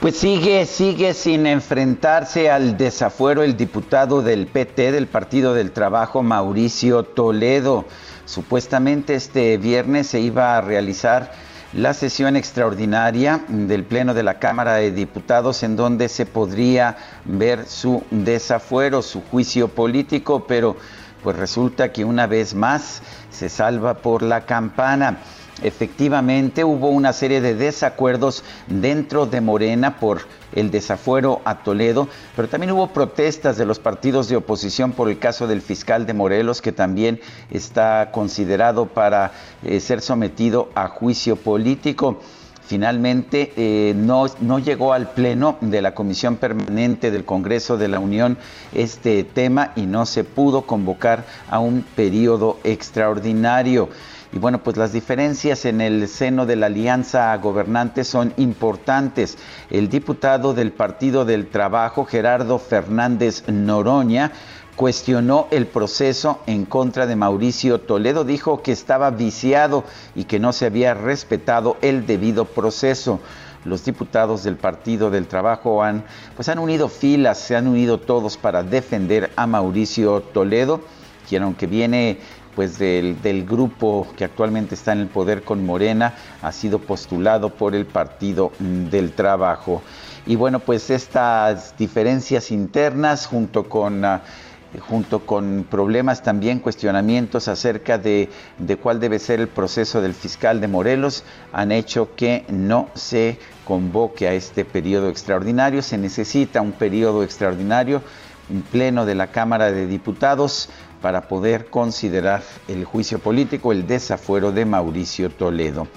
Pues sigue, sigue sin enfrentarse al desafuero el diputado del PT del Partido del Trabajo, Mauricio Toledo. Supuestamente este viernes se iba a realizar la sesión extraordinaria del Pleno de la Cámara de Diputados en donde se podría ver su desafuero, su juicio político, pero pues resulta que una vez más se salva por la campana. Efectivamente, hubo una serie de desacuerdos dentro de Morena por el desafuero a Toledo, pero también hubo protestas de los partidos de oposición por el caso del fiscal de Morelos, que también está considerado para eh, ser sometido a juicio político. Finalmente eh, no, no llegó al pleno de la Comisión Permanente del Congreso de la Unión este tema y no se pudo convocar a un periodo extraordinario. Y bueno, pues las diferencias en el seno de la alianza gobernante son importantes. El diputado del Partido del Trabajo, Gerardo Fernández Noroña, cuestionó el proceso en contra de Mauricio Toledo, dijo que estaba viciado y que no se había respetado el debido proceso. Los diputados del Partido del Trabajo han, pues han unido filas, se han unido todos para defender a Mauricio Toledo, quien aunque viene pues del, del, grupo que actualmente está en el poder con Morena, ha sido postulado por el Partido del Trabajo. Y bueno, pues estas diferencias internas junto con... Uh, junto con problemas también, cuestionamientos acerca de, de, cuál debe ser el proceso del fiscal de Morelos, han hecho que no se convoque a este periodo extraordinario. Se necesita un periodo extraordinario, un pleno de la Cámara de Diputados para poder considerar el juicio político, el desafuero de Mauricio Toledo.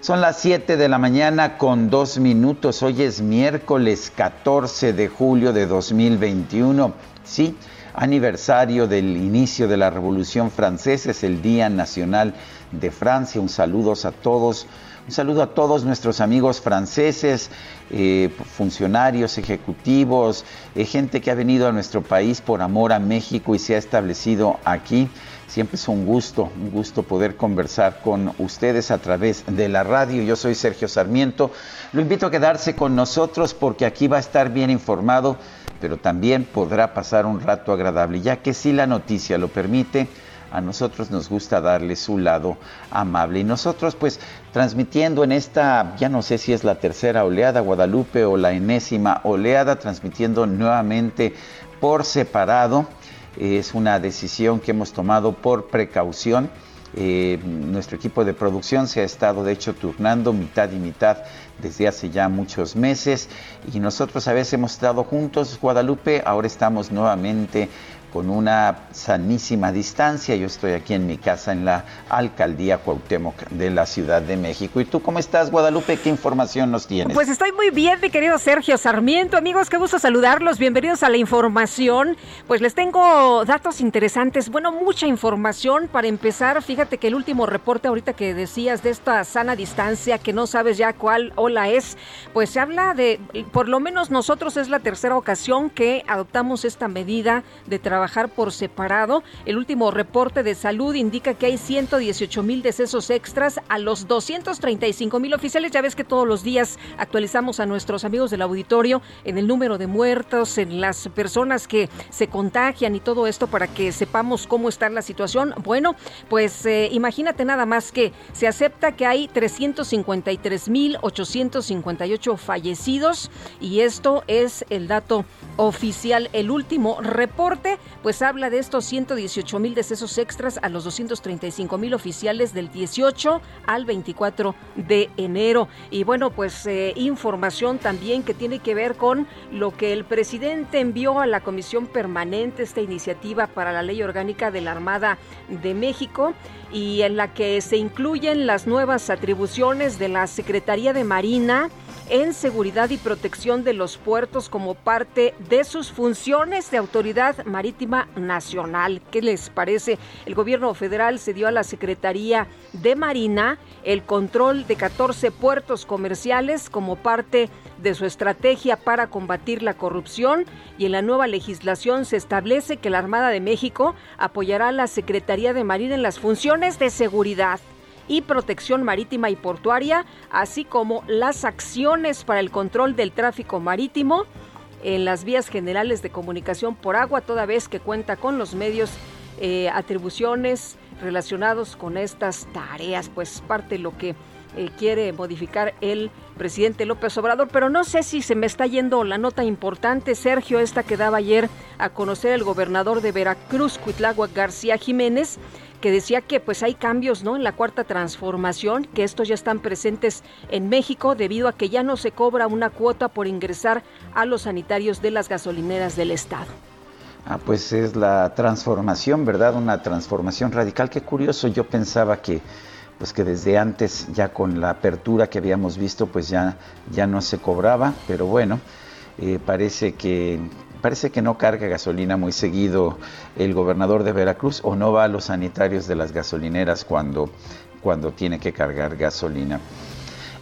Son las 7 de la mañana con dos minutos. Hoy es miércoles 14 de julio de 2021. Sí, aniversario del inicio de la Revolución Francesa, es el Día Nacional de Francia. Un saludo a todos. Un saludo a todos nuestros amigos franceses, eh, funcionarios, ejecutivos, eh, gente que ha venido a nuestro país por amor a México y se ha establecido aquí. Siempre es un gusto, un gusto poder conversar con ustedes a través de la radio. Yo soy Sergio Sarmiento. Lo invito a quedarse con nosotros porque aquí va a estar bien informado, pero también podrá pasar un rato agradable, ya que si la noticia lo permite, a nosotros nos gusta darle su lado amable. Y nosotros pues transmitiendo en esta, ya no sé si es la tercera oleada Guadalupe o la enésima oleada, transmitiendo nuevamente por separado. Es una decisión que hemos tomado por precaución. Eh, nuestro equipo de producción se ha estado de hecho turnando mitad y mitad desde hace ya muchos meses y nosotros a veces hemos estado juntos Guadalupe, ahora estamos nuevamente con una sanísima distancia. Yo estoy aquí en mi casa en la alcaldía Cuauhtémoc de la Ciudad de México. ¿Y tú cómo estás, Guadalupe? ¿Qué información nos tienes? Pues estoy muy bien, mi querido Sergio Sarmiento. Amigos, qué gusto saludarlos. Bienvenidos a la información. Pues les tengo datos interesantes. Bueno, mucha información. Para empezar, fíjate que el último reporte ahorita que decías de esta sana distancia, que no sabes ya cuál ola es, pues se habla de, por lo menos nosotros es la tercera ocasión que adoptamos esta medida de trabajo trabajar por separado. El último reporte de salud indica que hay 118 mil decesos extras a los 235 mil oficiales. Ya ves que todos los días actualizamos a nuestros amigos del auditorio en el número de muertos, en las personas que se contagian y todo esto para que sepamos cómo está la situación. Bueno, pues eh, imagínate nada más que se acepta que hay 353 mil 858 fallecidos y esto es el dato oficial. El último reporte pues habla de estos 118 mil decesos extras a los 235 mil oficiales del 18 al 24 de enero. Y bueno, pues eh, información también que tiene que ver con lo que el presidente envió a la Comisión Permanente, esta iniciativa para la Ley Orgánica de la Armada de México y en la que se incluyen las nuevas atribuciones de la Secretaría de Marina en seguridad y protección de los puertos como parte de sus funciones de autoridad marítima nacional. ¿Qué les parece? El gobierno federal se dio a la Secretaría de Marina el control de 14 puertos comerciales como parte de su estrategia para combatir la corrupción y en la nueva legislación se establece que la Armada de México apoyará a la Secretaría de Marina en las funciones de seguridad y protección marítima y portuaria, así como las acciones para el control del tráfico marítimo en las vías generales de comunicación por agua, toda vez que cuenta con los medios, eh, atribuciones relacionados con estas tareas, pues parte de lo que eh, quiere modificar el presidente López Obrador, pero no sé si se me está yendo la nota importante, Sergio, esta que daba ayer a conocer el gobernador de Veracruz, Cuitlagua García Jiménez, que decía que pues hay cambios ¿no? en la cuarta transformación, que estos ya están presentes en México debido a que ya no se cobra una cuota por ingresar a los sanitarios de las gasolineras del Estado. Ah, pues es la transformación, ¿verdad? Una transformación radical. Qué curioso, yo pensaba que pues que desde antes ya con la apertura que habíamos visto pues ya, ya no se cobraba, pero bueno, eh, parece que parece que no carga gasolina muy seguido el gobernador de Veracruz o no va a los sanitarios de las gasolineras cuando, cuando tiene que cargar gasolina.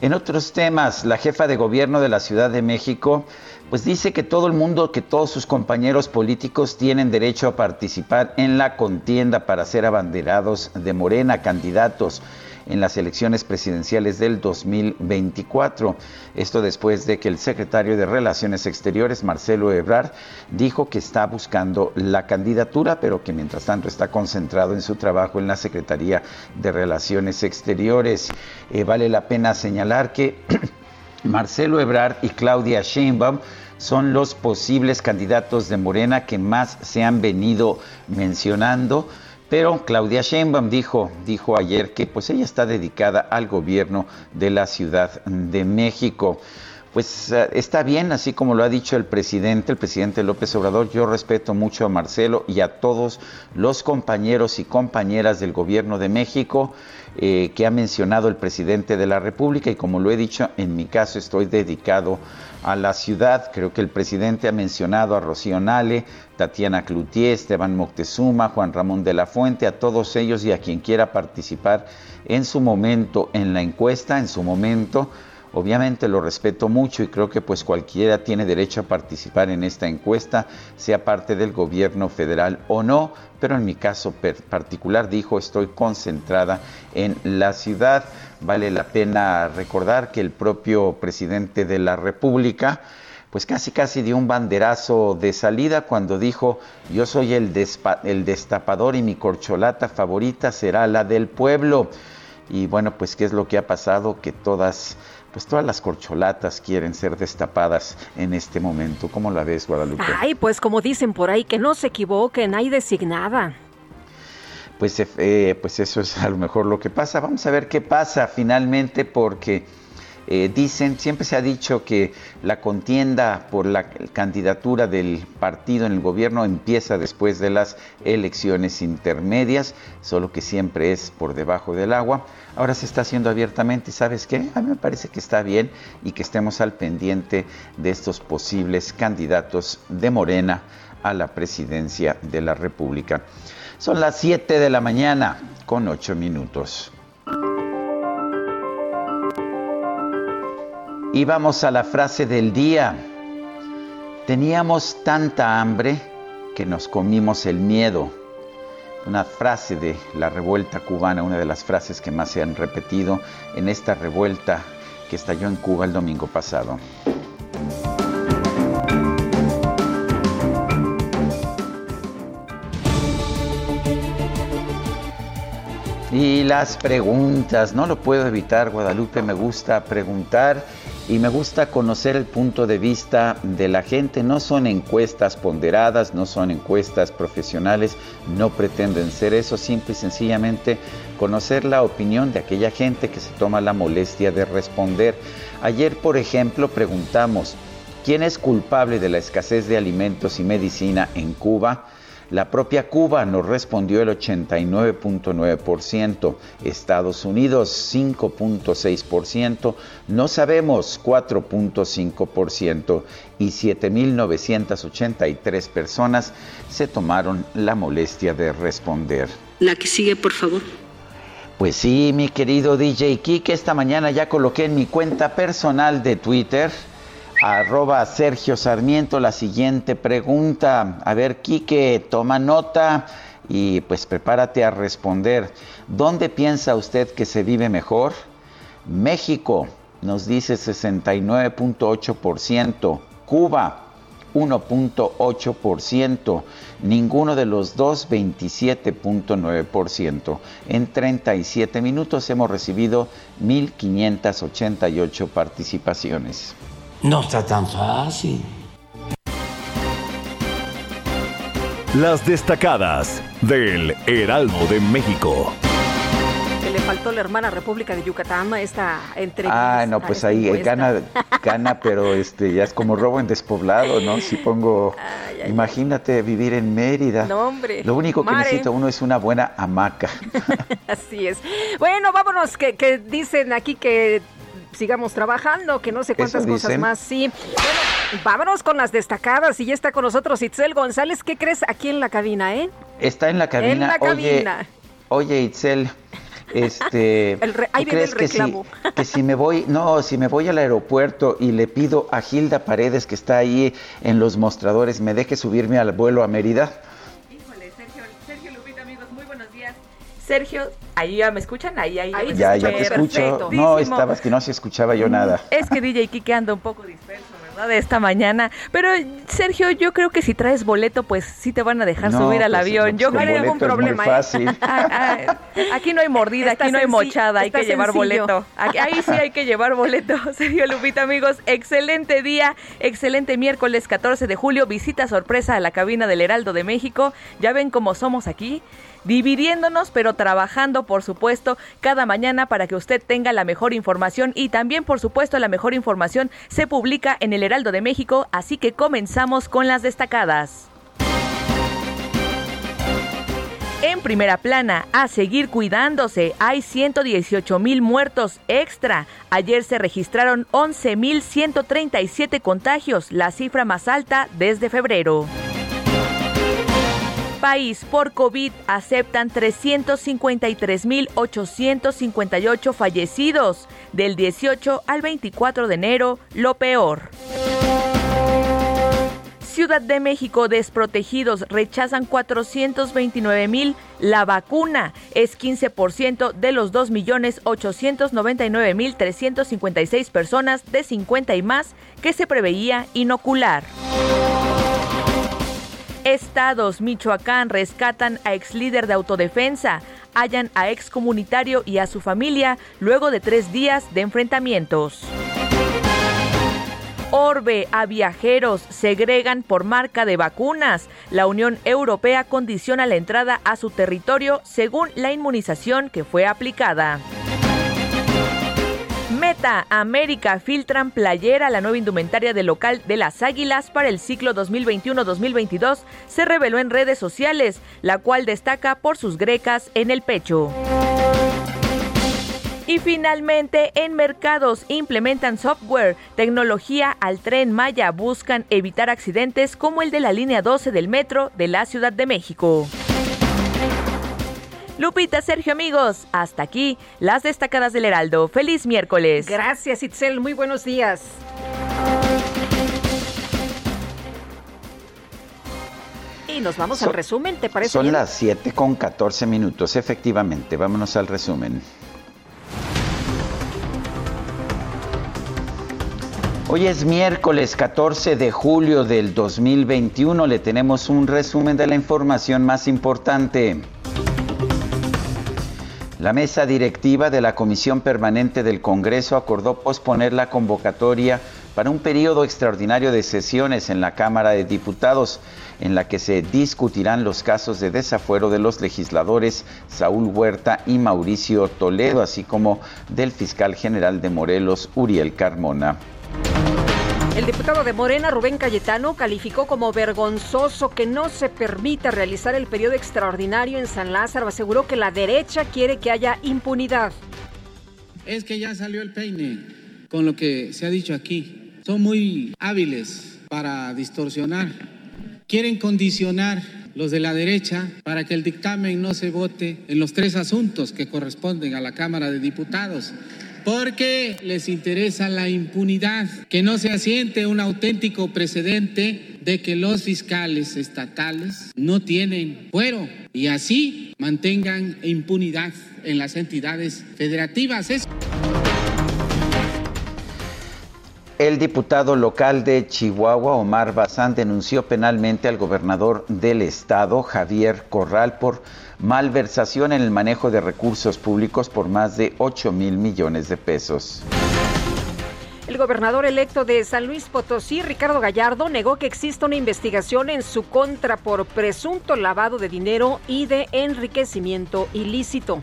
En otros temas, la jefa de gobierno de la Ciudad de México pues dice que todo el mundo, que todos sus compañeros políticos tienen derecho a participar en la contienda para ser abanderados de Morena, candidatos en las elecciones presidenciales del 2024. Esto después de que el secretario de Relaciones Exteriores, Marcelo Ebrard, dijo que está buscando la candidatura, pero que mientras tanto está concentrado en su trabajo en la Secretaría de Relaciones Exteriores. Eh, vale la pena señalar que Marcelo Ebrard y Claudia Sheinbaum son los posibles candidatos de Morena que más se han venido mencionando. Pero Claudia Sheinbaum dijo, dijo ayer que pues ella está dedicada al gobierno de la Ciudad de México. Pues eh, está bien, así como lo ha dicho el presidente, el presidente López Obrador, yo respeto mucho a Marcelo y a todos los compañeros y compañeras del gobierno de México eh, que ha mencionado el presidente de la República y como lo he dicho, en mi caso estoy dedicado a la ciudad. Creo que el presidente ha mencionado a Rocío Nale, Tatiana Cloutier, Esteban Moctezuma, Juan Ramón de la Fuente, a todos ellos y a quien quiera participar en su momento en la encuesta, en su momento Obviamente lo respeto mucho y creo que pues cualquiera tiene derecho a participar en esta encuesta, sea parte del gobierno federal o no, pero en mi caso particular dijo estoy concentrada en la ciudad. Vale la pena recordar que el propio presidente de la República pues casi casi dio un banderazo de salida cuando dijo yo soy el, el destapador y mi corcholata favorita será la del pueblo. Y bueno, pues qué es lo que ha pasado, que todas pues todas las corcholatas quieren ser destapadas en este momento. ¿Cómo la ves, Guadalupe? Ay, pues como dicen por ahí, que no se equivoquen, hay designada. Pues, eh, pues eso es a lo mejor lo que pasa. Vamos a ver qué pasa finalmente porque eh, dicen, siempre se ha dicho que la contienda por la candidatura del partido en el gobierno empieza después de las elecciones intermedias, solo que siempre es por debajo del agua. Ahora se está haciendo abiertamente y sabes qué, a mí me parece que está bien y que estemos al pendiente de estos posibles candidatos de Morena a la presidencia de la República. Son las 7 de la mañana con 8 minutos. Y vamos a la frase del día. Teníamos tanta hambre que nos comimos el miedo. Una frase de la revuelta cubana, una de las frases que más se han repetido en esta revuelta que estalló en Cuba el domingo pasado. Y las preguntas, no lo puedo evitar, Guadalupe, me gusta preguntar y me gusta conocer el punto de vista de la gente. No son encuestas ponderadas, no son encuestas profesionales, no pretenden ser eso, simple y sencillamente conocer la opinión de aquella gente que se toma la molestia de responder. Ayer, por ejemplo, preguntamos, ¿quién es culpable de la escasez de alimentos y medicina en Cuba? La propia Cuba nos respondió el 89.9%, Estados Unidos 5.6%, no sabemos 4.5% y 7.983 personas se tomaron la molestia de responder. La que sigue, por favor. Pues sí, mi querido DJ Kike, esta mañana ya coloqué en mi cuenta personal de Twitter arroba Sergio Sarmiento la siguiente pregunta. A ver, Quique, toma nota y pues prepárate a responder. ¿Dónde piensa usted que se vive mejor? México nos dice 69.8%, Cuba 1.8%, ninguno de los dos 27.9%. En 37 minutos hemos recibido 1.588 participaciones. No está tan fácil. Las destacadas del Heraldo de México. le faltó la hermana República de Yucatán esta entrevista. Ah, no, pues ahí gana, gana, pero este ya es como robo en despoblado, ¿no? Si pongo, imagínate vivir en Mérida. No, hombre. Lo único que necesita uno es una buena hamaca. Así es. Bueno, vámonos, que, que dicen aquí que sigamos trabajando, que no sé cuántas cosas más. Sí. Bueno, vámonos con las destacadas. Y ya está con nosotros Itzel González. ¿Qué crees aquí en la cabina, eh? Está en la cabina. En la cabina. Oye, oye Itzel. Este, el ahí viene el reclamo. Que si, que si me voy, no, si me voy al aeropuerto y le pido a Gilda Paredes, que está ahí en los mostradores, me deje subirme al vuelo a Mérida. Sergio, ahí ya me escuchan, ahí, ahí, ahí ya, ya te escucho. No, estabas que no se escuchaba yo nada. Es que DJ Kike anda un poco disperso, ¿verdad? De esta mañana. Pero Sergio, yo creo que si traes boleto, pues sí te van a dejar no, subir al pues, avión. Yo no hay ningún problema. Es muy fácil. ¿eh? ah, ah, aquí no hay mordida, está aquí no hay mochada, hay que sencillo. llevar boleto. Aquí, ahí sí hay que llevar boleto. Sergio Lupita, amigos, excelente día, excelente miércoles 14 de julio, visita sorpresa a la cabina del Heraldo de México. Ya ven cómo somos aquí dividiéndonos, pero trabajando, por supuesto, cada mañana para que usted tenga la mejor información y también, por supuesto, la mejor información se publica en el Heraldo de México, así que comenzamos con las destacadas. En primera plana, a seguir cuidándose, hay 118 mil muertos extra. Ayer se registraron 11 mil 137 contagios, la cifra más alta desde febrero país por COVID aceptan 353.858 fallecidos. Del 18 al 24 de enero, lo peor. Ciudad de México, desprotegidos, rechazan 429 mil la vacuna. Es 15% de los 2.899.356 personas de 50 y más que se preveía inocular. Estados, Michoacán, rescatan a ex líder de autodefensa, hallan a ex comunitario y a su familia luego de tres días de enfrentamientos. Orbe a viajeros segregan por marca de vacunas. La Unión Europea condiciona la entrada a su territorio según la inmunización que fue aplicada. América filtran playera, la nueva indumentaria del local de las Águilas para el ciclo 2021-2022 se reveló en redes sociales, la cual destaca por sus grecas en el pecho. Y finalmente, en mercados implementan software, tecnología al tren Maya, buscan evitar accidentes como el de la línea 12 del metro de la Ciudad de México. Lupita, Sergio, amigos, hasta aquí las destacadas del Heraldo. Feliz miércoles. Gracias, Itzel. Muy buenos días. y nos vamos al resumen, ¿te parece? Son las 7 con 14 minutos, efectivamente. Vámonos al resumen. Hoy es miércoles 14 de julio del 2021. Le tenemos un resumen de la información más importante. La mesa directiva de la Comisión Permanente del Congreso acordó posponer la convocatoria para un periodo extraordinario de sesiones en la Cámara de Diputados, en la que se discutirán los casos de desafuero de los legisladores Saúl Huerta y Mauricio Toledo, así como del fiscal general de Morelos, Uriel Carmona. El diputado de Morena, Rubén Cayetano, calificó como vergonzoso que no se permita realizar el periodo extraordinario en San Lázaro. Aseguró que la derecha quiere que haya impunidad. Es que ya salió el peine con lo que se ha dicho aquí. Son muy hábiles para distorsionar. Quieren condicionar los de la derecha para que el dictamen no se vote en los tres asuntos que corresponden a la Cámara de Diputados porque les interesa la impunidad, que no se asiente un auténtico precedente de que los fiscales estatales no tienen fuero y así mantengan impunidad en las entidades federativas. El diputado local de Chihuahua, Omar Bazán, denunció penalmente al gobernador del estado, Javier Corral, por malversación en el manejo de recursos públicos por más de 8 mil millones de pesos. El gobernador electo de San Luis Potosí, Ricardo Gallardo, negó que exista una investigación en su contra por presunto lavado de dinero y de enriquecimiento ilícito.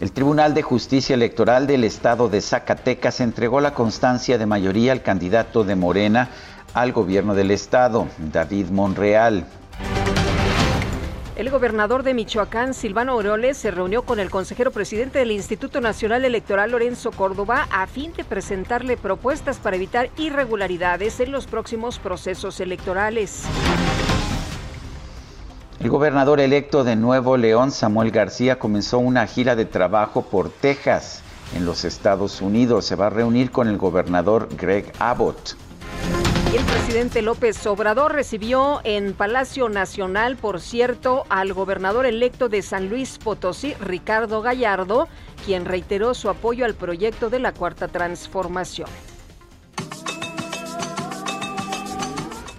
El Tribunal de Justicia Electoral del Estado de Zacatecas entregó la constancia de mayoría al candidato de Morena al gobierno del Estado, David Monreal. El gobernador de Michoacán, Silvano Aureoles, se reunió con el consejero presidente del Instituto Nacional Electoral, Lorenzo Córdoba, a fin de presentarle propuestas para evitar irregularidades en los próximos procesos electorales. El gobernador electo de Nuevo León, Samuel García, comenzó una gira de trabajo por Texas, en los Estados Unidos. Se va a reunir con el gobernador Greg Abbott. El presidente López Obrador recibió en Palacio Nacional, por cierto, al gobernador electo de San Luis Potosí, Ricardo Gallardo, quien reiteró su apoyo al proyecto de la Cuarta Transformación.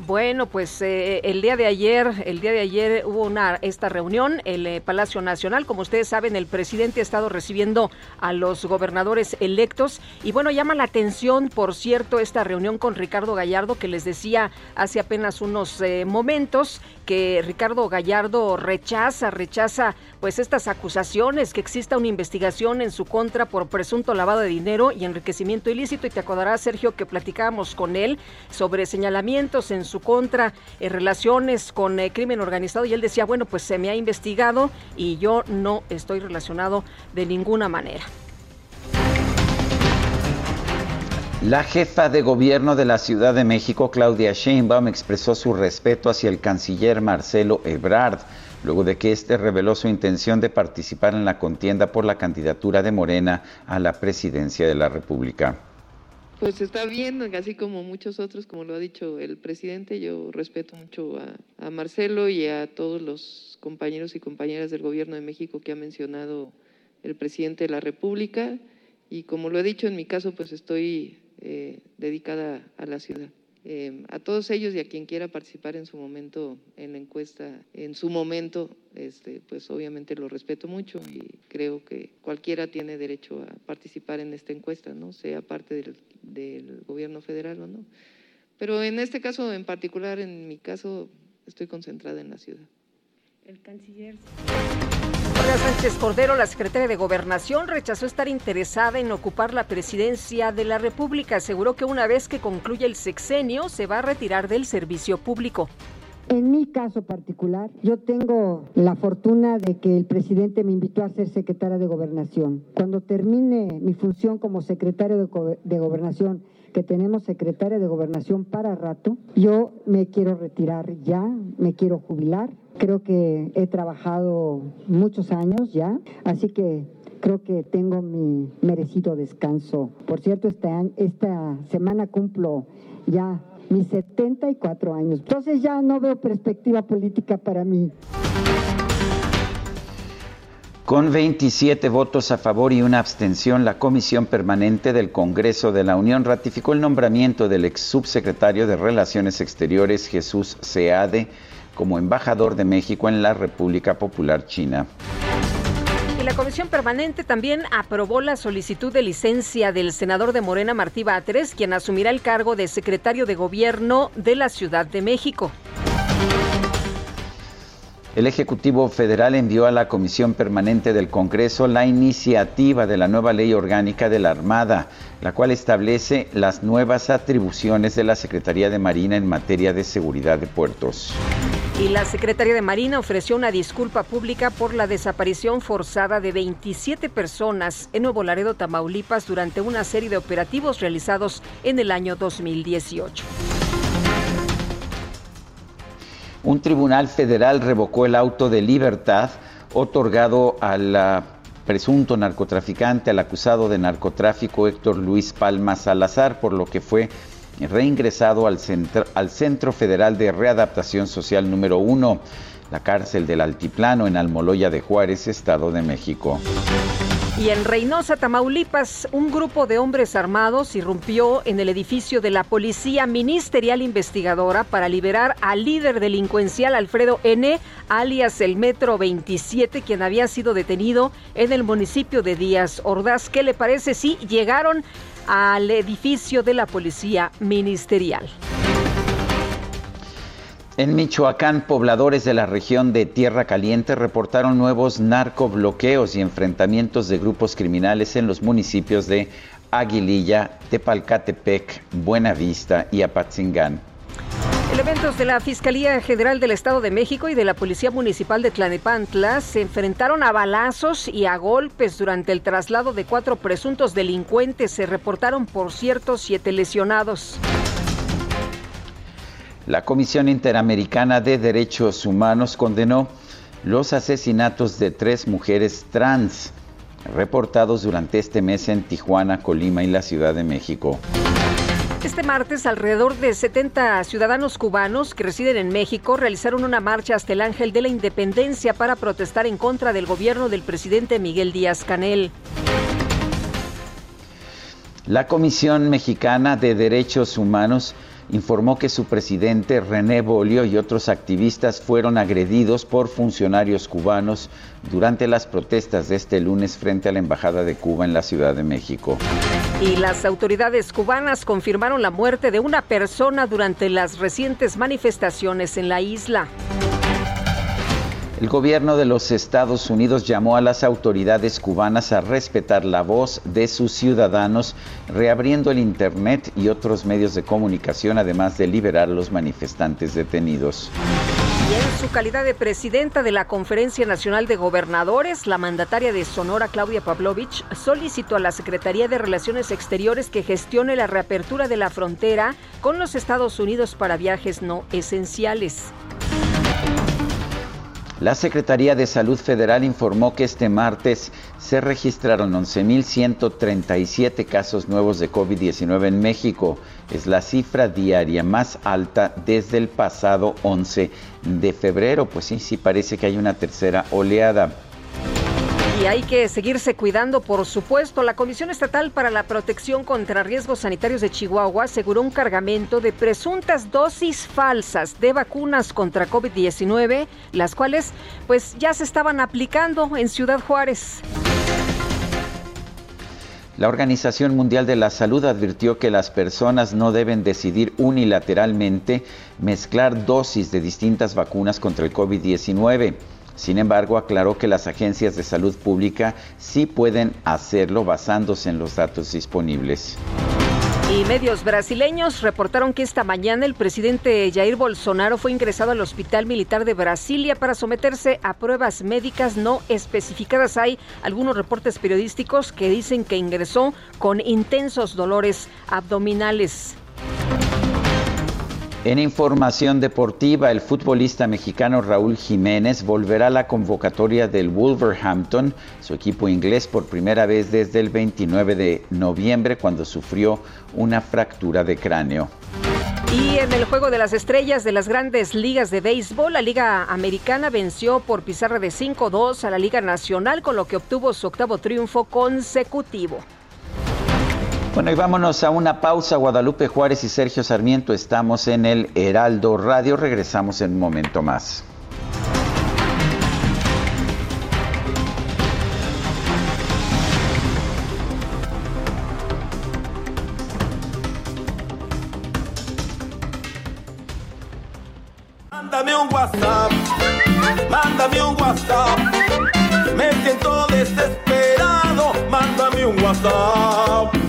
Bueno, pues eh, el día de ayer, el día de ayer hubo una esta reunión el eh, Palacio Nacional. Como ustedes saben, el presidente ha estado recibiendo a los gobernadores electos y bueno, llama la atención, por cierto, esta reunión con Ricardo Gallardo que les decía hace apenas unos eh, momentos que Ricardo Gallardo rechaza, rechaza pues estas acusaciones que exista una investigación en su contra por presunto lavado de dinero y enriquecimiento ilícito y te acordarás Sergio que platicábamos con él sobre señalamientos en su contra en relaciones con el crimen organizado y él decía, bueno, pues se me ha investigado y yo no estoy relacionado de ninguna manera. La jefa de gobierno de la Ciudad de México, Claudia Sheinbaum, expresó su respeto hacia el canciller Marcelo Ebrard, luego de que éste reveló su intención de participar en la contienda por la candidatura de Morena a la presidencia de la República. Pues está bien, así como muchos otros, como lo ha dicho el presidente, yo respeto mucho a, Marcelo y a todos los compañeros y compañeras del Gobierno de México que ha mencionado el presidente de la República y como lo he dicho en mi caso, pues estoy eh, dedicada a la ciudad. Eh, a todos ellos y a quien quiera participar en su momento en la encuesta, en su momento, este, pues obviamente lo respeto mucho y creo que cualquiera tiene derecho a participar en esta encuesta, ¿no? sea parte del, del gobierno federal o no. Pero en este caso en particular, en mi caso, estoy concentrada en la ciudad. El canciller. Olga Sánchez Cordero, la secretaria de Gobernación, rechazó estar interesada en ocupar la presidencia de la República. Aseguró que una vez que concluya el sexenio se va a retirar del servicio público. En mi caso particular, yo tengo la fortuna de que el presidente me invitó a ser secretaria de gobernación. Cuando termine mi función como secretario de, de, gobernación, que tenemos secretaria de gobernación para rato, yo me quiero retirar ya, me quiero jubilar. Creo que he trabajado muchos años ya, así que creo que tengo mi merecido descanso. Por cierto, este esta semana cumplo ya mis 74 años. Entonces ya no veo perspectiva política para mí. Con 27 votos a favor y una abstención, la Comisión Permanente del Congreso de la Unión ratificó el nombramiento del ex subsecretario de Relaciones Exteriores Jesús Seade como embajador de México en la República Popular China. Y la Comisión Permanente también aprobó la solicitud de licencia del senador de Morena Martí Batres, quien asumirá el cargo de secretario de Gobierno de la Ciudad de México. El Ejecutivo Federal envió a la Comisión Permanente del Congreso la iniciativa de la nueva Ley Orgánica de la Armada, la cual establece las nuevas atribuciones de la Secretaría de Marina en materia de seguridad de puertos. Y la Secretaría de Marina ofreció una disculpa pública por la desaparición forzada de 27 personas en Nuevo Laredo, Tamaulipas, durante una serie de operativos realizados en el año 2018. Un tribunal federal revocó el auto de libertad otorgado al presunto narcotraficante, al acusado de narcotráfico Héctor Luis Palma Salazar, por lo que fue reingresado al Centro, al Centro Federal de Readaptación Social número 1, la cárcel del Altiplano en Almoloya de Juárez, Estado de México. Y en Reynosa, Tamaulipas, un grupo de hombres armados irrumpió en el edificio de la Policía Ministerial Investigadora para liberar al líder delincuencial Alfredo N., alias el Metro 27, quien había sido detenido en el municipio de Díaz Ordaz. ¿Qué le parece si llegaron al edificio de la Policía Ministerial? En Michoacán, pobladores de la región de Tierra Caliente reportaron nuevos narcobloqueos y enfrentamientos de grupos criminales en los municipios de Aguililla, Tepalcatepec, Buenavista y Apatzingán. Elementos de la Fiscalía General del Estado de México y de la Policía Municipal de Tlanepantla se enfrentaron a balazos y a golpes durante el traslado de cuatro presuntos delincuentes. Se reportaron, por cierto, siete lesionados. La Comisión Interamericana de Derechos Humanos condenó los asesinatos de tres mujeres trans reportados durante este mes en Tijuana, Colima y la Ciudad de México. Este martes, alrededor de 70 ciudadanos cubanos que residen en México realizaron una marcha hasta el Ángel de la Independencia para protestar en contra del gobierno del presidente Miguel Díaz Canel. La Comisión Mexicana de Derechos Humanos informó que su presidente René Bolio y otros activistas fueron agredidos por funcionarios cubanos durante las protestas de este lunes frente a la Embajada de Cuba en la Ciudad de México. Y las autoridades cubanas confirmaron la muerte de una persona durante las recientes manifestaciones en la isla. El gobierno de los Estados Unidos llamó a las autoridades cubanas a respetar la voz de sus ciudadanos, reabriendo el Internet y otros medios de comunicación, además de liberar a los manifestantes detenidos. En su calidad de presidenta de la Conferencia Nacional de Gobernadores, la mandataria de Sonora, Claudia Pavlovich, solicitó a la Secretaría de Relaciones Exteriores que gestione la reapertura de la frontera con los Estados Unidos para viajes no esenciales. La Secretaría de Salud Federal informó que este martes se registraron 11.137 casos nuevos de COVID-19 en México. Es la cifra diaria más alta desde el pasado 11 de febrero. Pues sí, sí parece que hay una tercera oleada. Y hay que seguirse cuidando, por supuesto. La Comisión Estatal para la Protección contra Riesgos Sanitarios de Chihuahua aseguró un cargamento de presuntas dosis falsas de vacunas contra COVID-19, las cuales pues ya se estaban aplicando en Ciudad Juárez. La Organización Mundial de la Salud advirtió que las personas no deben decidir unilateralmente mezclar dosis de distintas vacunas contra el COVID-19. Sin embargo, aclaró que las agencias de salud pública sí pueden hacerlo basándose en los datos disponibles. Y medios brasileños reportaron que esta mañana el presidente Jair Bolsonaro fue ingresado al Hospital Militar de Brasilia para someterse a pruebas médicas no especificadas. Hay algunos reportes periodísticos que dicen que ingresó con intensos dolores abdominales. En información deportiva, el futbolista mexicano Raúl Jiménez volverá a la convocatoria del Wolverhampton, su equipo inglés, por primera vez desde el 29 de noviembre, cuando sufrió una fractura de cráneo. Y en el juego de las estrellas de las grandes ligas de béisbol, la Liga Americana venció por pizarra de 5-2 a la Liga Nacional, con lo que obtuvo su octavo triunfo consecutivo. Bueno, y vámonos a una pausa. Guadalupe Juárez y Sergio Sarmiento estamos en el Heraldo Radio. Regresamos en un momento más. Mándame un WhatsApp, mándame un WhatsApp. Me siento desesperado, mándame un WhatsApp.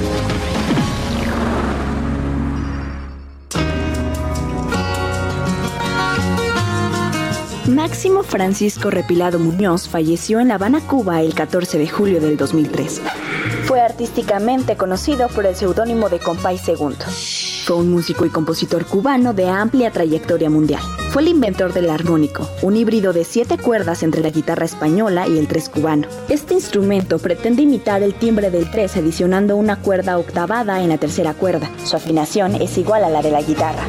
Máximo Francisco Repilado Muñoz falleció en La Habana, Cuba, el 14 de julio del 2003. Fue artísticamente conocido por el seudónimo de Compay Segundo. Fue un músico y compositor cubano de amplia trayectoria mundial. Fue el inventor del armónico, un híbrido de siete cuerdas entre la guitarra española y el tres cubano. Este instrumento pretende imitar el timbre del tres adicionando una cuerda octavada en la tercera cuerda. Su afinación es igual a la de la guitarra.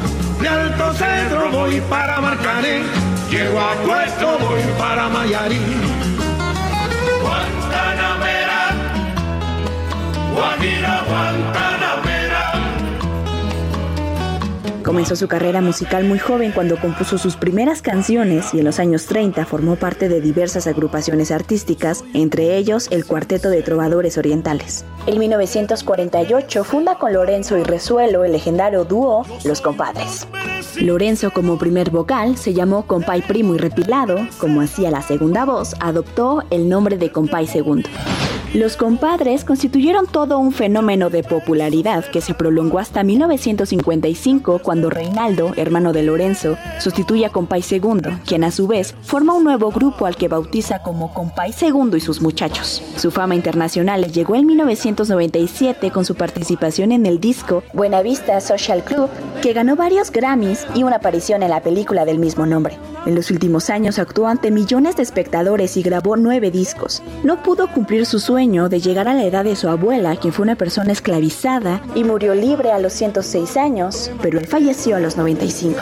Voy para Marcané, llego a Puerto voy para Mayarí. Guantanamera, Guajira, Guantanamera. Comenzó su carrera musical muy joven cuando compuso sus primeras canciones y en los años 30 formó parte de diversas agrupaciones artísticas, entre ellos el Cuarteto de Trovadores Orientales. En 1948 funda con Lorenzo y Resuelo el legendario dúo Los Compadres. Lorenzo como primer vocal se llamó Compay Primo y Repilado, como hacía la segunda voz, adoptó el nombre de Compay Segundo. Los compadres constituyeron todo un fenómeno de popularidad que se prolongó hasta 1955 cuando Reinaldo, hermano de Lorenzo, sustituye a Compay Segundo, quien a su vez forma un nuevo grupo al que bautiza como Compay Segundo y sus muchachos. Su fama internacional le llegó en 1997 con su participación en el disco Buenavista Social Club, que ganó varios Grammys y una aparición en la película del mismo nombre. En los últimos años actuó ante millones de espectadores y grabó nueve discos. No pudo cumplir su sueño de llegar a la edad de su abuela, quien fue una persona esclavizada y murió libre a los 106 años, pero él falleció a los 95.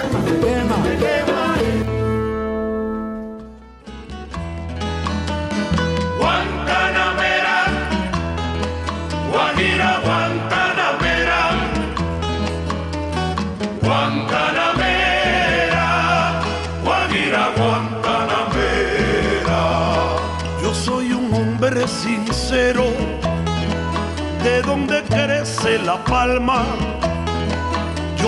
Guantanamera, Guajira, Guantanamera. Yo soy un hombre sincero, de donde crece la palma.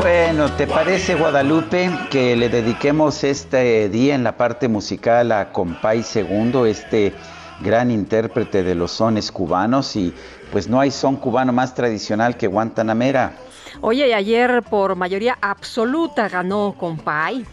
Bueno, ¿te parece, Guadalupe, que le dediquemos este día en la parte musical a Compay Segundo, este gran intérprete de los sones cubanos? Y pues no hay son cubano más tradicional que Guantanamera. Oye, y ayer por mayoría absoluta ganó Compay.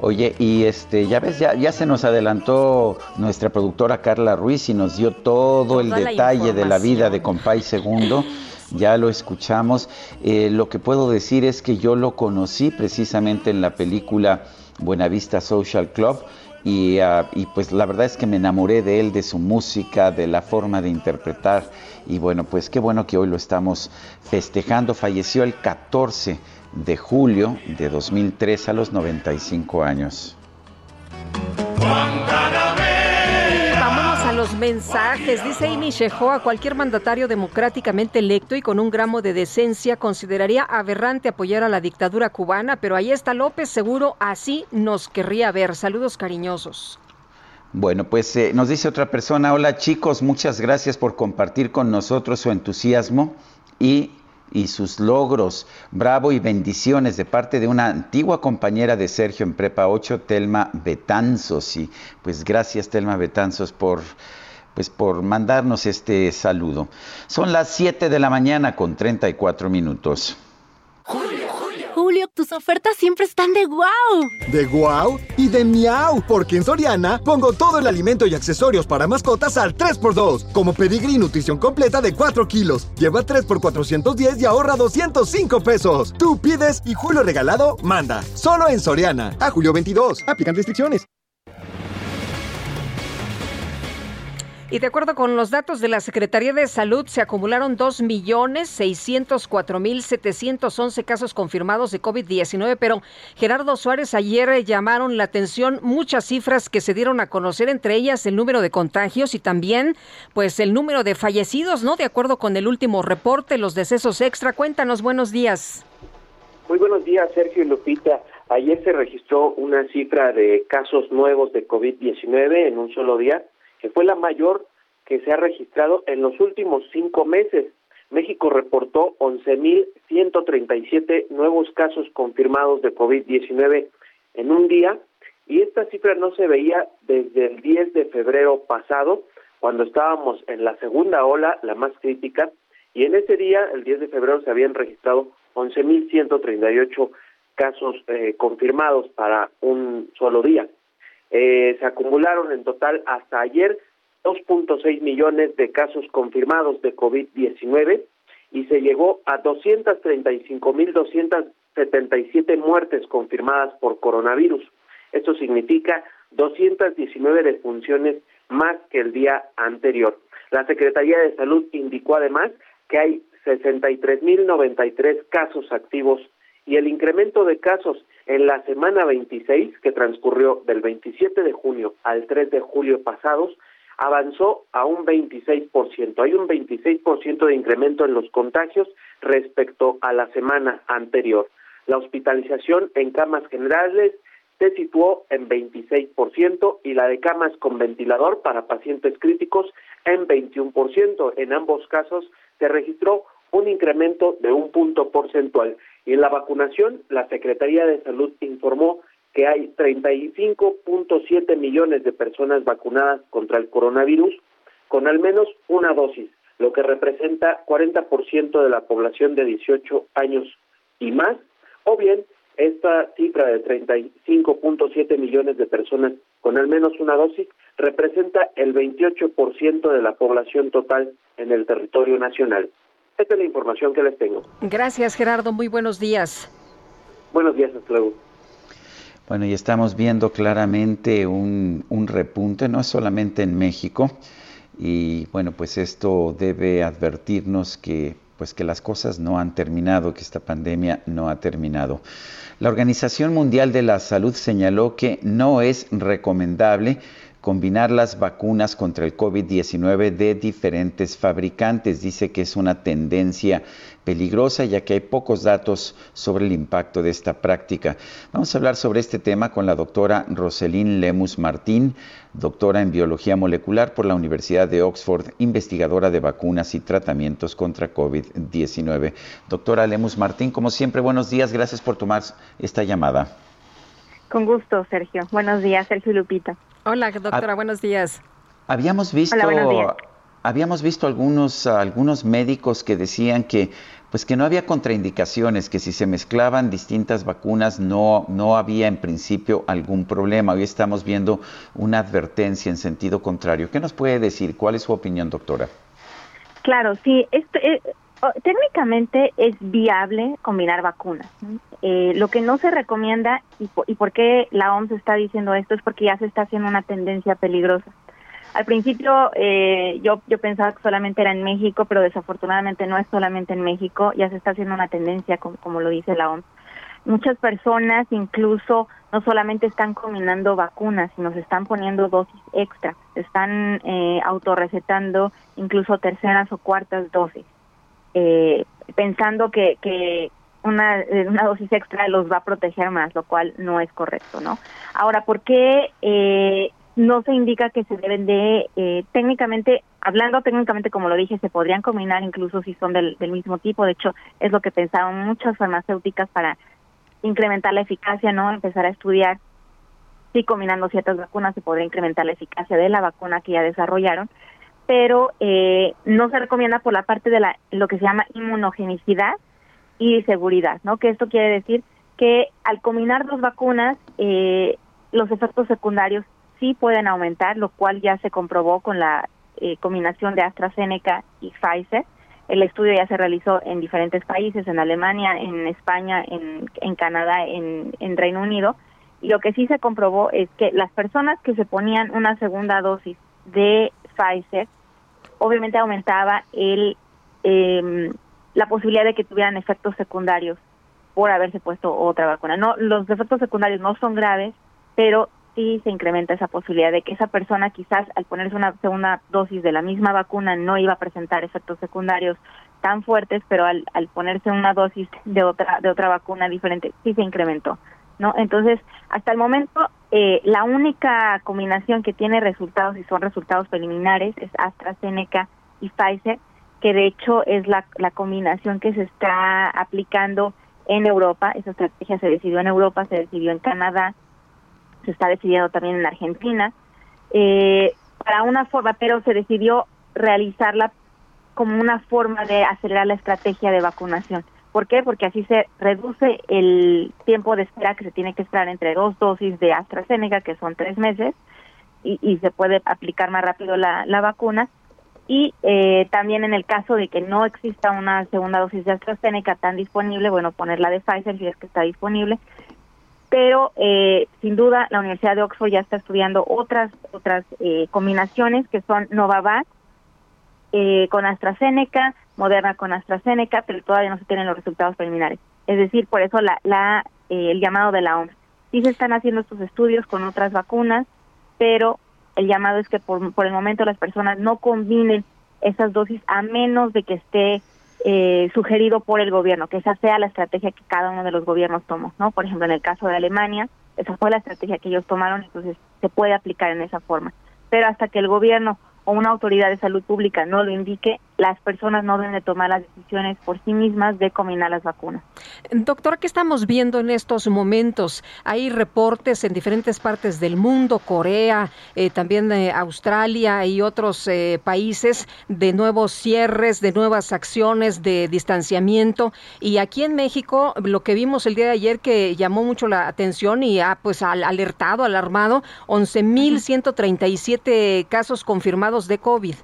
Oye, y este, ya ves, ya, ya se nos adelantó nuestra productora Carla Ruiz y nos dio todo el Toda detalle de la vida de. Compay Segundo. Ya lo escuchamos. Eh, lo que puedo decir es que yo lo conocí precisamente en la película Buenavista Social Club. Y, ah, y pues la verdad es que me enamoré de él, de su música, de la forma de interpretar. Y bueno, pues qué bueno que hoy lo estamos festejando. Falleció el 14 de julio de 2003 a los 95 años. Los mensajes. Dice Amy a cualquier mandatario democráticamente electo y con un gramo de decencia consideraría aberrante apoyar a la dictadura cubana, pero ahí está López, seguro así nos querría ver. Saludos cariñosos. Bueno, pues eh, nos dice otra persona, hola chicos, muchas gracias por compartir con nosotros su entusiasmo y y sus logros. Bravo y bendiciones de parte de una antigua compañera de Sergio en Prepa 8, Telma Betanzos. Y pues gracias Telma Betanzos por pues por mandarnos este saludo. Son las 7 de la mañana con 34 minutos. Tus ofertas siempre están de wow. ¿De wow? Y de miau, porque en Soriana pongo todo el alimento y accesorios para mascotas al 3x2, como pedigrí nutrición completa de 4 kilos. Lleva 3 x 410 y ahorra 205 pesos. Tú pides y Julio regalado manda. Solo en Soriana. A julio 22. Aplican restricciones. Y de acuerdo con los datos de la Secretaría de Salud, se acumularon 2.604.711 casos confirmados de COVID-19, pero Gerardo Suárez ayer llamaron la atención muchas cifras que se dieron a conocer, entre ellas el número de contagios y también pues el número de fallecidos, ¿no? De acuerdo con el último reporte, los decesos extra. Cuéntanos, buenos días. Muy buenos días, Sergio y Lupita. Ayer se registró una cifra de casos nuevos de COVID-19 en un solo día que fue la mayor que se ha registrado en los últimos cinco meses. México reportó 11.137 nuevos casos confirmados de COVID-19 en un día y esta cifra no se veía desde el 10 de febrero pasado, cuando estábamos en la segunda ola, la más crítica, y en ese día, el 10 de febrero, se habían registrado 11.138 casos eh, confirmados para un solo día. Eh, se acumularon en total hasta ayer 2.6 millones de casos confirmados de COVID-19 y se llegó a 235.277 muertes confirmadas por coronavirus. Esto significa 219 defunciones más que el día anterior. La Secretaría de Salud indicó además que hay 63.093 casos activos y el incremento de casos en la semana 26, que transcurrió del 27 de junio al 3 de julio pasados, avanzó a un 26%. Hay un 26% de incremento en los contagios respecto a la semana anterior. La hospitalización en camas generales se situó en 26% y la de camas con ventilador para pacientes críticos en 21%. En ambos casos se registró un incremento de un punto porcentual. Y en la vacunación, la Secretaría de Salud informó que hay 35.7 millones de personas vacunadas contra el coronavirus con al menos una dosis, lo que representa 40% de la población de 18 años y más, o bien esta cifra de 35.7 millones de personas con al menos una dosis representa el 28% de la población total en el territorio nacional. Esta es la información que les tengo. Gracias, Gerardo. Muy buenos días. Buenos días, hasta luego. Bueno, y estamos viendo claramente un, un repunte, no solamente en México, y bueno, pues esto debe advertirnos que pues que las cosas no han terminado, que esta pandemia no ha terminado. La Organización Mundial de la Salud señaló que no es recomendable combinar las vacunas contra el COVID-19 de diferentes fabricantes. Dice que es una tendencia peligrosa ya que hay pocos datos sobre el impacto de esta práctica. Vamos a hablar sobre este tema con la doctora Roselín Lemus Martín, doctora en biología molecular por la Universidad de Oxford, investigadora de vacunas y tratamientos contra COVID-19. Doctora Lemus Martín, como siempre, buenos días, gracias por tomar esta llamada. Con gusto, Sergio. Buenos días, Sergio Lupita. Hola, doctora, buenos días. Habíamos visto, habíamos visto algunos, algunos médicos que decían que, pues que no había contraindicaciones, que si se mezclaban distintas vacunas no, no había en principio algún problema. Hoy estamos viendo una advertencia en sentido contrario. ¿Qué nos puede decir? ¿Cuál es su opinión, doctora? Claro, sí. Este, técnicamente es viable combinar vacunas. Eh, lo que no se recomienda y, y por qué la OMS está diciendo esto es porque ya se está haciendo una tendencia peligrosa. Al principio eh, yo, yo pensaba que solamente era en México, pero desafortunadamente no es solamente en México, ya se está haciendo una tendencia, como, lo dice la OMS. Muchas personas incluso no solamente están combinando vacunas, sino se están poniendo dosis extra, están eh, autorrecetando incluso terceras o cuartas dosis, eh, pensando que, que una, eh, una dosis extra los va a proteger más, lo cual no es correcto, ¿no? Ahora, ¿por qué eh, no se indica que se deben de, eh, técnicamente, hablando técnicamente como lo dije, se podrían combinar incluso si son del, del mismo tipo, de hecho es lo que pensaban muchas farmacéuticas para incrementar la eficacia, ¿no? Empezar a estudiar si combinando ciertas vacunas se podría incrementar la eficacia de la vacuna que ya desarrollaron, pero eh, no se recomienda por la parte de la, lo que se llama inmunogenicidad y seguridad, ¿no? Que esto quiere decir que al combinar dos vacunas, eh, los efectos secundarios sí pueden aumentar, lo cual ya se comprobó con la eh, combinación de AstraZeneca y Pfizer. El estudio ya se realizó en diferentes países, en Alemania, en España, en, Canadá, en Reino Unido. Y lo que sí se comprobó es que las personas que se ponían una segunda dosis de Pfizer, obviamente aumentaba el eh, la posibilidad de que tuvieran efectos secundarios por haberse puesto otra vacuna. No, los efectos secundarios no son graves, pero sí se incrementa esa posibilidad de que esa persona quizás al ponerse una segunda dosis de la misma vacuna no iba a presentar efectos secundarios tan fuertes, pero al, al ponerse una dosis de otra de otra vacuna diferente sí se incrementó, ¿no? Entonces, hasta el momento eh, la única combinación que tiene resultados y son resultados preliminares es AstraZeneca y Pfizer, que de hecho es la, la combinación que se está aplicando en Europa. Esa estrategia se decidió en Europa, se decidió en Canadá, se está decidiendo también en Argentina, eh, para una forma, pero se decidió realizarla como una forma de acelerar la estrategia de vacunación. ¿Por qué? Porque así se reduce el tiempo de espera que se tiene que esperar entre dos dosis de AstraZeneca, que son tres meses, y, se puede aplicar más rápido la, la vacuna y eh, también en el caso de que no exista una segunda dosis de AstraZeneca tan disponible, bueno, ponerla de Pfizer si es que está disponible. Pero eh, sin duda la Universidad de Oxford ya está estudiando otras otras eh, combinaciones que son Novavax eh, con AstraZeneca, Moderna con AstraZeneca, pero todavía no se tienen los resultados preliminares. Es decir, por eso la, la eh, el llamado de la OMS. Sí se están haciendo estos estudios con otras vacunas, pero el llamado es que por, por el momento las personas no combinen esas dosis a menos de que esté eh, sugerido por el gobierno, que esa sea la estrategia que cada uno de los gobiernos tomó, ¿no? Por ejemplo, en el caso de Alemania, esa fue la estrategia que ellos tomaron, entonces se puede aplicar en esa forma. Pero hasta que el gobierno o una autoridad de salud pública no lo indique, las personas no deben de tomar las decisiones por sí mismas de combinar las vacunas. Doctor, ¿qué estamos viendo en estos momentos? Hay reportes en diferentes partes del mundo, Corea, eh, también eh, Australia y otros eh, países de nuevos cierres, de nuevas acciones de distanciamiento. Y aquí en México, lo que vimos el día de ayer que llamó mucho la atención y ha pues alertado, alarmado, 11.137 casos confirmados de COVID.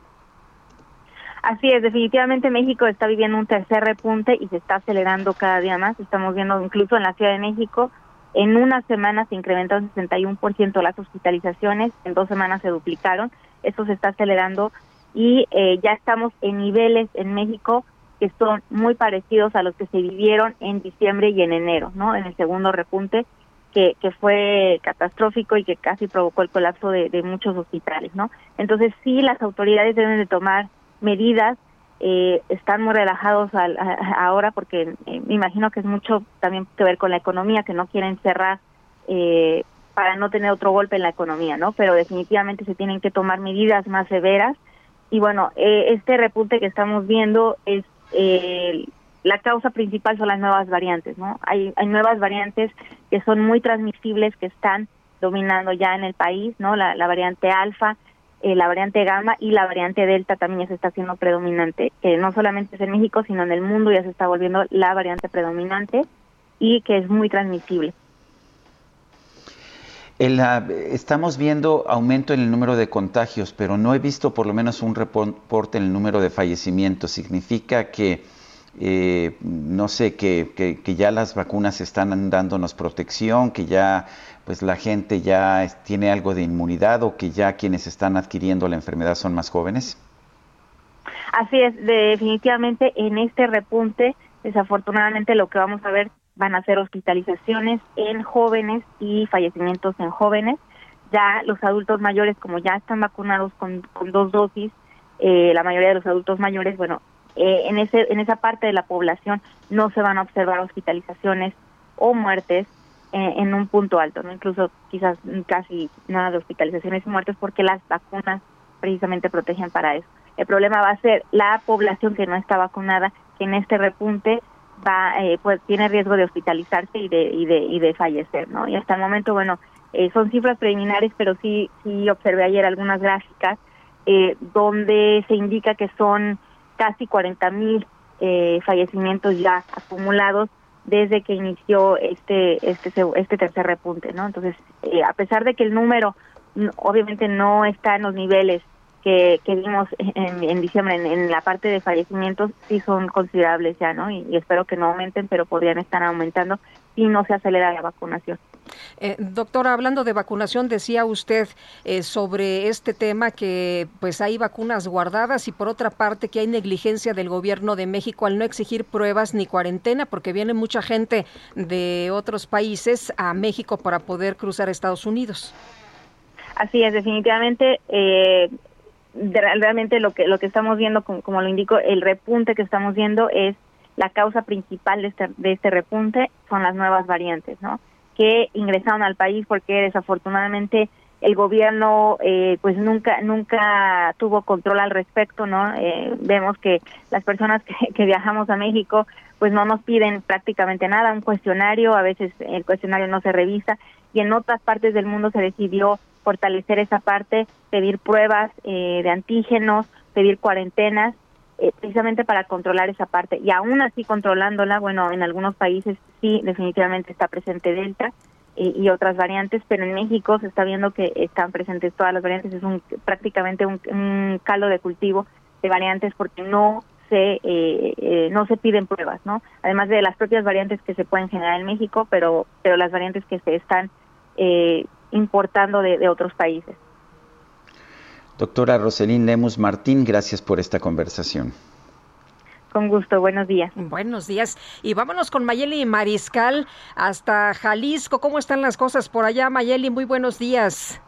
Así es, definitivamente México está viviendo un tercer repunte y se está acelerando cada día más. Estamos viendo incluso en la Ciudad de México, en una semana se incrementaron 61% las hospitalizaciones, en dos semanas se duplicaron. Esto se está acelerando y eh, ya estamos en niveles en México que son muy parecidos a los que se vivieron en diciembre y en enero, ¿no? En el segundo repunte que, que fue catastrófico y que casi provocó el colapso de, de muchos hospitales, ¿no? Entonces sí, las autoridades deben de tomar medidas, eh, están muy relajados al, a, ahora porque eh, me imagino que es mucho también que ver con la economía, que no quieren cerrar eh, para no tener otro golpe en la economía, ¿no? Pero definitivamente se tienen que tomar medidas más severas y bueno, eh, este repunte que estamos viendo es eh, la causa principal son las nuevas variantes, ¿no? Hay, hay nuevas variantes que son muy transmisibles que están dominando ya en el país, ¿no? La, la variante alfa, eh, la variante gamma y la variante delta también ya se está haciendo predominante, que no solamente es en México, sino en el mundo ya se está volviendo la variante predominante y que es muy transmisible. El, uh, estamos viendo aumento en el número de contagios, pero no he visto por lo menos un reporte en el número de fallecimientos. Significa que, eh, no sé, que, que, ya las vacunas están dándonos protección, que ya pues la gente ya tiene algo de inmunidad o que ya quienes están adquiriendo la enfermedad son más jóvenes. Así es, definitivamente en este repunte, desafortunadamente lo que vamos a ver van a ser hospitalizaciones en jóvenes y fallecimientos en jóvenes. Ya los adultos mayores, como ya están vacunados con, con dos dosis, eh, la mayoría de los adultos mayores, bueno, eh, en, ese, en esa parte de la población no se van a observar hospitalizaciones o muertes eh, en un punto alto, no incluso quizás casi nada de hospitalizaciones y muertes porque las vacunas precisamente protegen para eso. El problema va a ser la población que no está vacunada, que en este repunte va pues tiene riesgo de hospitalizarse y de y de y de fallecer, ¿no? Y hasta el momento, bueno, son cifras preliminares, pero sí sí observé ayer algunas gráficas eh, donde se indica que son casi 40 mil eh, fallecimientos ya acumulados desde que inició este este este tercer repunte, ¿no? Entonces, eh, a pesar de que el número obviamente no está en los niveles que, vimos en, diciembre en, la parte de fallecimientos, sí son considerables ya, ¿no? y espero que no aumenten, pero podrían estar aumentando si no se acelera la vacunación. Eh, doctora, hablando de vacunación, decía usted eh, sobre este tema que pues hay vacunas guardadas y por otra parte que hay negligencia del gobierno de México al no exigir pruebas ni cuarentena porque viene mucha gente de otros países a México para poder cruzar Estados Unidos. Así es, definitivamente. Eh, realmente lo que lo que estamos viendo, como, lo indico, el repunte que estamos viendo es la causa principal de este, de este repunte son las nuevas variantes, ¿no? Que ingresaron al país porque desafortunadamente el gobierno eh, pues nunca nunca tuvo control al respecto no eh, vemos que las personas que, viajamos a México pues no nos piden prácticamente nada un cuestionario a veces el cuestionario no se revisa y en otras partes del mundo se decidió fortalecer esa parte pedir pruebas eh, de antígenos pedir cuarentenas eh, precisamente para controlar esa parte. Y aún así controlándola, bueno, en algunos países sí definitivamente está presente Delta eh, y otras variantes, pero en México se está viendo que están presentes todas las variantes, es un prácticamente un, un caldo de cultivo de variantes porque no se eh, no se piden pruebas, ¿no? Además de las propias variantes que se pueden generar en México, pero pero las variantes que se están importando de otros países. Doctora Roselín Lemus Martín, gracias por esta conversación. Con gusto, buenos días. Buenos días. Y vámonos con Mayeli Mariscal hasta Jalisco. ¿Cómo están las cosas por allá, Mayeli? Muy buenos días.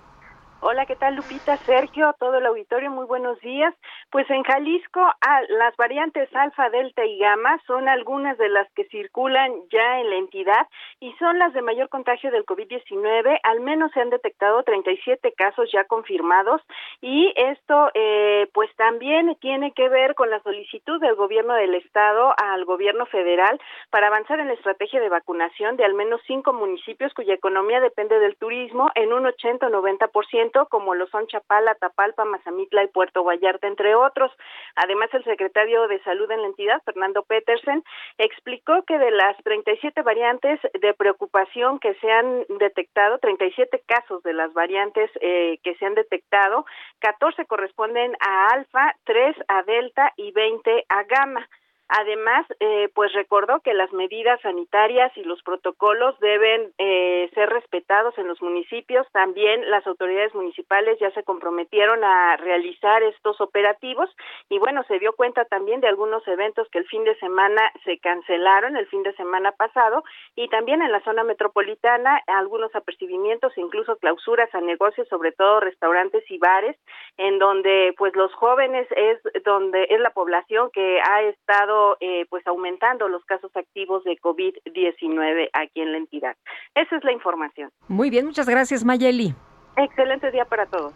Hola, ¿qué tal Lupita, Sergio, todo el auditorio? Muy buenos días. Pues en Jalisco, las variantes alfa, delta y gamma son algunas de las que circulan ya en la entidad y son las de mayor contagio del COVID-19. Al menos se han detectado 37 casos ya confirmados y esto eh, pues también tiene que ver con la solicitud del gobierno del estado al gobierno federal para avanzar en la estrategia de vacunación de al menos cinco municipios cuya economía depende del turismo en un 80 o 90% como lo son Chapala, Tapalpa, Mazamitla y Puerto Vallarta, entre otros. Además, el secretario de Salud en la entidad, Fernando Petersen, explicó que de las 37 variantes de preocupación que se han detectado, 37 casos de las variantes eh, que se han detectado, 14 corresponden a alfa, 3 a delta y 20 a gamma. Además, eh, pues recordó que las medidas sanitarias y los protocolos deben eh, ser respetados en los municipios. También las autoridades municipales ya se comprometieron a realizar estos operativos y bueno, se dio cuenta también de algunos eventos que el fin de semana se cancelaron el fin de semana pasado y también en la zona metropolitana algunos apercibimientos incluso clausuras a negocios, sobre todo restaurantes y bares, en donde pues los jóvenes es donde es la población que ha estado eh, pues aumentando los casos activos de COVID-19 aquí en la entidad. Esa es la información. Muy bien, muchas gracias Mayeli. Excelente día para todos.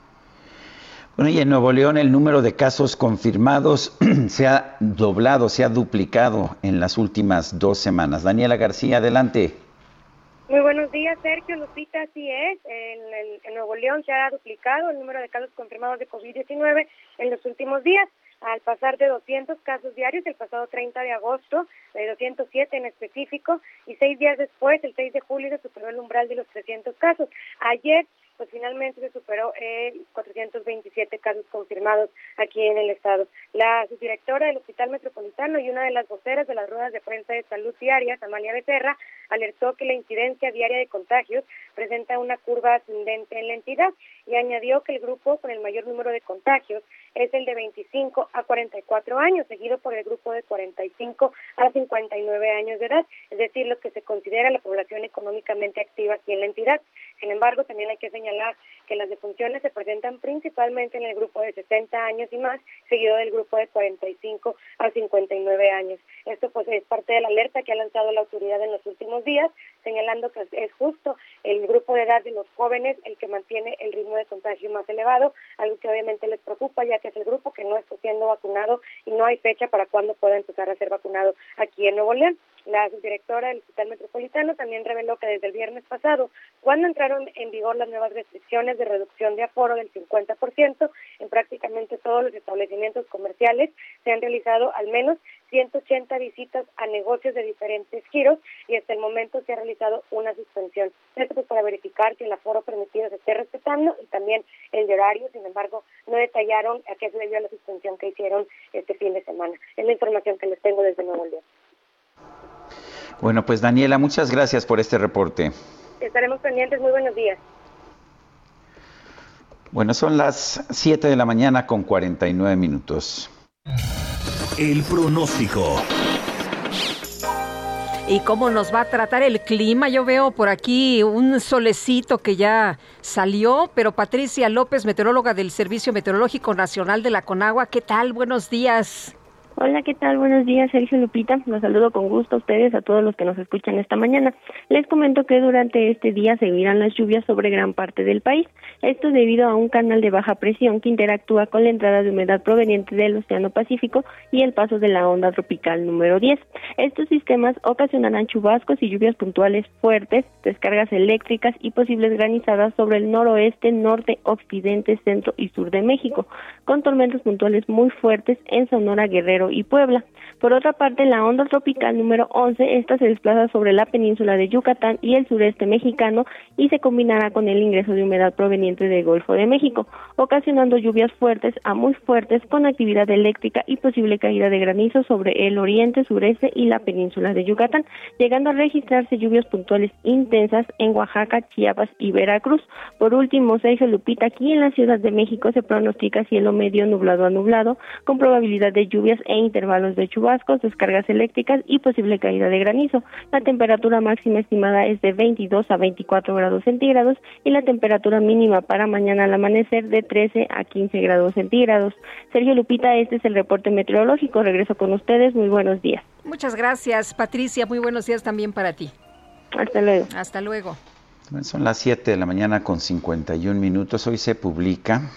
Bueno, y en Nuevo León el número de casos confirmados se ha doblado, se ha duplicado en las últimas dos semanas. Daniela García, adelante. Muy buenos días, Sergio Lupita, así es. En, en Nuevo León se ha duplicado el número de casos confirmados de COVID-19 en los últimos días al pasar de 200 casos diarios el pasado 30 de agosto, de 207 en específico, y seis días después, el 6 de julio, se superó el umbral de los 300 casos. Ayer pues finalmente se superó el 427 casos confirmados aquí en el estado. La subdirectora del Hospital Metropolitano y una de las voceras de las ruedas de prensa de salud diarias, Amalia Becerra, alertó que la incidencia diaria de contagios presenta una curva ascendente en la entidad y añadió que el grupo con el mayor número de contagios es el de 25 a 44 años, seguido por el grupo de 45 a 59 años de edad, es decir, lo que se considera la población económicamente activa aquí en la entidad. Sin embargo, también hay que señalar que las defunciones se presentan principalmente en el grupo de 60 años y más, seguido del grupo de 45 a 59 años. Esto pues es parte de la alerta que ha lanzado la autoridad en los últimos días, señalando que es justo el grupo de edad de los jóvenes el que mantiene el ritmo de contagio más elevado, algo que obviamente les preocupa ya que es el grupo que no está siendo vacunado y no hay fecha para cuándo pueda empezar a ser vacunado aquí en Nuevo León. La subdirectora del Hospital Metropolitano también reveló que desde el viernes pasado, cuando entraron en vigor las nuevas restricciones de reducción de aforo del 50%, en prácticamente todos los establecimientos comerciales se han realizado al menos 180 visitas a negocios de diferentes giros y hasta el momento se ha realizado una suspensión. Esto pues para verificar que el aforo permitido se esté respetando y también el de horario, sin embargo, no detallaron a qué se debió la suspensión que hicieron este fin de semana. Es la información que les tengo desde Nuevo León. Bueno, pues Daniela, muchas gracias por este reporte. Estaremos pendientes. Muy buenos días. Bueno, son las 7 de la mañana con 49 minutos. El pronóstico. ¿Y cómo nos va a tratar el clima? Yo veo por aquí un solecito que ya salió, pero Patricia López, meteoróloga del Servicio Meteorológico Nacional de la Conagua, ¿qué tal? Buenos días. Hola, ¿qué tal? Buenos días, Sergio Lupita. Los saludo con gusto a ustedes, a todos los que nos escuchan esta mañana. Les comento que durante este día seguirán las lluvias sobre gran parte del país. Esto debido a un canal de baja presión que interactúa con la entrada de humedad proveniente del Océano Pacífico y el paso de la onda tropical número 10. Estos sistemas ocasionarán chubascos y lluvias puntuales fuertes, descargas eléctricas y posibles granizadas sobre el noroeste, norte, occidente, centro y sur de México, con tormentas puntuales muy fuertes en Sonora, Guerrero y Puebla. Por otra parte, la onda tropical número 11, esta se desplaza sobre la península de Yucatán y el sureste mexicano y se combinará con el ingreso de humedad proveniente del Golfo de México, ocasionando lluvias fuertes a muy fuertes con actividad eléctrica y posible caída de granizo sobre el oriente, sureste y la península de Yucatán, llegando a registrarse lluvias puntuales intensas en Oaxaca, Chiapas y Veracruz. Por último, Sergio Lupita, aquí en la Ciudad de México se pronostica cielo medio nublado a nublado, con probabilidad de lluvias e intervalos de chubascos, descargas eléctricas y posible caída de granizo. La temperatura máxima estimada es de 22 a 24 grados centígrados y la temperatura mínima para mañana al amanecer de 13 a 15 grados centígrados. Sergio Lupita, este es el reporte meteorológico. Regreso con ustedes. Muy buenos días. Muchas gracias, Patricia. Muy buenos días también para ti. Hasta luego. Hasta luego. Son las 7 de la mañana con 51 minutos. Hoy se publica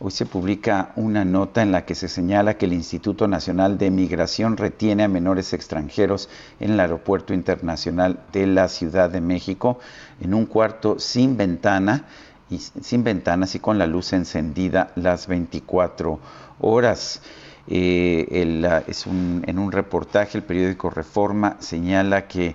Hoy se publica una nota en la que se señala que el Instituto Nacional de Migración retiene a menores extranjeros en el Aeropuerto Internacional de la Ciudad de México en un cuarto sin ventana y sin ventanas y con la luz encendida las 24 horas. Eh, es en un reportaje el periódico Reforma señala que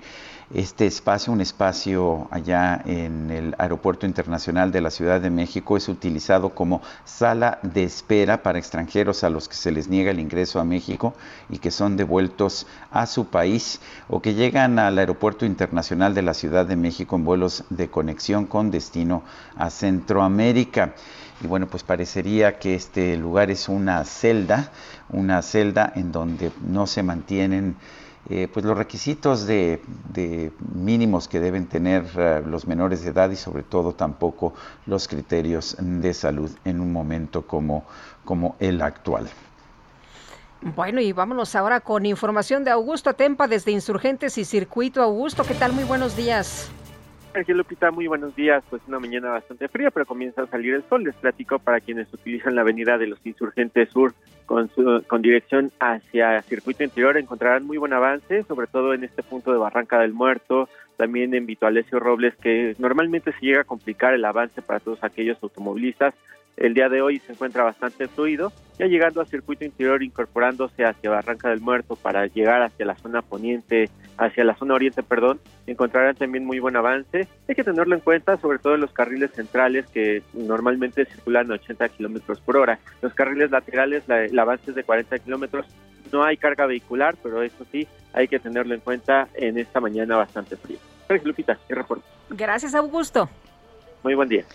este espacio, un espacio allá en el Aeropuerto Internacional de la Ciudad de México, es utilizado como sala de espera para extranjeros a los que se les niega el ingreso a México y que son devueltos a su país o que llegan al Aeropuerto Internacional de la Ciudad de México en vuelos de conexión con destino a Centroamérica. Y bueno, pues parecería que este lugar es una celda, una celda en donde no se mantienen eh, pues los requisitos de, mínimos que deben tener eh, los menores de edad y sobre todo tampoco los criterios de salud en un momento como, como el actual. Bueno, y vámonos ahora con información de Augusto Atempa desde Insurgentes y Circuito. Augusto, ¿qué tal? Muy buenos días. Sergio muy buenos días. Pues una mañana bastante fría, pero comienza a salir el sol. Les platico para quienes utilizan la avenida de los Insurgentes Sur con, su, con dirección hacia Circuito Interior. Encontrarán muy buen avance, sobre todo en este punto de Barranca del Muerto, también en Vito Robles, que normalmente se llega a complicar el avance para todos aquellos automovilistas el día de hoy se encuentra bastante fluido, ya llegando al circuito interior, incorporándose hacia Barranca del Muerto para llegar hacia la zona poniente, hacia la zona oriente, perdón, encontrarán también muy buen avance. Hay que tenerlo en cuenta, sobre todo en los carriles centrales que normalmente circulan a 80 kilómetros por hora. Los carriles laterales, la, el avance es de 40 kilómetros. No hay carga vehicular, pero eso sí, hay que tenerlo en cuenta en esta mañana bastante fría. Gracias, Lupita. ¿Qué reporte? Gracias, Augusto. Muy buen día.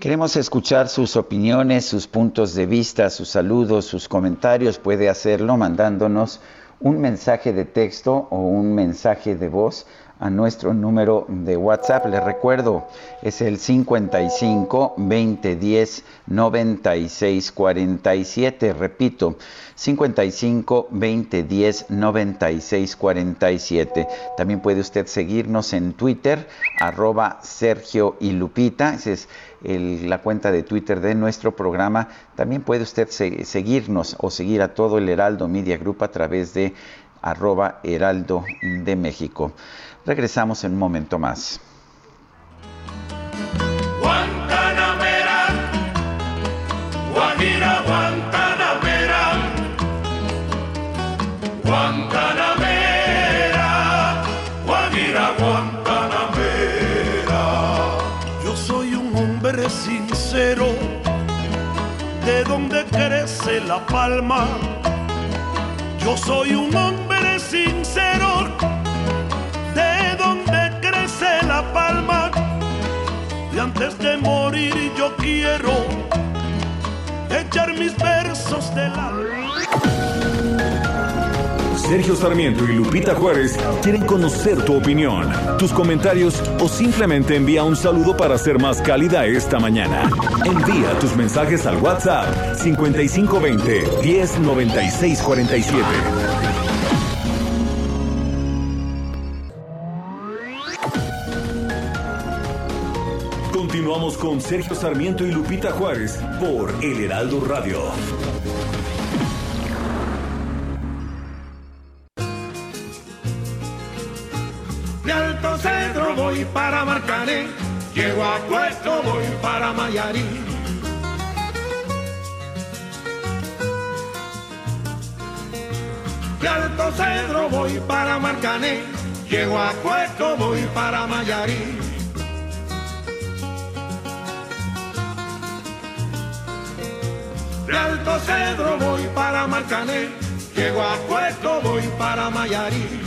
Queremos escuchar sus opiniones, sus puntos de vista, sus saludos, sus comentarios. Puede hacerlo mandándonos un mensaje de texto o un mensaje de voz a nuestro número de WhatsApp. Les recuerdo, es el 55 20 10 96 47. Repito, 55 20 10 96 47. También puede usted seguirnos en Twitter, arroba Sergio y Lupita. Esa es la cuenta de Twitter de nuestro programa. También puede usted se, seguirnos o seguir a todo el Heraldo Media Group a través de arroba Heraldo de México. Regresamos en un momento más. Guantanamera, Guajira, Guantanamera, Guantanamera, Guajira, Guantanamera. Yo soy un hombre sincero, de donde crece la palma. Yo soy un hombre sincero palma. Y antes de morir yo quiero echar mis versos del alma. Sergio Sarmiento y Lupita Juárez quieren conocer tu opinión, tus comentarios o simplemente envía un saludo para ser más cálida esta mañana. Envía tus mensajes al WhatsApp 5520 109647. Continuamos con Sergio Sarmiento y Lupita Juárez por El Heraldo Radio. De Alto Cedro voy para Marcané, llego a Puerto voy para Mayarí. De Alto Cedro voy para Marcané, llego a Puerto voy para Mayarí. De Alto Cedro voy para Marcané, llego a Puerto voy para Mayarí.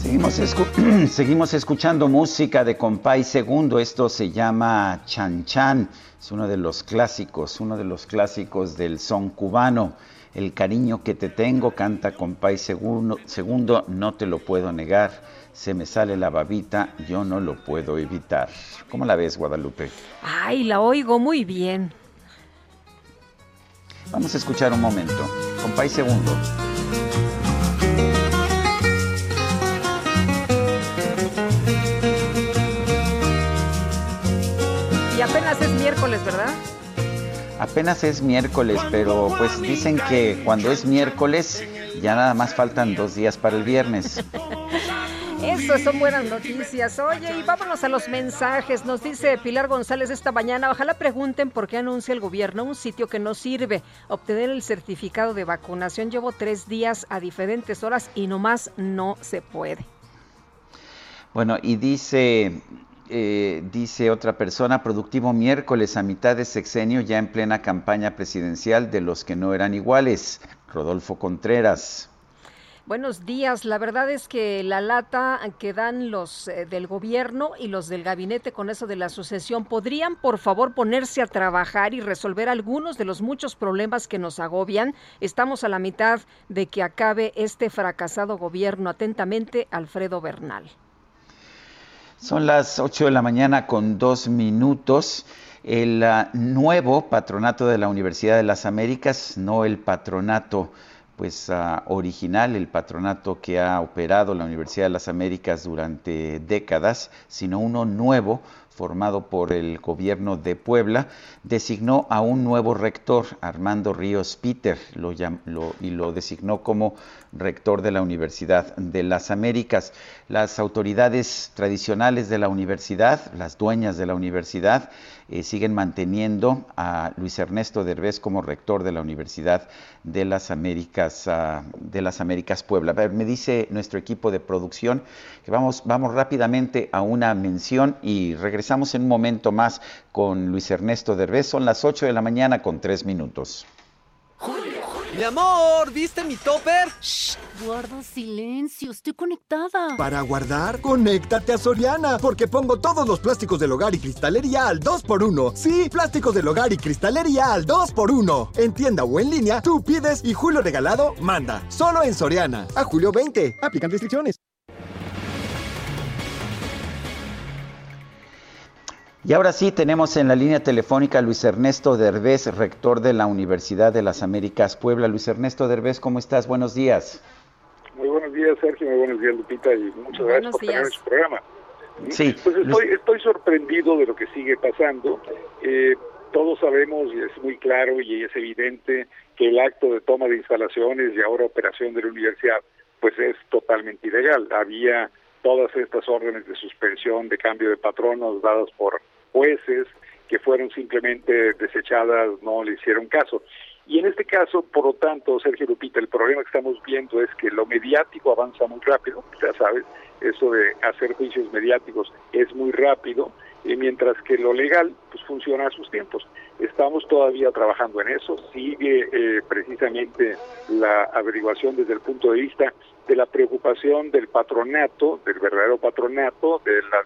Seguimos, seguimos escuchando música de Compay Segundo. Esto se llama Chan Chan. Es uno de los clásicos, uno de los clásicos del son cubano. El cariño que te tengo canta Compay Segundo, Segundo. No te lo puedo negar. Se me sale la babita, yo no lo puedo evitar. ¿Cómo la ves, Guadalupe? Ay, la oigo muy bien. Vamos a escuchar un momento. Compay Segundo. Y apenas es miércoles, ¿verdad? Apenas es miércoles, pero pues dicen que cuando es miércoles ya nada más faltan dos días para el viernes. Eso son buenas noticias. Oye, y vámonos a los mensajes. Nos dice Pilar González esta mañana, ojalá pregunten por qué anuncia el gobierno un sitio que no sirve. Obtener el certificado de vacunación llevo tres días a diferentes horas y nomás no se puede. Bueno, y dice, eh, dice otra persona, productivo miércoles a mitad de sexenio, ya en plena campaña presidencial de los que no eran iguales. Rodolfo Contreras. Buenos días. La verdad es que la lata que dan los eh, del gobierno y los del gabinete con eso de la sucesión podrían, por favor, ponerse a trabajar y resolver algunos de los muchos problemas que nos agobian. Estamos a la mitad de que acabe este fracasado gobierno. Atentamente, Alfredo Bernal. Son las 8 de la mañana con dos minutos. El uh, nuevo patronato de la Universidad de las Américas, no el patronato pues uh, original, el patronato que ha operado la Universidad de las Américas durante décadas, sino uno nuevo, formado por el gobierno de Puebla, designó a un nuevo rector, Armando Ríos Peter, lo, y lo designó como rector de la Universidad de las Américas. Las autoridades tradicionales de la universidad, las dueñas de la universidad, eh, siguen manteniendo a Luis Ernesto Derbez como rector de la Universidad de las Américas, ah, de las Américas Puebla. me dice nuestro equipo de producción que vamos, vamos rápidamente a una mención y regresamos en un momento más con Luis Ernesto Derbez. Son las 8 de la mañana con 3 minutos. Mi amor, ¿viste mi topper? Shh, guarda silencio, estoy conectada. Para guardar, conéctate a Soriana, porque pongo todos los plásticos del hogar y cristalería al 2x1. Sí, plásticos del hogar y cristalería al 2x1. En tienda o en línea, tú pides y Julio Regalado manda. Solo en Soriana. A julio 20. Aplican restricciones. Y ahora sí, tenemos en la línea telefónica a Luis Ernesto Derbez, rector de la Universidad de las Américas Puebla. Luis Ernesto Derbez, ¿cómo estás? Buenos días. Muy buenos días, Sergio. Muy buenos días, Lupita. Y muchas gracias por tener su programa. Sí. Pues estoy, estoy sorprendido de lo que sigue pasando. Eh, todos sabemos y es muy claro y es evidente que el acto de toma de instalaciones y ahora operación de la universidad pues es totalmente ilegal. Había todas estas órdenes de suspensión, de cambio de patronos dadas por jueces que fueron simplemente desechadas, no le hicieron caso. Y en este caso, por lo tanto, Sergio Lupita, el problema que estamos viendo es que lo mediático avanza muy rápido, ya sabes, eso de hacer juicios mediáticos es muy rápido, y mientras que lo legal pues funciona a sus tiempos. Estamos todavía trabajando en eso, sigue eh, precisamente la averiguación desde el punto de vista de la preocupación del patronato, del verdadero patronato, de la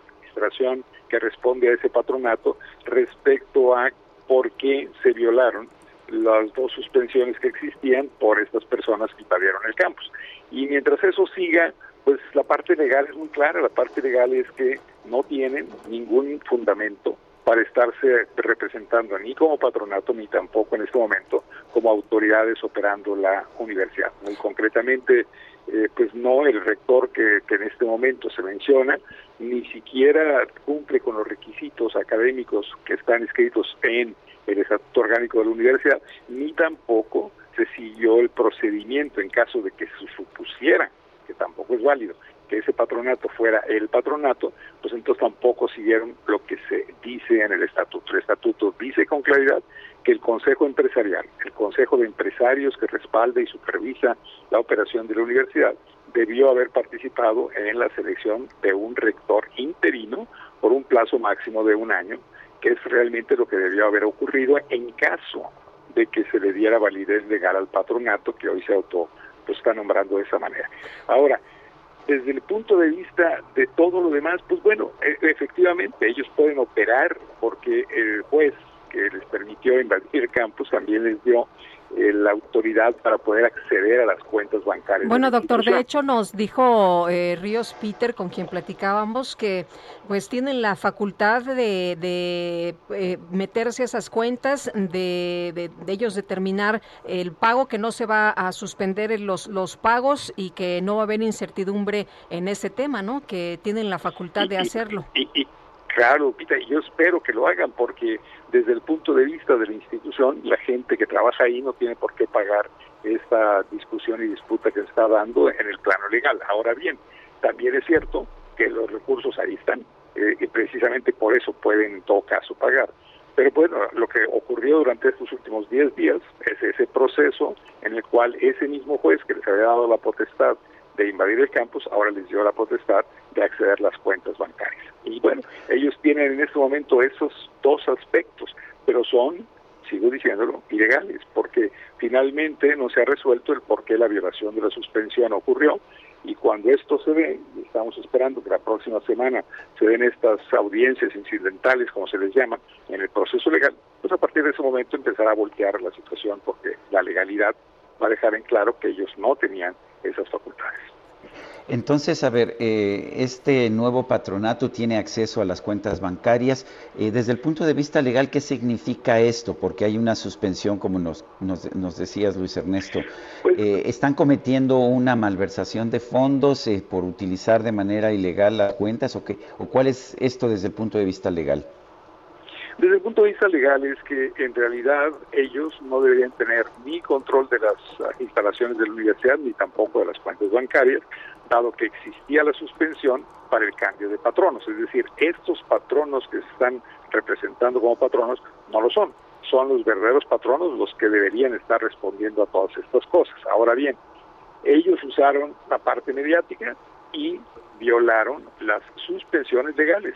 que responde a ese patronato respecto a por qué se violaron las dos suspensiones que existían por estas personas que invadieron el campus. Y mientras eso siga, pues la parte legal es muy clara, la parte legal es que no tienen ningún fundamento para estarse representando ni como patronato ni tampoco en este momento como autoridades operando la universidad. Muy concretamente, eh, pues no el rector que, que en este momento se menciona, ni siquiera cumple con los requisitos académicos que están escritos en el estatuto orgánico de la universidad, ni tampoco se siguió el procedimiento en caso de que se supusiera, que tampoco es válido, que ese patronato fuera el patronato, pues entonces tampoco siguieron lo que se dice en el estatuto. El estatuto dice con claridad que el Consejo Empresarial, el Consejo de Empresarios que respalda y supervisa la operación de la universidad, debió haber participado en la selección de un rector interino por un plazo máximo de un año, que es realmente lo que debió haber ocurrido en caso de que se le diera validez legal al patronato que hoy se auto pues, está nombrando de esa manera. Ahora, desde el punto de vista de todo lo demás, pues bueno, e, efectivamente ellos pueden operar porque el juez que les permitió invadir campus también les dio la autoridad para poder acceder a las cuentas bancarias. Bueno, doctor, de hecho nos dijo eh, Ríos Peter, con quien platicábamos, que pues tienen la facultad de, de eh, meterse a esas cuentas, de, de, ellos determinar el pago, que no se va a suspender los, los pagos y que no va a haber incertidumbre en ese tema, ¿no? Que tienen la facultad de hacerlo. Claro, Pita, y yo espero que lo hagan porque desde el punto de vista de la institución, la gente que trabaja ahí no tiene por qué pagar esta discusión y disputa que se está dando en el plano legal. Ahora bien, también es cierto que los recursos ahí están eh, y precisamente por eso pueden en todo caso pagar. Pero bueno, lo que ocurrió durante estos últimos 10 días es ese proceso en el cual ese mismo juez que les había dado la potestad de invadir el campus, ahora les dio la potestad de acceder a las cuentas bancarias. Y bueno, ellos tienen en este momento esos dos aspectos, pero son, sigo diciéndolo, ilegales, porque finalmente no se ha resuelto el por qué la violación de la suspensión ocurrió. Y cuando esto se ve, y estamos esperando que la próxima semana se den estas audiencias incidentales, como se les llama, en el proceso legal, pues a partir de ese momento empezará a voltear la situación porque la legalidad va a dejar en claro que ellos no tenían esas facultades. Entonces, a ver, eh, este nuevo patronato tiene acceso a las cuentas bancarias. Eh, desde el punto de vista legal, ¿qué significa esto? Porque hay una suspensión, como nos, nos, decías, Luis Ernesto. Pues eh, ¿Están cometiendo una malversación de fondos por utilizar de manera ilegal las cuentas o, qué? ¿O cuál es esto desde el punto de vista legal? Desde el punto de vista legal es que en realidad ellos no deberían tener ni control de las instalaciones de la universidad ni tampoco de las cuentas bancarias, dado que existía la suspensión para el cambio de patronos. Es decir, estos patronos que se están representando como patronos no lo son. Son los verdaderos patronos los que deberían estar respondiendo a todas estas cosas. Ahora bien, ellos usaron la parte mediática y violaron las suspensiones legales.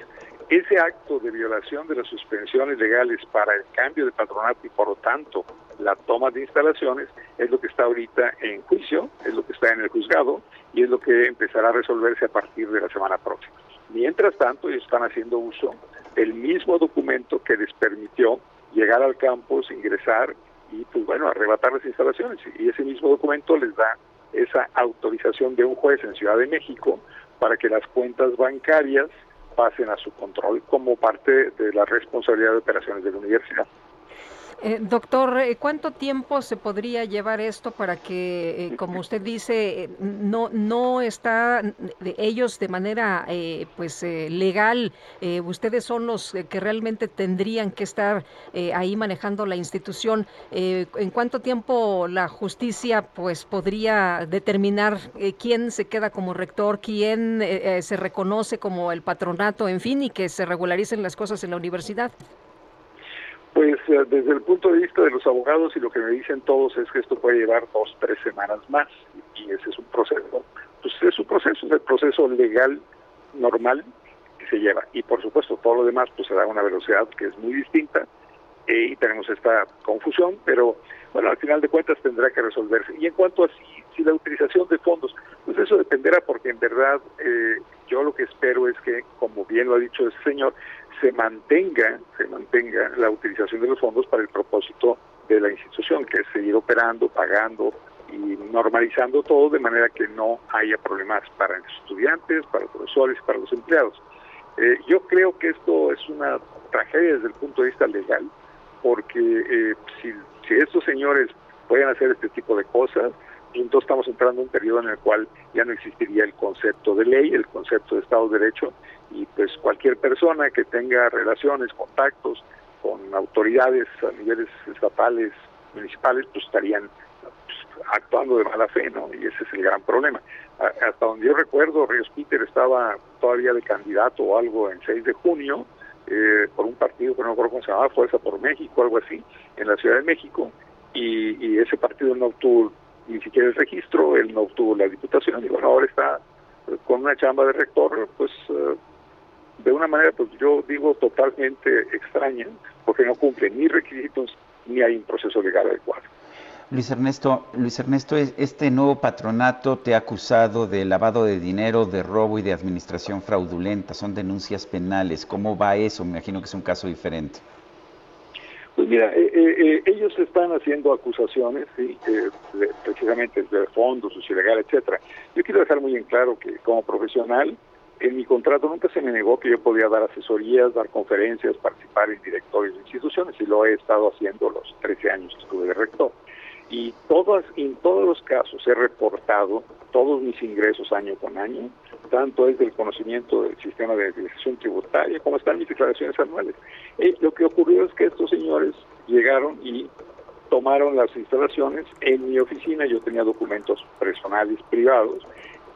Ese acto de violación de las suspensiones legales para el cambio de patronato y por lo tanto la toma de instalaciones es lo que está ahorita en juicio, es lo que está en el juzgado y es lo que empezará a resolverse a partir de la semana próxima. Mientras tanto, ellos están haciendo uso del mismo documento que les permitió llegar al campus, ingresar y, pues bueno, arrebatar las instalaciones. Y ese mismo documento les da esa autorización de un juez en Ciudad de México para que las cuentas bancarias pasen a su control como parte de la responsabilidad de operaciones de la universidad. Eh, doctor, eh, ¿cuánto tiempo se podría llevar esto para que, eh, como usted dice, no no está ellos de manera pues legal? ustedes son los que realmente tendrían que estar ahí manejando la institución. ¿En cuánto tiempo la justicia pues podría determinar quién se queda como rector, quién se reconoce como el patronato, en fin, y que se regularicen las cosas en la universidad? Pues eh, desde el punto de vista de los abogados y lo que me dicen todos es que esto puede llevar dos, tres semanas más y ese es un proceso, pues es un proceso, es el proceso legal normal que se lleva y por supuesto todo lo demás pues se da a una velocidad que es muy distinta y tenemos esta confusión, pero bueno, al final de cuentas tendrá que resolverse. Y en cuanto a si, si la utilización de fondos, pues eso dependerá porque en verdad eh, yo lo que espero es que, como bien lo ha dicho ese señor, se mantenga, se mantenga la utilización de los fondos para el propósito de la institución, que es seguir operando, pagando y normalizando todo de manera que no haya problemas para los estudiantes, para los profesores, para los empleados. Eh, yo creo que esto es una tragedia desde el punto de vista legal, porque eh, si, estos señores pueden hacer este tipo de cosas, entonces estamos entrando en un periodo en el cual ya no existiría el concepto de ley, el concepto de Estado de Derecho, y pues cualquier persona que tenga relaciones, contactos con autoridades a niveles estatales, municipales, pues estarían pues, actuando de mala fe, ¿no? Y ese es el gran problema. hasta donde yo recuerdo, Ríos Peter estaba todavía de candidato o algo en 6 de junio, eh, por un partido que no recuerdo cómo se llamaba, Fuerza por México, algo así, en la Ciudad de México, y, y ese partido no obtuvo ni siquiera el registro, él no obtuvo la diputación, y bueno, ahora está eh, con una chamba de rector, pues eh, de una manera, pues yo digo totalmente extraña, porque no cumple ni requisitos ni hay un proceso legal adecuado. Luis Ernesto, Luis Ernesto, este nuevo patronato te ha acusado de lavado de dinero, de robo y de administración fraudulenta. Son denuncias penales. ¿Cómo va eso? Me imagino que es un caso diferente. Pues mira, eh, eh, eh, ellos están haciendo acusaciones, ¿sí? precisamente de fondos, ilegal, etcétera. Yo quiero dejar muy en claro que como profesional en mi contrato nunca se me negó que yo podía dar asesorías, dar conferencias, participar en directorios de instituciones y lo he estado haciendo los 13 años que estuve de rector. Y todas, en todos los casos he reportado todos mis ingresos año con año, tanto es del conocimiento del sistema de administración tributaria como están mis declaraciones anuales. Eh, lo que ocurrió es que estos señores llegaron y tomaron las instalaciones en mi oficina, yo tenía documentos personales privados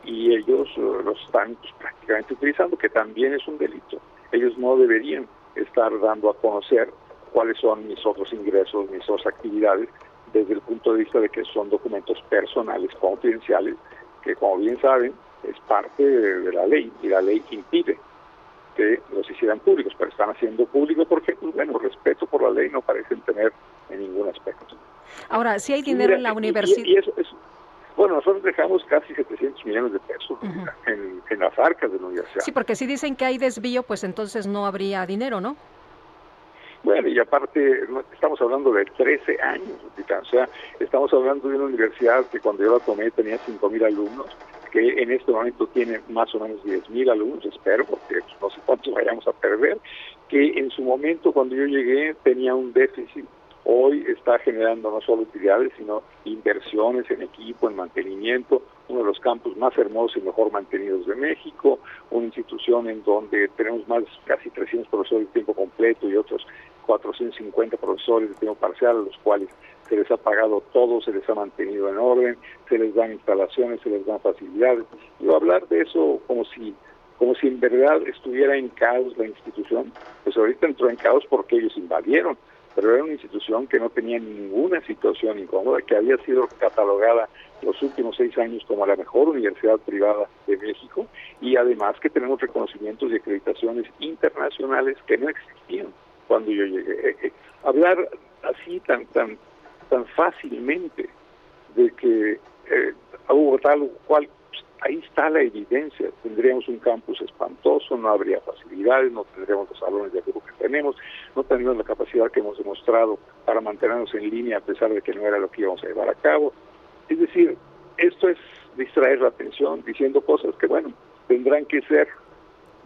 y ellos uh, los están pues, prácticamente utilizando, que también es un delito. Ellos no deberían estar dando a conocer cuáles son mis otros ingresos, mis otras actividades, desde el punto de vista de que son documentos personales, confidenciales, que como bien saben es parte de, la ley y la ley impide que los hicieran públicos, pero están haciendo público porque, pues, bueno, respeto por la ley no parecen tener en ningún aspecto. Ahora, si hay dinero en la universidad... Y, eso, bueno, nosotros dejamos casi 700 millones de pesos en, las arcas de la universidad. Sí, porque si dicen que hay desvío, pues entonces no habría dinero, ¿no? Bueno, y aparte, estamos hablando de 13 años, o sea, estamos hablando de una universidad que cuando yo la tomé tenía 5.000 alumnos, que en este momento tiene más o menos 10.000 alumnos, espero, porque no sé cuántos vayamos a perder, que en su momento cuando yo llegué tenía un déficit hoy está generando no solo utilidades, sino inversiones en equipo, en mantenimiento, uno de los campus más hermosos y mejor mantenidos de México, una institución en donde tenemos más casi 300 profesores de tiempo completo y otros 450 profesores de tiempo parcial, a los cuales se les ha pagado todo, se les ha mantenido en orden, se les dan instalaciones, se les dan facilidades. Y hablar de eso como si como si en verdad estuviera en caos la institución, pues ahorita entró en caos porque ellos invadieron pero era una institución que no tenía ninguna situación incómoda, que había sido catalogada los últimos seis años como la mejor universidad privada de México y además que tenemos reconocimientos y acreditaciones internacionales que no existían cuando yo llegué. Eh, eh, hablar así tan tan tan fácilmente de que eh, hubo tal o cual ahí está la evidencia. Tendríamos un campus espantoso, no habría facilidades, no tendríamos los salones de grupo que tenemos, no tendríamos la capacidad que hemos demostrado para mantenernos en línea a pesar de que no era lo que íbamos a llevar a cabo. Es decir, esto es distraer la atención diciendo cosas que, bueno, tendrán que ser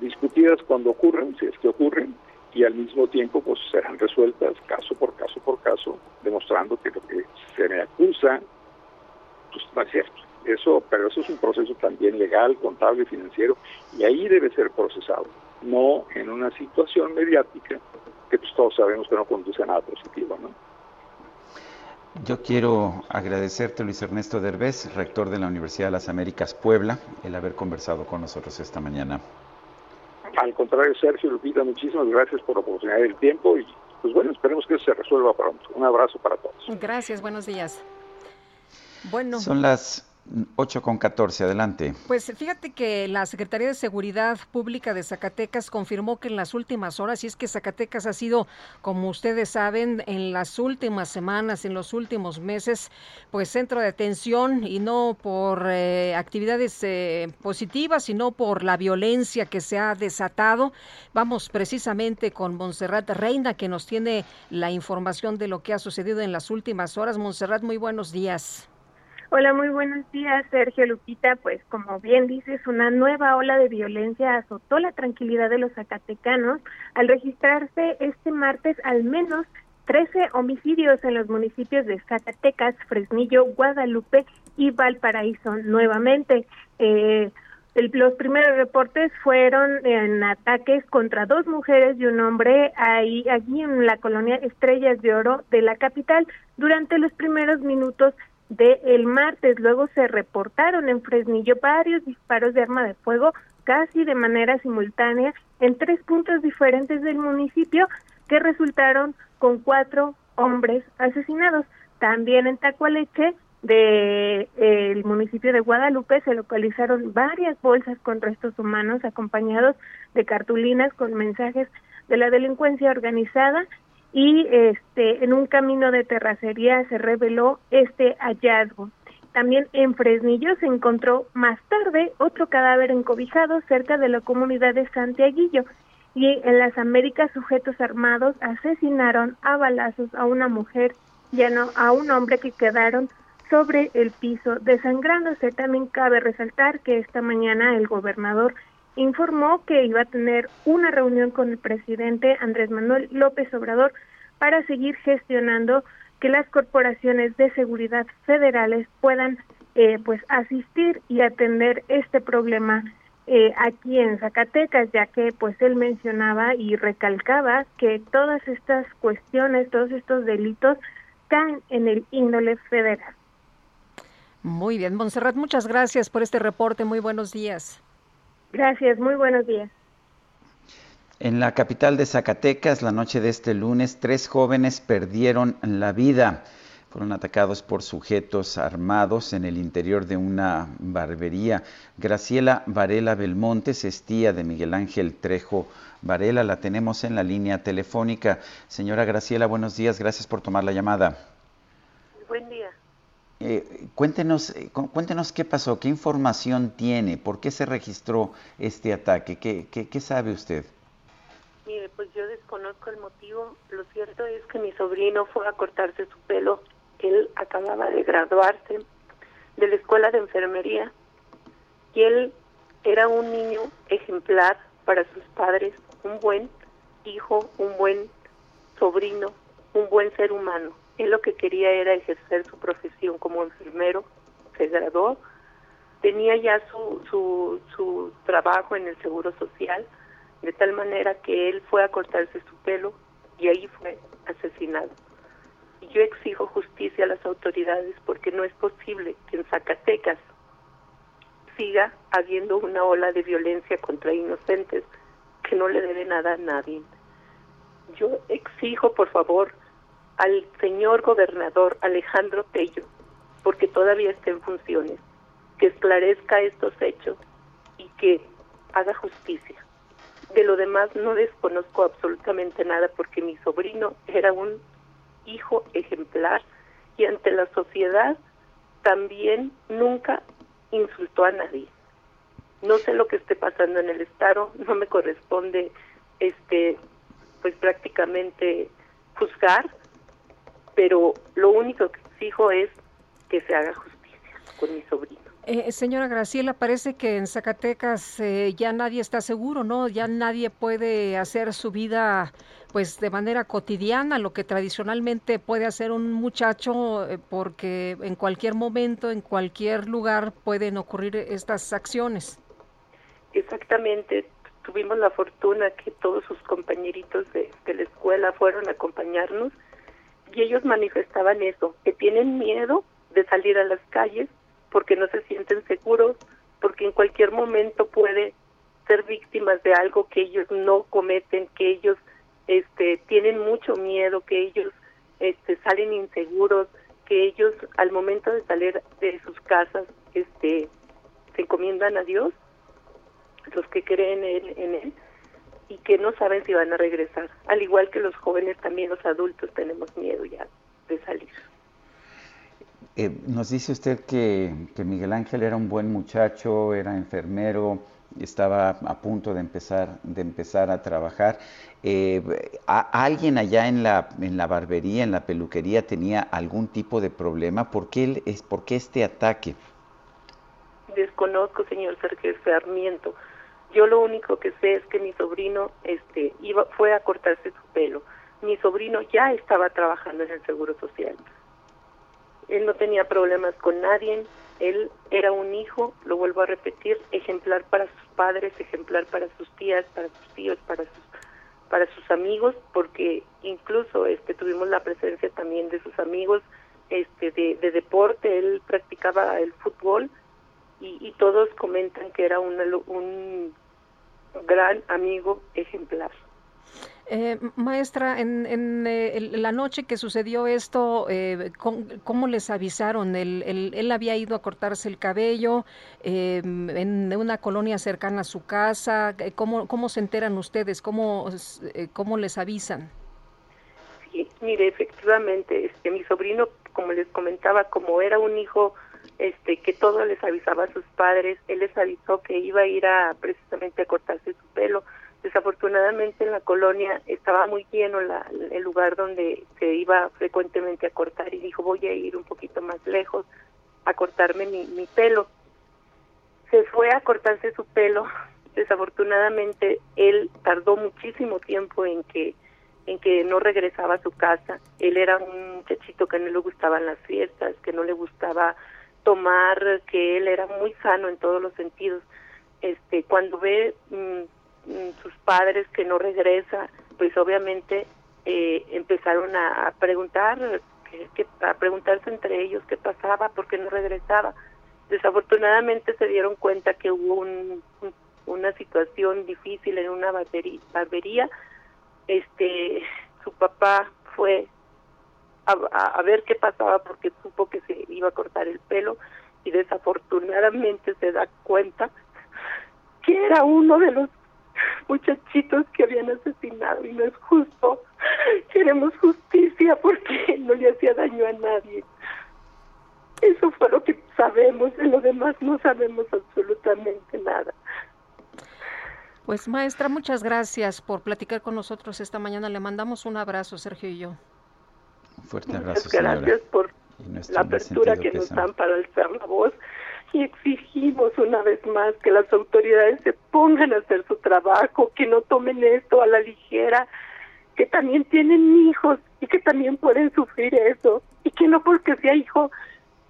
discutidas cuando ocurren, si es que ocurren, y al mismo tiempo pues serán resueltas caso por caso por caso, demostrando que lo que se me acusa pues no es cierto. Eso, pero eso es un proceso también legal, contable, financiero, y ahí debe ser procesado, no en una situación mediática que pues, todos sabemos que no conduce a nada positivo, ¿no? Yo quiero agradecerte, Luis Ernesto Derbez, rector de la Universidad de las Américas Puebla, el haber conversado con nosotros esta mañana. Al contrario, Sergio Lupita, muchísimas gracias por la oportunidad del tiempo y pues bueno, esperemos que eso se resuelva pronto. Un abrazo para todos. Gracias, buenos días. Bueno. Son las 8 con 14, adelante. Pues fíjate que la Secretaría de Seguridad Pública de Zacatecas confirmó que en las últimas horas, y es que Zacatecas ha sido, como ustedes saben, en las últimas semanas, en los últimos meses, pues centro de atención y no por eh, actividades eh, positivas, sino por la violencia que se ha desatado. Vamos precisamente con Montserrat Reina, que nos tiene la información de lo que ha sucedido en las últimas horas. Montserrat, muy buenos días. Hola, muy buenos días, Sergio Lupita. Pues como bien dices, una nueva ola de violencia azotó la tranquilidad de los zacatecanos al registrarse este martes al menos 13 homicidios en los municipios de Zacatecas, Fresnillo, Guadalupe y Valparaíso nuevamente. Eh, los primeros reportes fueron en ataques contra dos mujeres y un hombre ahí allí en la colonia Estrellas de Oro de la capital. Durante los primeros minutos de el martes. Luego se reportaron en Fresnillo varios disparos de arma de fuego casi de manera simultánea en tres puntos diferentes del municipio que resultaron con cuatro hombres asesinados. También en Tacualeche de el municipio de Guadalupe se localizaron varias bolsas con restos humanos acompañados de cartulinas con mensajes de la delincuencia organizada y este en un camino de terracería se reveló este hallazgo. También en Fresnillo se encontró más tarde otro cadáver encobijado cerca de la comunidad de Santiaguillo y en las Américas sujetos armados asesinaron a balazos a una mujer y a un hombre que quedaron sobre el piso desangrándose. También cabe resaltar que esta mañana el gobernador informó que iba a tener una reunión con el presidente Andrés Manuel López Obrador para seguir gestionando que las corporaciones de seguridad federales puedan eh, pues asistir y atender este problema eh, aquí en Zacatecas, ya que pues él mencionaba y recalcaba que todas estas cuestiones, todos estos delitos caen en el índole federal. Muy bien, Montserrat, muchas gracias por este reporte. Muy buenos días. Gracias, muy buenos días. En la capital de Zacatecas, la noche de este lunes, tres jóvenes perdieron la vida. Fueron atacados por sujetos armados en el interior de una barbería. Graciela Varela Belmontes es tía de Miguel Ángel Trejo Varela. La tenemos en la línea telefónica. Señora Graciela, buenos días. Gracias por tomar la llamada. Buen día. Eh, cuéntenos, eh, cuéntenos qué pasó, qué información tiene, por qué se registró este ataque, qué, qué, sabe usted. Mire, pues yo desconozco el motivo. Lo cierto es que mi sobrino fue a cortarse su pelo. Él acababa de graduarse de la escuela de enfermería Y él era un niño ejemplar para sus padres, un buen hijo, un buen sobrino, un buen ser humano. Él lo que quería era ejercer su profesión como enfermero, se graduó, tenía ya su, su, su trabajo en el Seguro Social, de tal manera que él fue a cortarse su pelo y ahí fue asesinado. Y yo exijo justicia a las autoridades porque no es posible que en Zacatecas siga habiendo una ola de violencia contra inocentes que no le debe nada a nadie. Yo exijo, por favor, al señor gobernador Alejandro Tello, porque todavía está en funciones, que esclarezca estos hechos y que haga justicia. De lo demás no desconozco absolutamente nada porque mi sobrino era un hijo ejemplar y ante la sociedad también nunca insultó a nadie. No sé lo que esté pasando en el estado, no me corresponde este pues prácticamente juzgar, pero lo único que exijo es que se haga justicia con mi sobrino. Eh, señora Graciela, parece que en Zacatecas eh, ya nadie está seguro, ¿no? Ya nadie puede hacer su vida pues de manera cotidiana, lo que tradicionalmente puede hacer un muchacho, eh, porque en cualquier momento, en cualquier lugar pueden ocurrir estas acciones. Exactamente, tuvimos la fortuna que todos sus compañeritos de, de la escuela fueron a acompañarnos y ellos manifestaban eso, que tienen miedo de salir a las calles porque no se sienten seguros, porque en cualquier momento puede ser víctimas de algo que ellos no cometen, que ellos este tienen mucho miedo, que ellos este salen inseguros, que ellos al momento de salir de sus casas este se encomiendan a Dios, los que creen en en él y que no saben si van a regresar. Al igual que los jóvenes, también los adultos tenemos miedo ya de salir. Eh, nos dice usted que, Miguel Ángel era un buen muchacho, era enfermero, estaba a punto de empezar, de empezar a trabajar. Eh, ¿Alguien allá en la, en la barbería, en la peluquería, tenía algún tipo de problema? ¿Por qué, es, por qué este ataque? Desconozco, señor Sergio Sarmiento. Yo lo único que sé es que mi sobrino este, iba, fue a cortarse su pelo. Mi sobrino ya estaba trabajando en el Seguro Social. Él no tenía problemas con nadie, él era un hijo, lo vuelvo a repetir, ejemplar para sus padres, ejemplar para sus tías, para sus tíos, para sus para sus amigos, porque incluso este tuvimos la presencia también de sus amigos este de, de deporte, él practicaba el fútbol y, y todos comentan que era un, un gran amigo ejemplar. Eh, maestra, en, en eh, la noche que sucedió esto, eh, ¿cómo, les avisaron? ¿Él, él, había ido a cortarse el cabello eh, en una colonia cercana a su casa. ¿Cómo, cómo se enteran ustedes? ¿Cómo, cómo les avisan? Sí, mire, efectivamente, este, mi sobrino, como les comentaba, como era un hijo este que todo les avisaba a sus padres, él les avisó que iba a ir a precisamente a cortarse su pelo Desafortunadamente en la colonia estaba muy lleno el lugar donde se iba frecuentemente a cortar y dijo voy a ir un poquito más lejos a cortarme mi, mi pelo. Se fue a cortarse su pelo. Desafortunadamente él tardó muchísimo tiempo en que en que no regresaba a su casa. Él era un muchachito que no le gustaban las fiestas, que no le gustaba tomar, que él era muy sano en todos los sentidos. Este, cuando ve mm, Mm, sus padres que no regresa, pues obviamente eh, empezaron a, preguntar, que, a preguntarse entre ellos qué pasaba, por qué no regresaba. Desafortunadamente se dieron cuenta que hubo un, una situación difícil en una barbería, barbería. Este, su papá fue a, ver qué pasaba porque supo que se iba a cortar el pelo y desafortunadamente se da cuenta que era uno de los muchachitos que habían asesinado y no es justo. Queremos justicia porque no le hacía daño a nadie. Eso fue lo que sabemos, de lo demás no sabemos absolutamente nada. Pues maestra, muchas gracias por platicar con nosotros esta mañana. Le mandamos un abrazo, Sergio y yo. Fuerte abrazo. Muchas gracias por la apertura que, nos dan para alzar la voz y exigimos una vez más que las autoridades se pongan a hacer su trabajo, que no tomen esto a la ligera, que también tienen hijos y que también pueden sufrir eso y que no porque sea hijo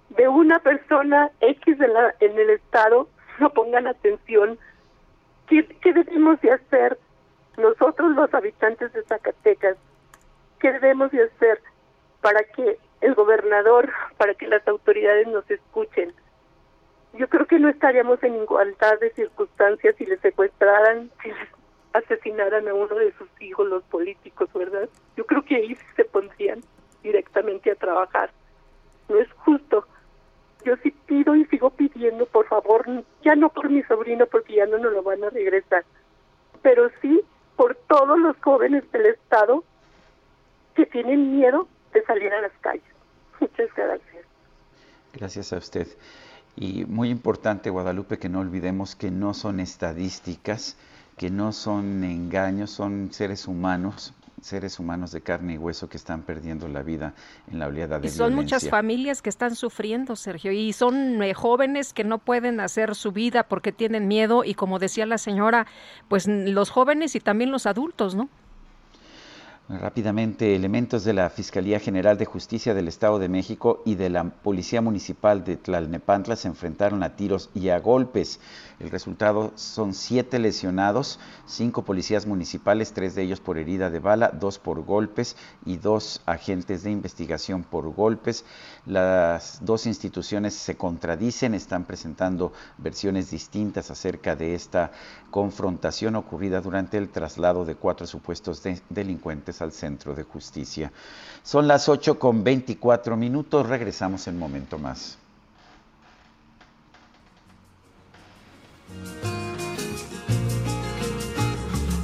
de una persona X de la, en el estado no pongan atención. ¿Qué, ¿Qué debemos de hacer nosotros los habitantes de Zacatecas? ¿Qué debemos de hacer para que el gobernador, para que las autoridades nos escuchen? yo creo que no estaríamos en igualdad de circunstancias si le secuestraran, si les asesinaran a uno de sus hijos los políticos, ¿verdad? Yo creo que ahí se pondrían directamente a trabajar. No es justo. Yo sí pido y sigo pidiendo, por favor, ya no por mi sobrino porque ya no nos lo van a regresar, pero sí por todos los jóvenes del Estado que tienen miedo de salir a las calles. Muchas gracias. Gracias a usted. Y muy importante, Guadalupe, que no olvidemos que no son estadísticas, que no son engaños, son seres humanos, seres humanos de carne y hueso que están perdiendo la vida en la oleada de y son muchas familias que están sufriendo, Sergio, y son eh, jóvenes que no pueden hacer su vida porque tienen miedo y como decía la señora, pues los jóvenes y también los adultos, ¿no? Rápidamente, elementos de la Fiscalía General de Justicia del Estado de México y de la Policía Municipal de Tlalnepantla se enfrentaron a tiros y a golpes. El resultado son siete lesionados, cinco policías municipales, tres de ellos por herida de bala, dos por golpes y dos agentes de investigación por golpes. Las dos instituciones se contradicen, están presentando versiones distintas acerca de esta confrontación ocurrida durante el traslado de cuatro supuestos delincuentes al centro de justicia. Son las 8 con 24 minutos, regresamos en momento más.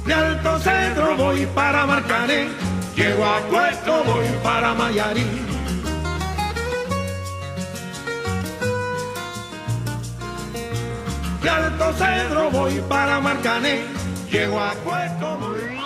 De Alto Cedro voy para Marcané, llego a Puerto voy para Mayarí. De Alto Cedro voy para Marcané, llego a Puerto voy.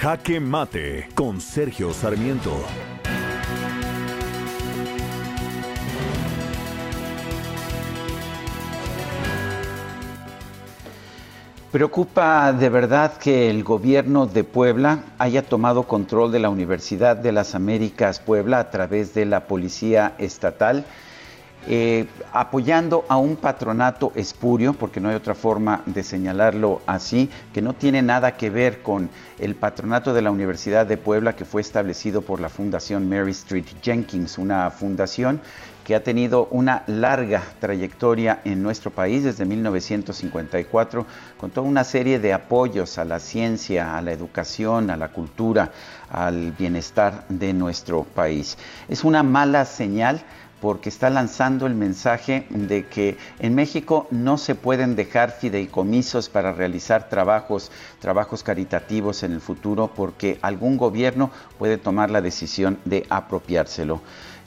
Jaque Mate con Sergio Sarmiento. Preocupa de verdad que el gobierno de Puebla haya tomado control de la Universidad de las Américas Puebla a través de la Policía Estatal eh, apoyando a un patronato espurio, porque no hay otra forma de señalarlo así, que no tiene nada que ver con el patronato de la Universidad de Puebla que fue establecido por la Fundación Mary Street Jenkins, una fundación que ha tenido una larga trayectoria en nuestro país desde 1954, con toda una serie de apoyos a la ciencia, a la educación, a la cultura, al bienestar de nuestro país. Es una mala señal porque está lanzando el mensaje de que en México no se pueden dejar fideicomisos para realizar trabajos, trabajos caritativos en el futuro, porque algún gobierno puede tomar la decisión de apropiárselo.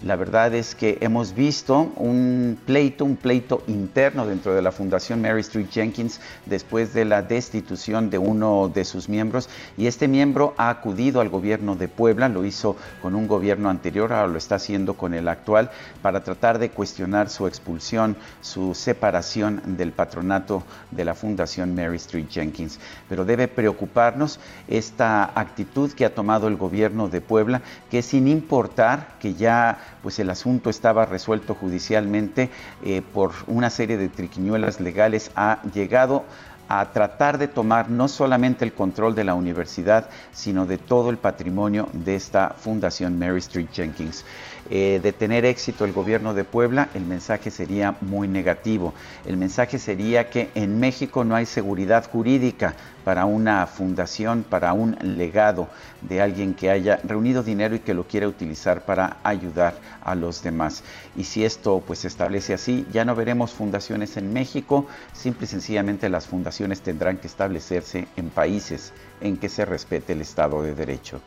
La verdad es que hemos visto un pleito, un pleito interno dentro de la Fundación Mary Street Jenkins después de la destitución de uno de sus miembros y este miembro ha acudido al gobierno de Puebla, lo hizo con un gobierno anterior, ahora lo está haciendo con el actual, para tratar de cuestionar su expulsión, su separación del patronato de la Fundación Mary Street Jenkins. Pero debe preocuparnos esta actitud que ha tomado el gobierno de Puebla, que sin importar que ya pues el asunto estaba resuelto judicialmente eh, por una serie de triquiñuelas legales, ha llegado a tratar de tomar no solamente el control de la universidad, sino de todo el patrimonio de esta Fundación Mary Street Jenkins. Eh, de tener éxito el gobierno de Puebla, el mensaje sería muy negativo. El mensaje sería que en México no hay seguridad jurídica para una fundación, para un legado de alguien que haya reunido dinero y que lo quiera utilizar para ayudar a los demás. Y si esto pues se establece así, ya no veremos fundaciones en México, simple y sencillamente las fundaciones tendrán que establecerse en países en que se respete el Estado de Derecho.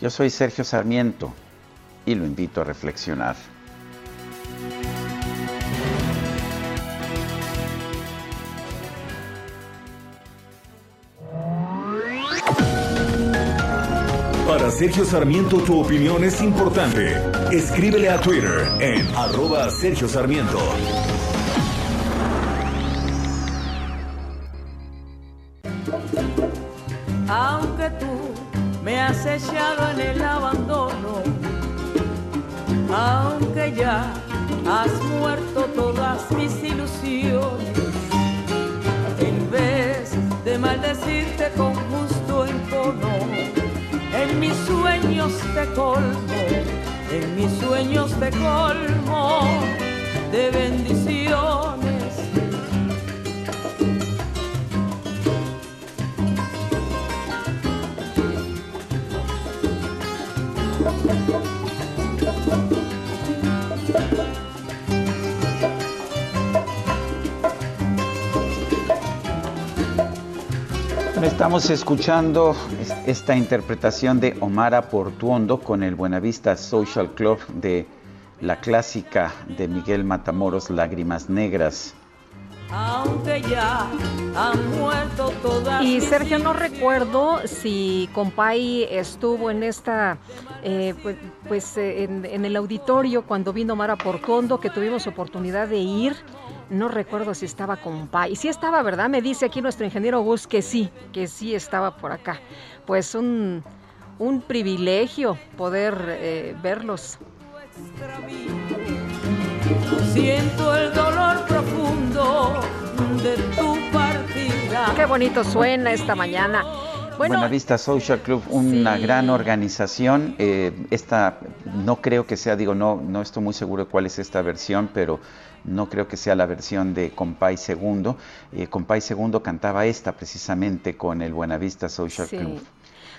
Yo soy Sergio Sarmiento y lo invito a reflexionar. Para Sergio Sarmiento tu opinión es importante. Escríbele a Twitter en arroba Sergio Sarmiento. Aunque tú me has echado en el abandono, aunque ya has muerto todas mis ilusiones, en vez de maldecirte con justo encono, en mis sueños te colmo, en mis sueños te colmo de bendiciones. Estamos escuchando esta interpretación de Omar Portuondo con el Buenavista Social Club de la clásica de Miguel Matamoros, Lágrimas Negras. Aunque ya han muerto todas Y Sergio, no recuerdo si Compay estuvo en esta, eh, pues, pues, eh, en, en el auditorio cuando vino Mara Portondo, que tuvimos oportunidad de ir. No recuerdo si estaba Compay. Sí estaba, ¿verdad? Me dice aquí nuestro ingeniero Gus que sí, que sí estaba por acá. Pues un, un privilegio poder eh, verlos. Siento el dolor profundo de tu partida. Qué bonito suena esta mañana. Bueno, Buenavista Social Club, una Sí. gran organización. eh, esta no creo que sea, digo, no, no estoy muy seguro de cuál es esta versión, pero no creo que sea la versión de Compay Segundo. Eh, Compay Segundo cantaba esta precisamente con el Buenavista Social Sí. Club.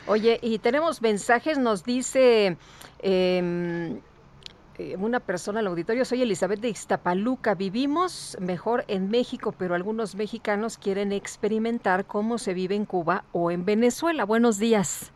Oye, y tenemos mensajes, nos dice eh, una persona al auditorio, soy Elizabeth de Iztapaluca, vivimos mejor en México, pero algunos mexicanos quieren experimentar cómo se vive en Cuba o en Venezuela. Buenos días.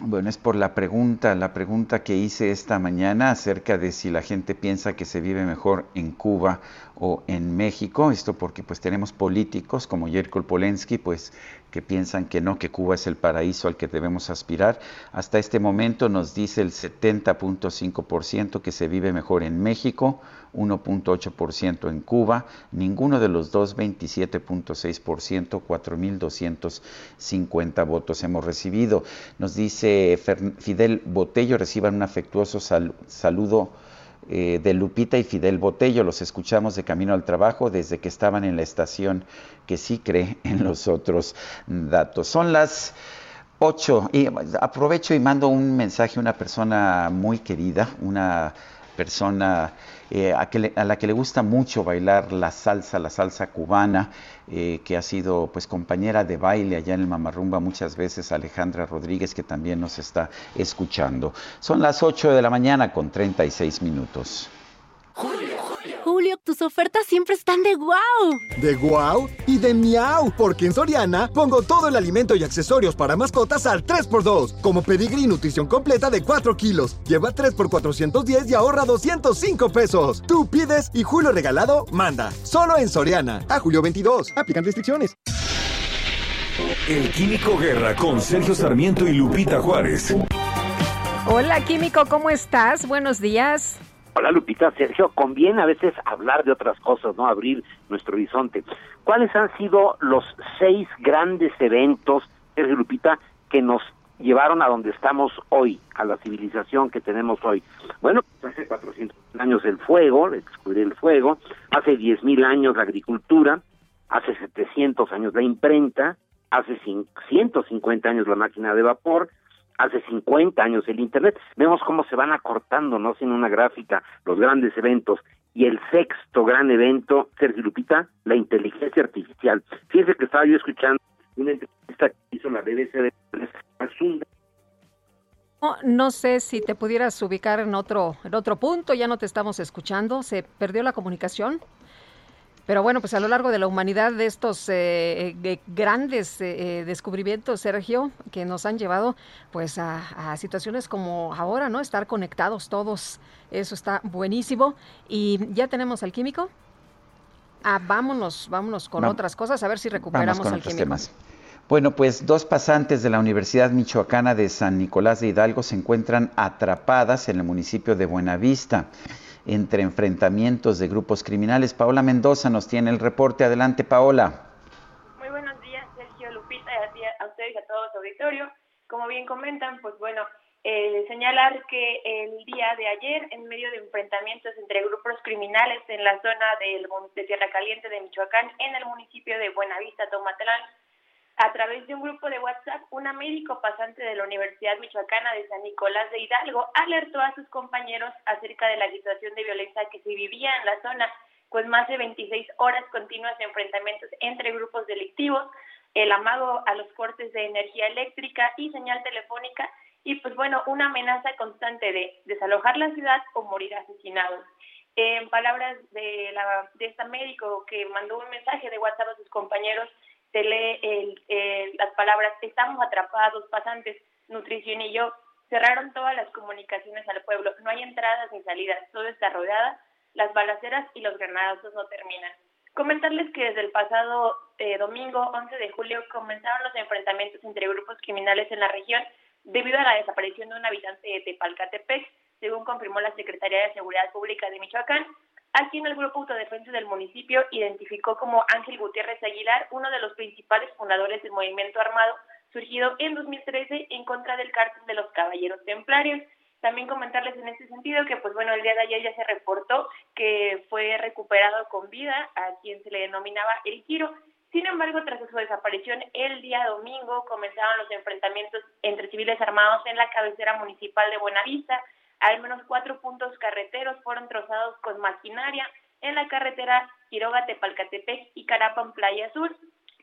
Bueno, es por la pregunta, la pregunta que hice esta mañana acerca de si la gente piensa que se vive mejor en Cuba o en México. Esto porque pues tenemos políticos como Yerko Polensky, pues que piensan que no, que Cuba es el paraíso al que debemos aspirar. Hasta este momento nos dice el 70.5% que se vive mejor en México, 1.8% en Cuba, ninguno de los dos 27.6%, 4.250 votos hemos recibido. Nos dice Fidel Botello, reciban un afectuoso sal- saludo eh, de Lupita y Fidel Botello. Los escuchamos de camino al trabajo desde que estaban en la estación que sí cree en los otros datos. Son las 8 y aprovecho y mando un mensaje a una persona muy querida, una persona eh, a, la que le gusta mucho bailar la salsa, la salsa cubana, eh, que ha sido pues compañera de baile allá en el Mamarrumba muchas veces, Alejandra Rodríguez, que también nos está escuchando. Son las 8 de la mañana con 36 minutos. Julio, tus ofertas siempre están de wow. De guau y de miau, porque en Soriana pongo todo el alimento y accesorios para mascotas al 3x2, como pedigrí nutrición completa de 4 kilos. Lleva 3 por 410 y ahorra 205 pesos. Tú pides y Julio Regalado manda. Solo en Soriana. A julio 22. Aplican restricciones. El Químico Guerra con Sergio Sarmiento y Lupita Juárez. Hola, Químico, ¿cómo estás? Buenos días. Hola Lupita, Sergio, conviene a veces hablar de otras cosas, ¿no? Abrir nuestro horizonte. ¿Cuáles han sido los seis grandes eventos, Sergio Lupita, que nos llevaron a donde estamos hoy, a la civilización que tenemos hoy? Bueno, pues hace 400 años el fuego, descubrir el fuego, hace 10.000 años la agricultura, hace 700 años la imprenta, hace cin- 150 años la máquina de vapor, hace 50 años el Internet. Vemos cómo se van acortando, ¿no? Sin una gráfica, los grandes eventos. Y el sexto gran evento, Sergio Lupita, la inteligencia artificial. Fíjense que estaba yo escuchando una entrevista que hizo la BBC de no, no, sé si te pudieras ubicar en otro, en otro punto, ya no te estamos escuchando, se perdió la comunicación. Pero bueno, pues a lo largo de la humanidad de estos eh, grandes eh, eh, descubrimientos, Sergio, que nos han llevado pues a, situaciones como ahora, ¿no? Estar conectados todos, eso está buenísimo. Y ya tenemos al químico. Ah, vámonos, vámonos con otras cosas, a ver si recuperamos al químico. Bueno, pues dos pasantes de la Universidad Michoacana de San Nicolás de Hidalgo se encuentran atrapadas en el municipio de Buenavista entre enfrentamientos de grupos criminales. Paola Mendoza nos tiene el reporte. Adelante, Paola. Muy buenos días, Sergio Lupita, y a, ustedes y a todo su auditorio. Como bien comentan, pues bueno, eh, señalar que el día de ayer, en medio de enfrentamientos entre grupos criminales en la zona del, de Tierra Caliente de Michoacán, en el municipio de Buenavista, Tomatlán, a través de un grupo de WhatsApp, una médico pasante de la Universidad Michoacana de San Nicolás de Hidalgo alertó a sus compañeros acerca de la situación de violencia que se vivía en la zona, pues más de 26 horas continuas de enfrentamientos entre grupos delictivos, el amago a los cortes de energía eléctrica y señal telefónica, y pues bueno, una amenaza constante de desalojar la ciudad o morir asesinados. En palabras de, la, de esta médico que mandó un mensaje de WhatsApp a sus compañeros, se lee las palabras, estamos atrapados, pasantes, nutrición y yo, cerraron todas las comunicaciones al pueblo, no hay entradas ni salidas, todo está rodeada, las balaceras y los granadazos no terminan. Comentarles que desde el pasado eh, domingo 11 de julio comenzaron los enfrentamientos entre grupos criminales en la región debido a la desaparición de un habitante de Tepalcatepec, según confirmó la Secretaría de Seguridad Pública de Michoacán, a quien el Grupo Autodefensa del municipio identificó como Ángel Gutiérrez Aguilar, uno de los principales fundadores del movimiento armado surgido en 2013 en contra del cártel de los Caballeros Templarios. También comentarles en este sentido que, pues bueno, el día de ayer ya se reportó que fue recuperado con vida a quien se le denominaba el Giro. Sin embargo, tras su desaparición, el día domingo comenzaron los enfrentamientos entre civiles armados en la cabecera municipal de Buenavista, al menos cuatro puntos carreteros fueron trozados con maquinaria en la carretera Quiroga-Tepalcatepec y Carapan Playa Sur,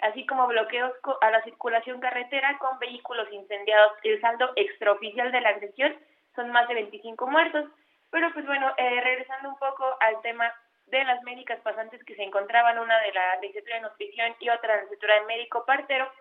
así como bloqueos a la circulación carretera con vehículos incendiados. El saldo extraoficial de la agresión son más de 25 muertos. Pero pues bueno, eh, regresando un poco al tema de las médicas pasantes que se encontraban, una de la licenciatura de nutrición y otra la licenciatura de médico partero,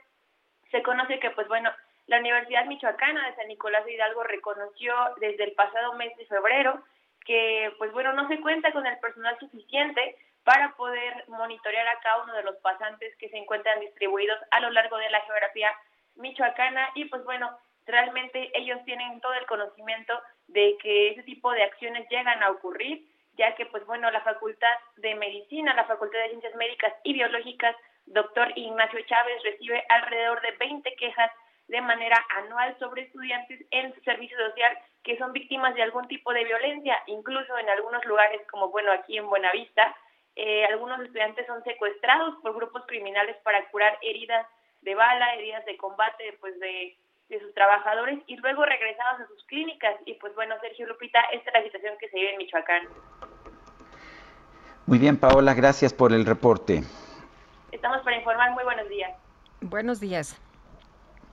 se conoce que pues bueno, la Universidad Michoacana de San Nicolás de Hidalgo reconoció desde el pasado mes de febrero que, pues bueno, no se cuenta con el personal suficiente para poder monitorear a cada uno de los pasantes que se encuentran distribuidos a lo largo de la geografía michoacana. Y pues bueno, realmente ellos tienen todo el conocimiento de que ese tipo de acciones llegan a ocurrir, ya que pues bueno, la Facultad de Medicina, la Facultad de Ciencias Médicas y Biológicas, doctor Ignacio Chávez, recibe alrededor de 20 quejas de manera anual sobre estudiantes en su servicio social que son víctimas de algún tipo de violencia, incluso en algunos lugares como bueno aquí en Buenavista, eh, algunos estudiantes son secuestrados por grupos criminales para curar heridas de bala, heridas de combate pues de, de sus trabajadores y luego regresados a sus clínicas. Y pues bueno, Sergio Lupita, esta es la situación que se vive en Michoacán. Muy bien, Paola, gracias por el reporte. Estamos para informar. Muy buenos días. Buenos días.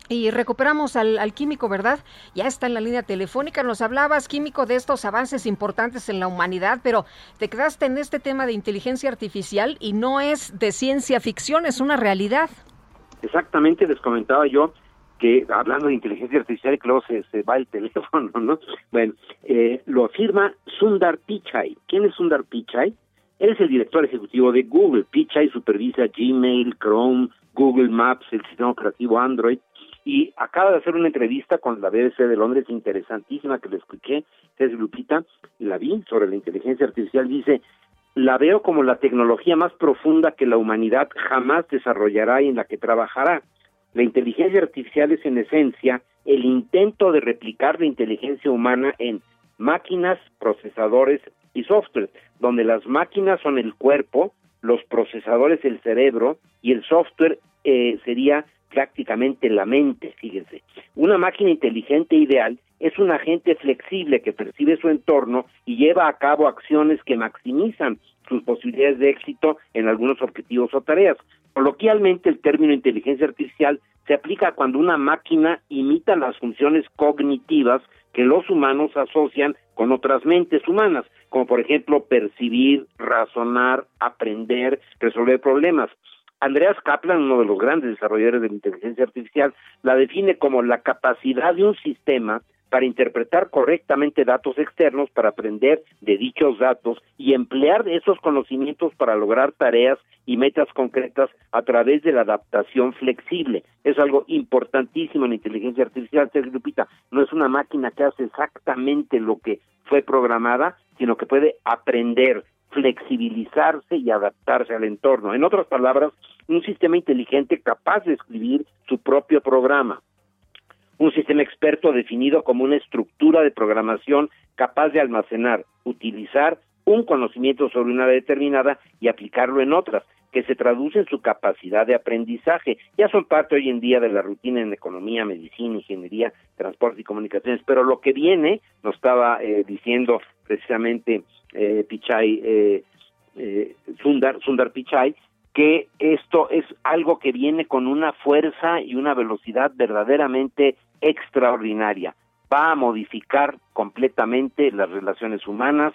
Y recuperamos al, químico, ¿verdad? Ya está en la línea telefónica. Nos hablabas, químico, de estos avances importantes en la humanidad, pero te quedaste en este tema de inteligencia artificial y no es de ciencia ficción, es una realidad. Exactamente, les comentaba yo que hablando de inteligencia artificial, y luego se, va el teléfono, ¿no? Bueno, eh, lo afirma Sundar Pichai. ¿Quién es Sundar Pichai? Él es el director ejecutivo de Google. Pichai supervisa Gmail, Chrome, Google Maps, el sistema operativo Android y acaba de hacer una entrevista con la BBC de Londres interesantísima que le escuché, es Lupita, la vi sobre la inteligencia artificial, dice, la veo como la tecnología más profunda que la humanidad jamás desarrollará y en la que trabajará. La inteligencia artificial es en esencia el intento de replicar la inteligencia humana en máquinas, procesadores y software, donde las máquinas son el cuerpo, los procesadores el cerebro y el software eh, sería prácticamente la mente, fíjense. Una máquina inteligente ideal es un agente flexible que percibe su entorno y lleva a cabo acciones que maximizan sus posibilidades de éxito en algunos objetivos o tareas. Coloquialmente, el término inteligencia artificial se aplica cuando una máquina imita las funciones cognitivas que los humanos asocian con otras mentes humanas, como por ejemplo percibir, razonar, aprender, resolver problemas. Andreas Kaplan, uno de los grandes desarrolladores de la inteligencia artificial, la define como la capacidad de un sistema para interpretar correctamente datos externos, para aprender de dichos datos y emplear esos conocimientos para lograr tareas y metas concretas a través de la adaptación flexible. Es algo importantísimo en inteligencia artificial, Sergio Lupita. No es una máquina que hace exactamente lo que fue programada, sino que puede aprender, flexibilizarse y adaptarse al entorno. En otras palabras, un sistema inteligente capaz de escribir su propio programa. Un sistema experto definido como una estructura de programación capaz de almacenar, utilizar un conocimiento sobre una determinada y aplicarlo en otras, que se traduce en su capacidad de aprendizaje. Ya son parte hoy en día de la rutina en economía, medicina, ingeniería, transporte y comunicaciones, pero lo que viene, nos estaba eh, diciendo precisamente eh, Pichai, eh, eh, Sundar, Sundar Pichai, que esto es algo que viene con una fuerza y una velocidad verdaderamente extraordinaria. Va a modificar completamente las relaciones humanas,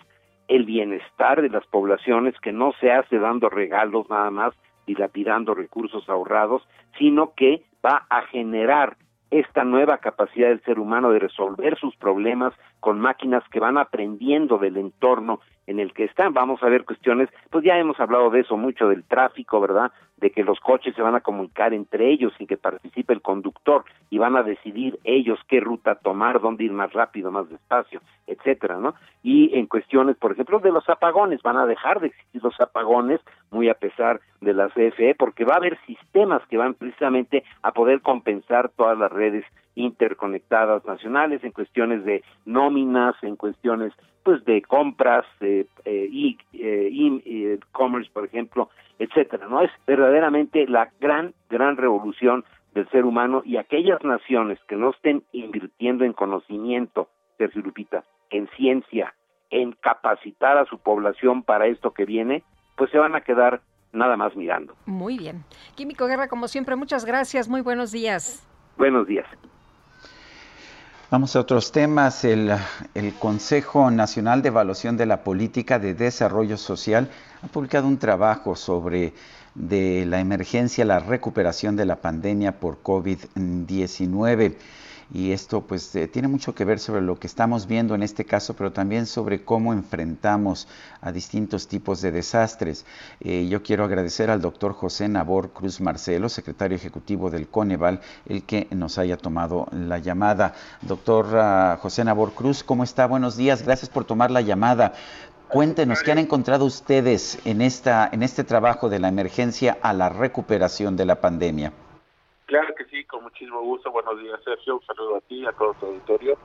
el bienestar de las poblaciones, que no se hace dando regalos nada más, dilapidando recursos ahorrados, sino que va a generar esta nueva capacidad del ser humano de resolver sus problemas con máquinas que van aprendiendo del entorno en el que están. Vamos a ver cuestiones, pues ya hemos hablado de eso mucho, del tráfico, ¿verdad? De que los coches se van a comunicar entre ellos sin que participe el conductor y van a decidir ellos qué ruta tomar, dónde ir más rápido, más despacio, etcétera, ¿no? Y en cuestiones, por ejemplo, de los apagones, van a dejar de existir los apagones, muy a pesar de la CFE, porque va a haber sistemas que van precisamente a poder compensar todas las redes interconectadas nacionales en cuestiones de nóminas, en cuestiones pues de compras, de eh, e-commerce, por ejemplo, etcétera. No es verdaderamente la gran gran revolución del ser humano y aquellas naciones que no estén invirtiendo en conocimiento, Sergio Lupita, en ciencia, en capacitar a su población para esto que viene, pues se van a quedar nada más mirando. Muy bien. Químico Guerra, como siempre, muchas gracias. Muy buenos días. Buenos días. Vamos a otros temas. El, Consejo Nacional de Evaluación de la Política de Desarrollo Social ha publicado un trabajo sobre de la emergencia, la recuperación de la pandemia por COVID-19 y esto pues eh, tiene mucho que ver sobre lo que estamos viendo en este caso, pero también sobre cómo enfrentamos a distintos tipos de desastres. Eh, yo quiero agradecer al doctor José Nabor Cruz Marcelo, secretario ejecutivo del Coneval, el que nos haya tomado la llamada. Doctor uh, José Nabor Cruz, ¿cómo está? Buenos días, gracias por tomar la llamada. Cuéntenos, ¿qué han encontrado ustedes en, esta, en este trabajo de la emergencia a la recuperación de la pandemia? Claro que sí, con muchísimo gusto. Buenos días, Sergio. Un saludo a ti a todo tu auditorio.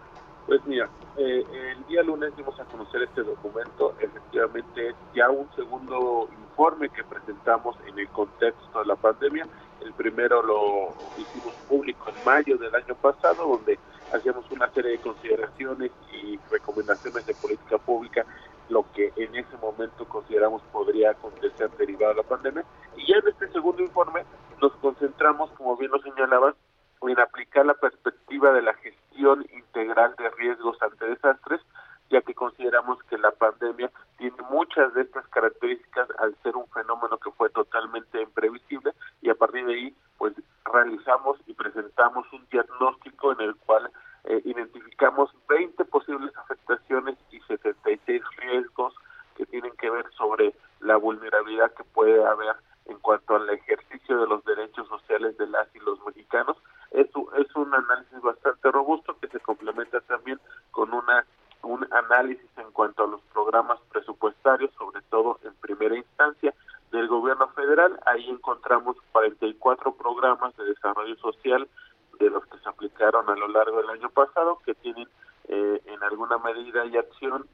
Pues mira, eh, el día lunes dimos a conocer este documento. Efectivamente, es ya un segundo informe que presentamos en el contexto de la pandemia. El primero lo hicimos público en mayo del año pasado, donde hacíamos una serie de consideraciones y recomendaciones de política pública lo que en ese momento consideramos podría acontecer derivado de la pandemia. Y ya en este segundo informe nos concentramos, como bien lo señalabas, en aplicar la perspectiva de la gestión integral de riesgos ante desastres, ya que consideramos que la pandemia tiene muchas de estas características al ser un fenómeno que fue totalmente imprevisible y a partir de ahí pues realizamos y presentamos un diagnóstico en el cual eh, identificamos 20 posibles afectaciones y 76 riesgos que tienen que ver sobre la vulnerabilidad que puede haber en cuanto al ejercicio de los derechos sociales de las y los mexicanos. Es, es un análisis bastante robusto que se complementa también con una un análisis en cuanto a los programas presupuestarios, sobre todo en primera instancia del gobierno federal. Ahí encontramos 44 programas de desarrollo social de los que se aplicaron a lo largo del año pasado, que tienen eh, en alguna medida y acción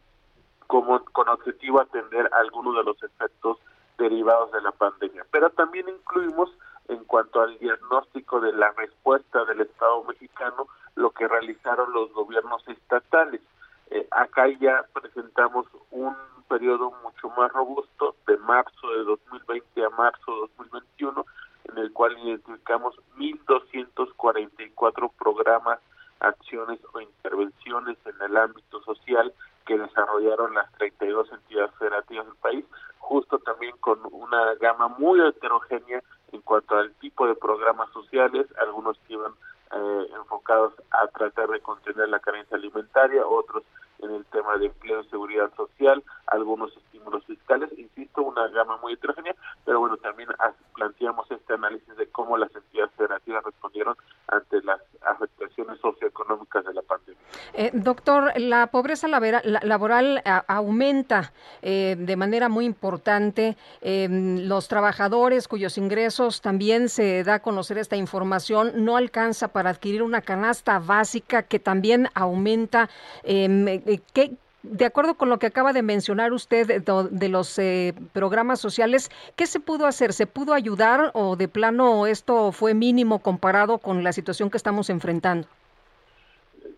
como con objetivo atender algunos de los efectos derivados de la pandemia. Pero también incluimos en cuanto al diagnóstico de la respuesta del Estado mexicano lo que realizaron los gobiernos estatales. Eh, acá ya presentamos un periodo mucho más robusto de marzo de 2020 a marzo de 2021 en el cual identificamos 1.244 programas, acciones o intervenciones en el ámbito social que desarrollaron las 32 entidades federativas del país, justo también con una gama muy heterogénea en cuanto al tipo de programas sociales, algunos que iban eh, enfocados a tratar de contener la carencia alimentaria, otros en el tema de empleo y seguridad social, algunos estímulos fiscales, insisto, una gama muy heterogénea, pero bueno, también planteamos este análisis de cómo las entidades federativas respondieron ante las afectaciones socioeconómicas de la pandemia. Eh, doctor, la pobreza laboral aumenta eh, de manera muy importante. Em, los trabajadores cuyos ingresos también se da a conocer esta información no alcanza para adquirir una canasta básica que también aumenta. Em, eh, ¿qué, de acuerdo con lo que acaba de mencionar usted de, los eh, programas sociales, ¿qué se pudo hacer? ¿Se pudo ayudar o de plano esto fue mínimo comparado con la situación que estamos enfrentando?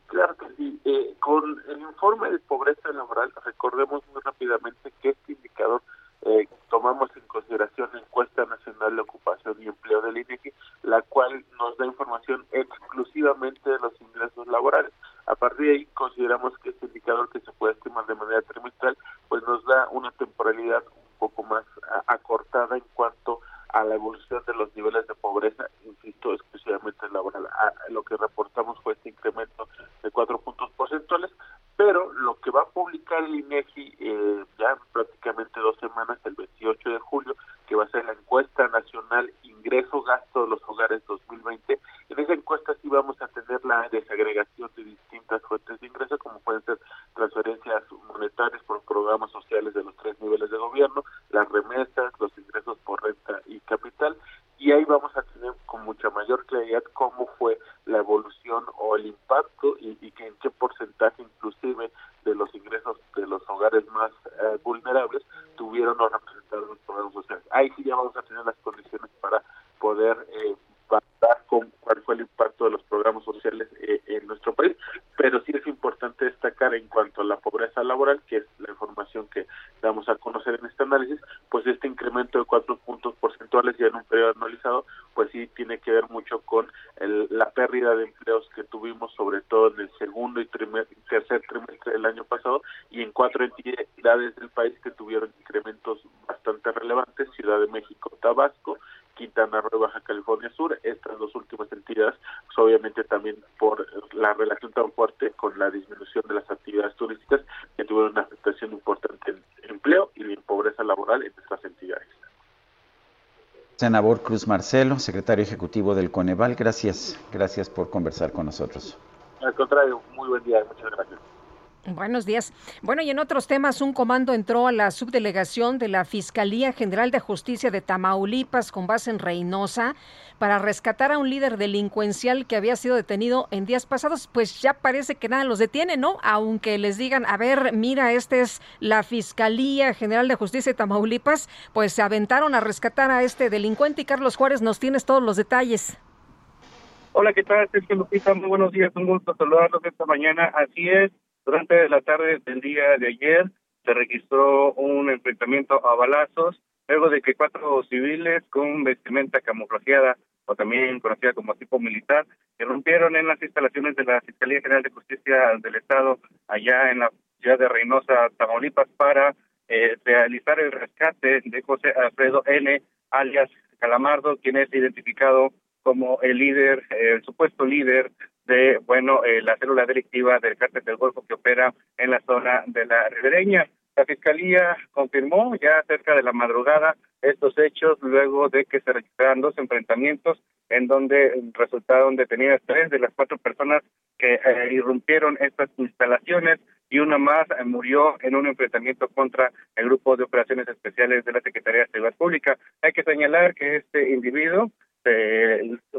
Claro que sí. Eh, con el informe de pobreza laboral, recordemos muy rápidamente que este indicador eh, tomamos en consideración la encuesta nacional de ocupación y empleo del INEGI, la cual nos da información exclusivamente de los ingresos laborales. A partir de ahí consideramos que este indicador que se puede estimar de manera trimestral, pues nos da una temporalidad un poco más acortada en cuanto a la evolución de los niveles de pobreza, insisto, exclusivamente laboral. lo que reportamos fue este incremento de cuatro puntos porcentuales, pero lo que va a publicar el INEGI eh, ya prácticamente dos semanas, el 28 de julio, que va a ser la encuesta nacional ingreso-gasto de los hogares 2020, en esa encuesta sí vamos a tener la desagregación de distintas fuentes de ingreso, como pueden ser transferencias monetarias por programas sociales de los tres niveles de gobierno, las remesas, los ingresos por renta y capital, y ahí vamos a tener con mucha mayor claridad cómo fue la evolución o el impacto y, y que en qué porcentaje inclusive de los ingresos de los hogares más eh, vulnerables tuvieron o representaron los programas sociales. Ahí sí ya vamos a tener las condiciones para poder eh, con cuál fue el impacto de los programas sociales eh, en nuestro país, pero sí es importante destacar en cuanto a la pobreza laboral, que es la información que damos a conocer en este análisis, pues este incremento de cuatro puntos porcentuales ya en un periodo anualizado, pues sí tiene que ver mucho con la pérdida de empleos que tuvimos, sobre todo en el segundo y tercer trimestre del año pasado, y en cuatro entidades del país que tuvieron incrementos bastante relevantes, Ciudad de México, Tabasco, Quintana Roo, Baja California Sur, estas dos últimas entidades, pues obviamente también por la relación tan fuerte con la disminución de las actividades turísticas que tuvieron una afectación importante en empleo y en pobreza laboral en estas entidades. Senador Cruz Marcelo, secretario ejecutivo del Coneval, gracias, gracias por conversar con nosotros. Al contrario, muy buen día, muchas gracias. Buenos días. Bueno, y en otros temas, un comando entró a la subdelegación de la Fiscalía General de Justicia de Tamaulipas con base en Reynosa para rescatar a un líder delincuencial que había sido detenido en días pasados. Pues ya parece que nada los detiene, ¿no? Aunque les digan, a ver, mira, esta es la Fiscalía General de Justicia de Tamaulipas, pues se aventaron a rescatar a este delincuente y Carlos Juárez nos tienes todos los detalles. Hola, ¿qué tal? Sergio Lupita, muy buenos días, un gusto saludarlos esta mañana. Así es, durante la tarde del día de ayer se registró un enfrentamiento a balazos luego de que cuatro civiles con vestimenta camuflajeada o también conocida como tipo militar irrumpieron en las instalaciones de la Fiscalía General de Justicia del Estado allá en la ciudad de Reynosa, Tamaulipas, para eh, realizar el rescate de José Alfredo N., alias Calamardo, quien es identificado como el líder, el supuesto líder de, bueno, eh, la célula delictiva del cártel del Golfo que opera en la zona de la ribereña. La Fiscalía confirmó ya cerca de la madrugada estos hechos luego de que se registraran dos enfrentamientos en donde resultaron detenidas tres de las cuatro personas que eh, irrumpieron estas instalaciones y una más eh, murió en un enfrentamiento contra el grupo de operaciones especiales de la Secretaría de Seguridad Pública. Hay que señalar que este individuo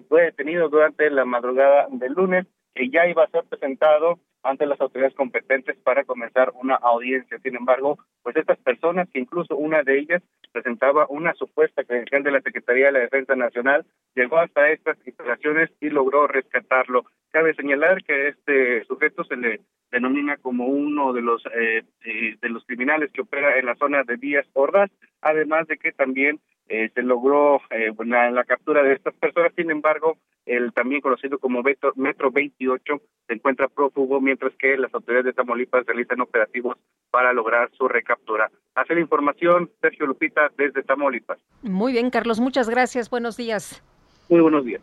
fue detenido durante la madrugada del lunes, que ya iba a ser presentado ante las autoridades competentes para comenzar una audiencia. Sin embargo, pues estas personas, que incluso una de ellas presentaba una supuesta credencial de la Secretaría de la Defensa Nacional, llegó hasta estas instalaciones y logró rescatarlo. Cabe señalar que este sujeto se le denomina como uno de los eh, eh, de los criminales que opera en la zona de Vías Ordaz, además de que también eh, se logró eh, la, la, captura de estas personas. Sin embargo, el también conocido como Metro, Metro 28 se encuentra prófugo, mientras que las autoridades de Tamaulipas realizan operativos para lograr su recaptura. Hace la información, Sergio Lupita, desde Tamaulipas. Muy bien, Carlos, muchas gracias. Buenos días. Muy buenos días.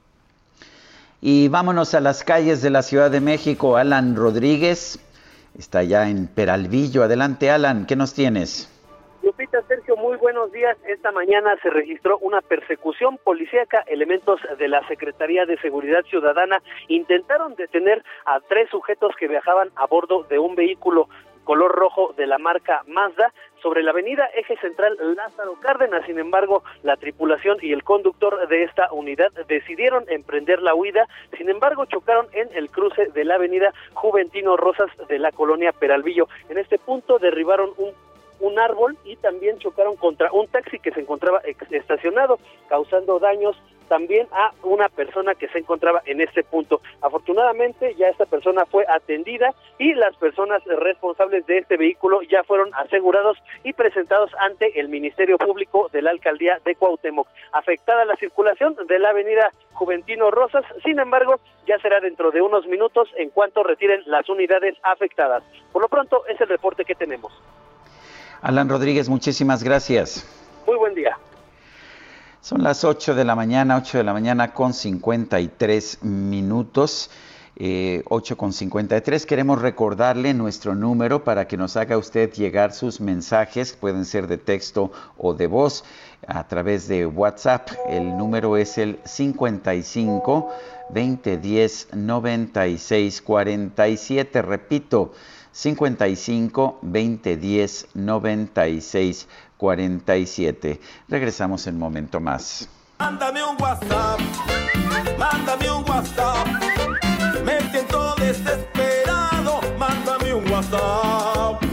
Y vámonos a las calles de la Ciudad de México. Alan Rodríguez está ya en Peralvillo. Adelante, Alan, ¿qué nos tienes? Lupita, Sergio, muy buenos días. Esta mañana se registró una persecución policíaca. Elementos de la Secretaría de Seguridad Ciudadana intentaron detener a tres sujetos que viajaban a bordo de un vehículo color rojo de la marca Mazda sobre la avenida Eje Central Lázaro Cárdenas. Sin embargo, la tripulación y el conductor de esta unidad decidieron emprender la huida. Sin embargo, chocaron en el cruce de la avenida Juventino Rosas de la colonia Peralvillo. En este punto derribaron un un árbol y también chocaron contra un taxi que se encontraba estacionado, causando daños también a una persona que se encontraba en este punto. Afortunadamente ya esta persona fue atendida y las personas responsables de este vehículo ya fueron asegurados y presentados ante el Ministerio Público de la Alcaldía de Cuauhtémoc. Afectada la circulación de la avenida Juventino Rosas, sin embargo, ya será dentro de unos minutos en cuanto retiren las unidades afectadas. Por lo pronto es el reporte que tenemos. Alan Rodríguez, muchísimas gracias. Muy buen día. Son las 8 de la mañana, 8 de la mañana con 53 minutos. Eh, 8 con 53. Queremos recordarle nuestro número para que nos haga usted llegar sus mensajes, pueden ser de texto o de voz, a través de WhatsApp. El número es el 55 2010 96 47. Repito, 55 2010 96 47. Regresamos en un momento más. Mándame un WhatsApp, mándame un WhatsApp. Me siento desesperado, mándame un WhatsApp.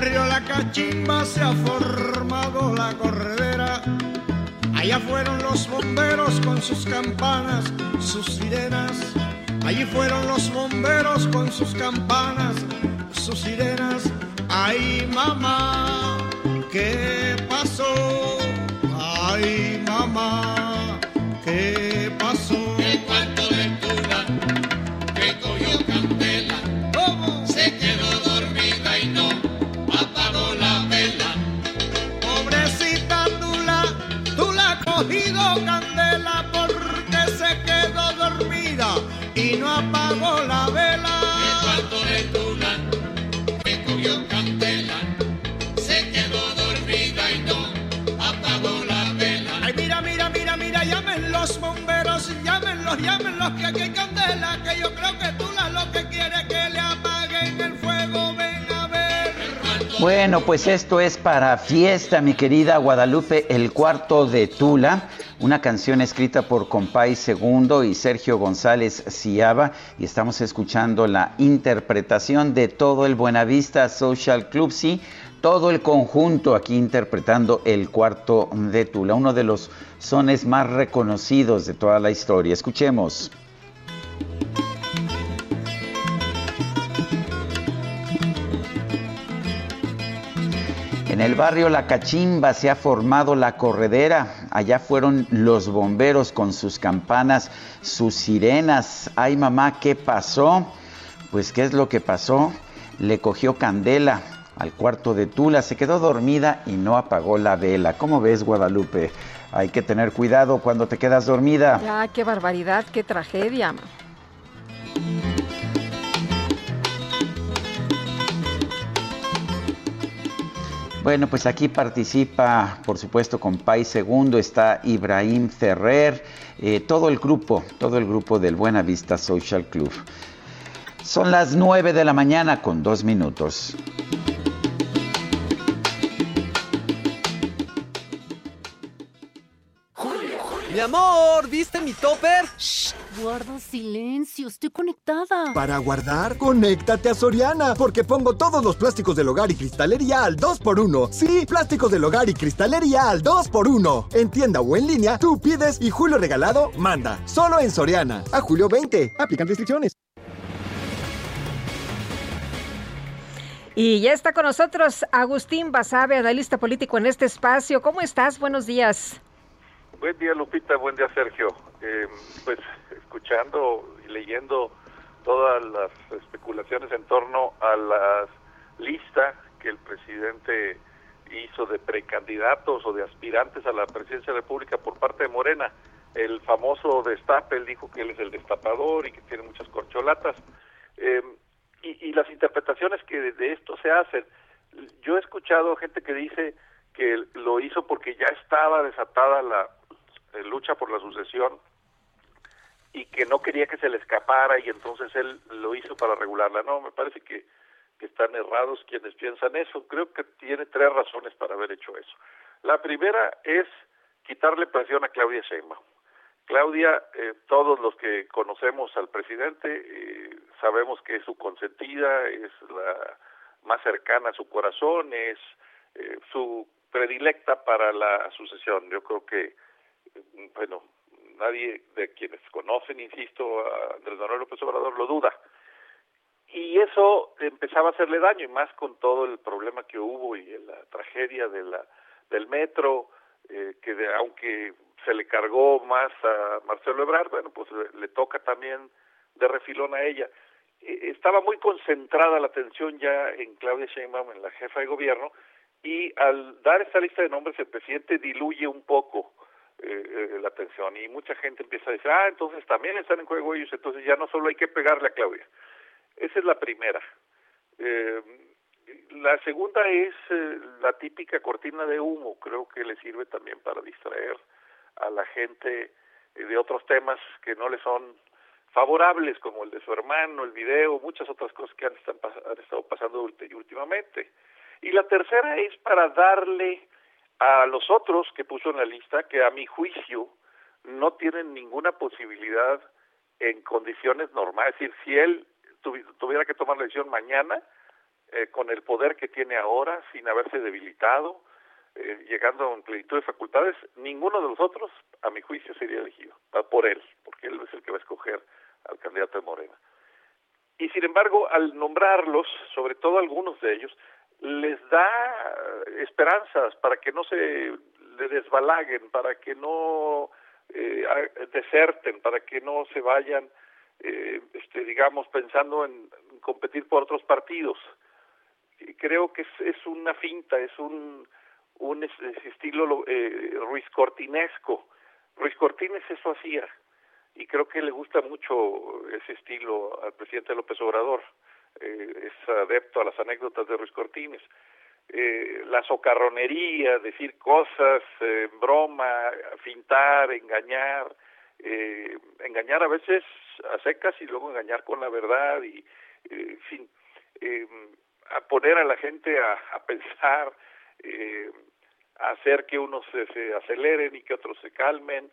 La Cachimba se ha formado la corredera. Allá fueron los bomberos con sus campanas, sus sirenas. Allí fueron los bomberos con sus campanas, sus sirenas. Ay, mamá, ¿qué pasó? Bueno, pues esto es para fiesta, mi querida Guadalupe, el cuarto de Tula, una canción escrita por Compay Segundo y Sergio González Ciaba, y estamos escuchando la interpretación de todo el Buenavista Social Club, sí, todo el conjunto aquí interpretando el cuarto de Tula, uno de los sones más reconocidos de toda la historia. Escuchemos. En el barrio La Cachimba se ha formado la corredera. Allá fueron los bomberos con sus campanas, sus sirenas. Ay mamá, ¿qué pasó? Pues ¿qué es lo que pasó? Le cogió candela al cuarto de Tula, se quedó dormida y no apagó la vela. ¿Cómo ves, Guadalupe? Hay que tener cuidado cuando te quedas dormida. Ya, qué barbaridad, qué tragedia. Bueno, pues aquí participa, por supuesto, con País Segundo, está Ibrahim Ferrer, eh, todo el grupo, todo el grupo del Buena Vista Social Club. Son las 9 de la mañana con dos minutos. Mi amor, ¿viste mi topper? Shh, guarda silencio, estoy conectada. Para guardar, conéctate a Soriana, porque pongo todos los plásticos del hogar y cristalería al 2x1. Sí, plásticos del hogar y cristalería al 2x1. En tienda o en línea, tú pides y Julio Regalado manda. Solo en Soriana. A julio 20. Aplican restricciones. Y ya está con nosotros Agustín Basabe, analista político en este espacio. ¿Cómo estás? Buenos días. Buen día, Lupita. Buen día, Sergio. Eh, pues escuchando y leyendo todas las especulaciones en torno a la lista que el presidente hizo de precandidatos o de aspirantes a la presidencia de la República por parte de Morena. El famoso destape, él dijo que él es el destapador y que tiene muchas corcholatas. Eh, y, y, las interpretaciones que de, de esto se hacen. Yo he escuchado gente que dice que lo hizo porque ya estaba desatada la lucha por la sucesión y que no quería que se le escapara y entonces él lo hizo para regularla. No, me parece que, que están errados quienes piensan eso. Creo que tiene tres razones para haber hecho eso. La primera es quitarle presión a Claudia Sheinbaum. Claudia, eh, todos los que conocemos al presidente eh, sabemos que es su consentida, es la más cercana a su corazón, es eh, su predilecta para la sucesión. Yo creo que bueno, nadie de quienes conocen, insisto, a Andrés Manuel López Obrador lo duda. Y eso empezaba a hacerle daño, y más con todo el problema que hubo y la tragedia de la, del metro, eh, que de, aunque se le cargó más a Marcelo Ebrard, bueno, pues le, toca también de refilón a ella. Eh, estaba muy concentrada la atención ya en Claudia Sheinbaum, en la jefa de gobierno, y al dar esta lista de nombres el presidente diluye un poco eh, la atención y mucha gente empieza a decir, ah, entonces también están en juego ellos, entonces ya no solo hay que pegarle a Claudia. Esa es la primera. Eh, la segunda es eh, la típica cortina de humo, creo que le sirve también para distraer a la gente de otros temas que no le son favorables, como el de su hermano, el video, muchas otras cosas que han estado pasando últimamente. Y la tercera es para darle a los otros que puso en la lista, que a mi juicio no tienen ninguna posibilidad en condiciones normales. Es decir, si él tuviera que tomar la decisión mañana, eh, con el poder que tiene ahora, sin haberse debilitado, eh, llegando a plenitud de facultades, ninguno de los otros, a mi juicio, sería elegido por él, porque él es el que va a escoger al candidato de Morena. Y sin embargo, al nombrarlos, sobre todo algunos de ellos, les da esperanzas para que no se desbalaguen, para que no eh, deserten, para que no se vayan, eh, este, digamos, pensando en, competir por otros partidos. Creo que es, es, una finta, es un, un estilo eh, Ruiz Cortinesco. Ruiz Cortines eso hacía y creo que le gusta mucho ese estilo al presidente López Obrador eh, es adepto a las anécdotas de Ruiz Cortines. Eh, la socarronería, decir cosas en broma, fintar, engañar, eh, engañar a veces a secas y luego engañar con la verdad y, eh, en fin, eh, a poner a la gente a, a pensar, eh, a hacer que unos se, se aceleren y que otros se calmen,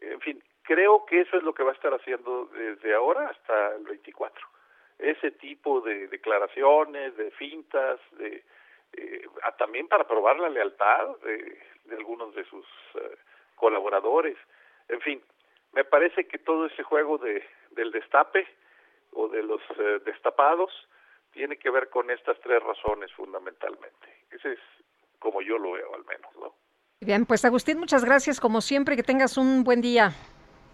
en fin, creo que eso es lo que va a estar haciendo desde ahora hasta el 24 ese tipo de declaraciones, de fintas, de, eh, también para probar la lealtad de, de algunos de sus eh, colaboradores. En fin, me parece que todo ese juego de, del destape o de los eh, destapados tiene que ver con estas tres razones fundamentalmente. Esa es como yo lo veo al menos, ¿no? Bien, pues Agustín, muchas gracias como siempre, que tengas un buen día.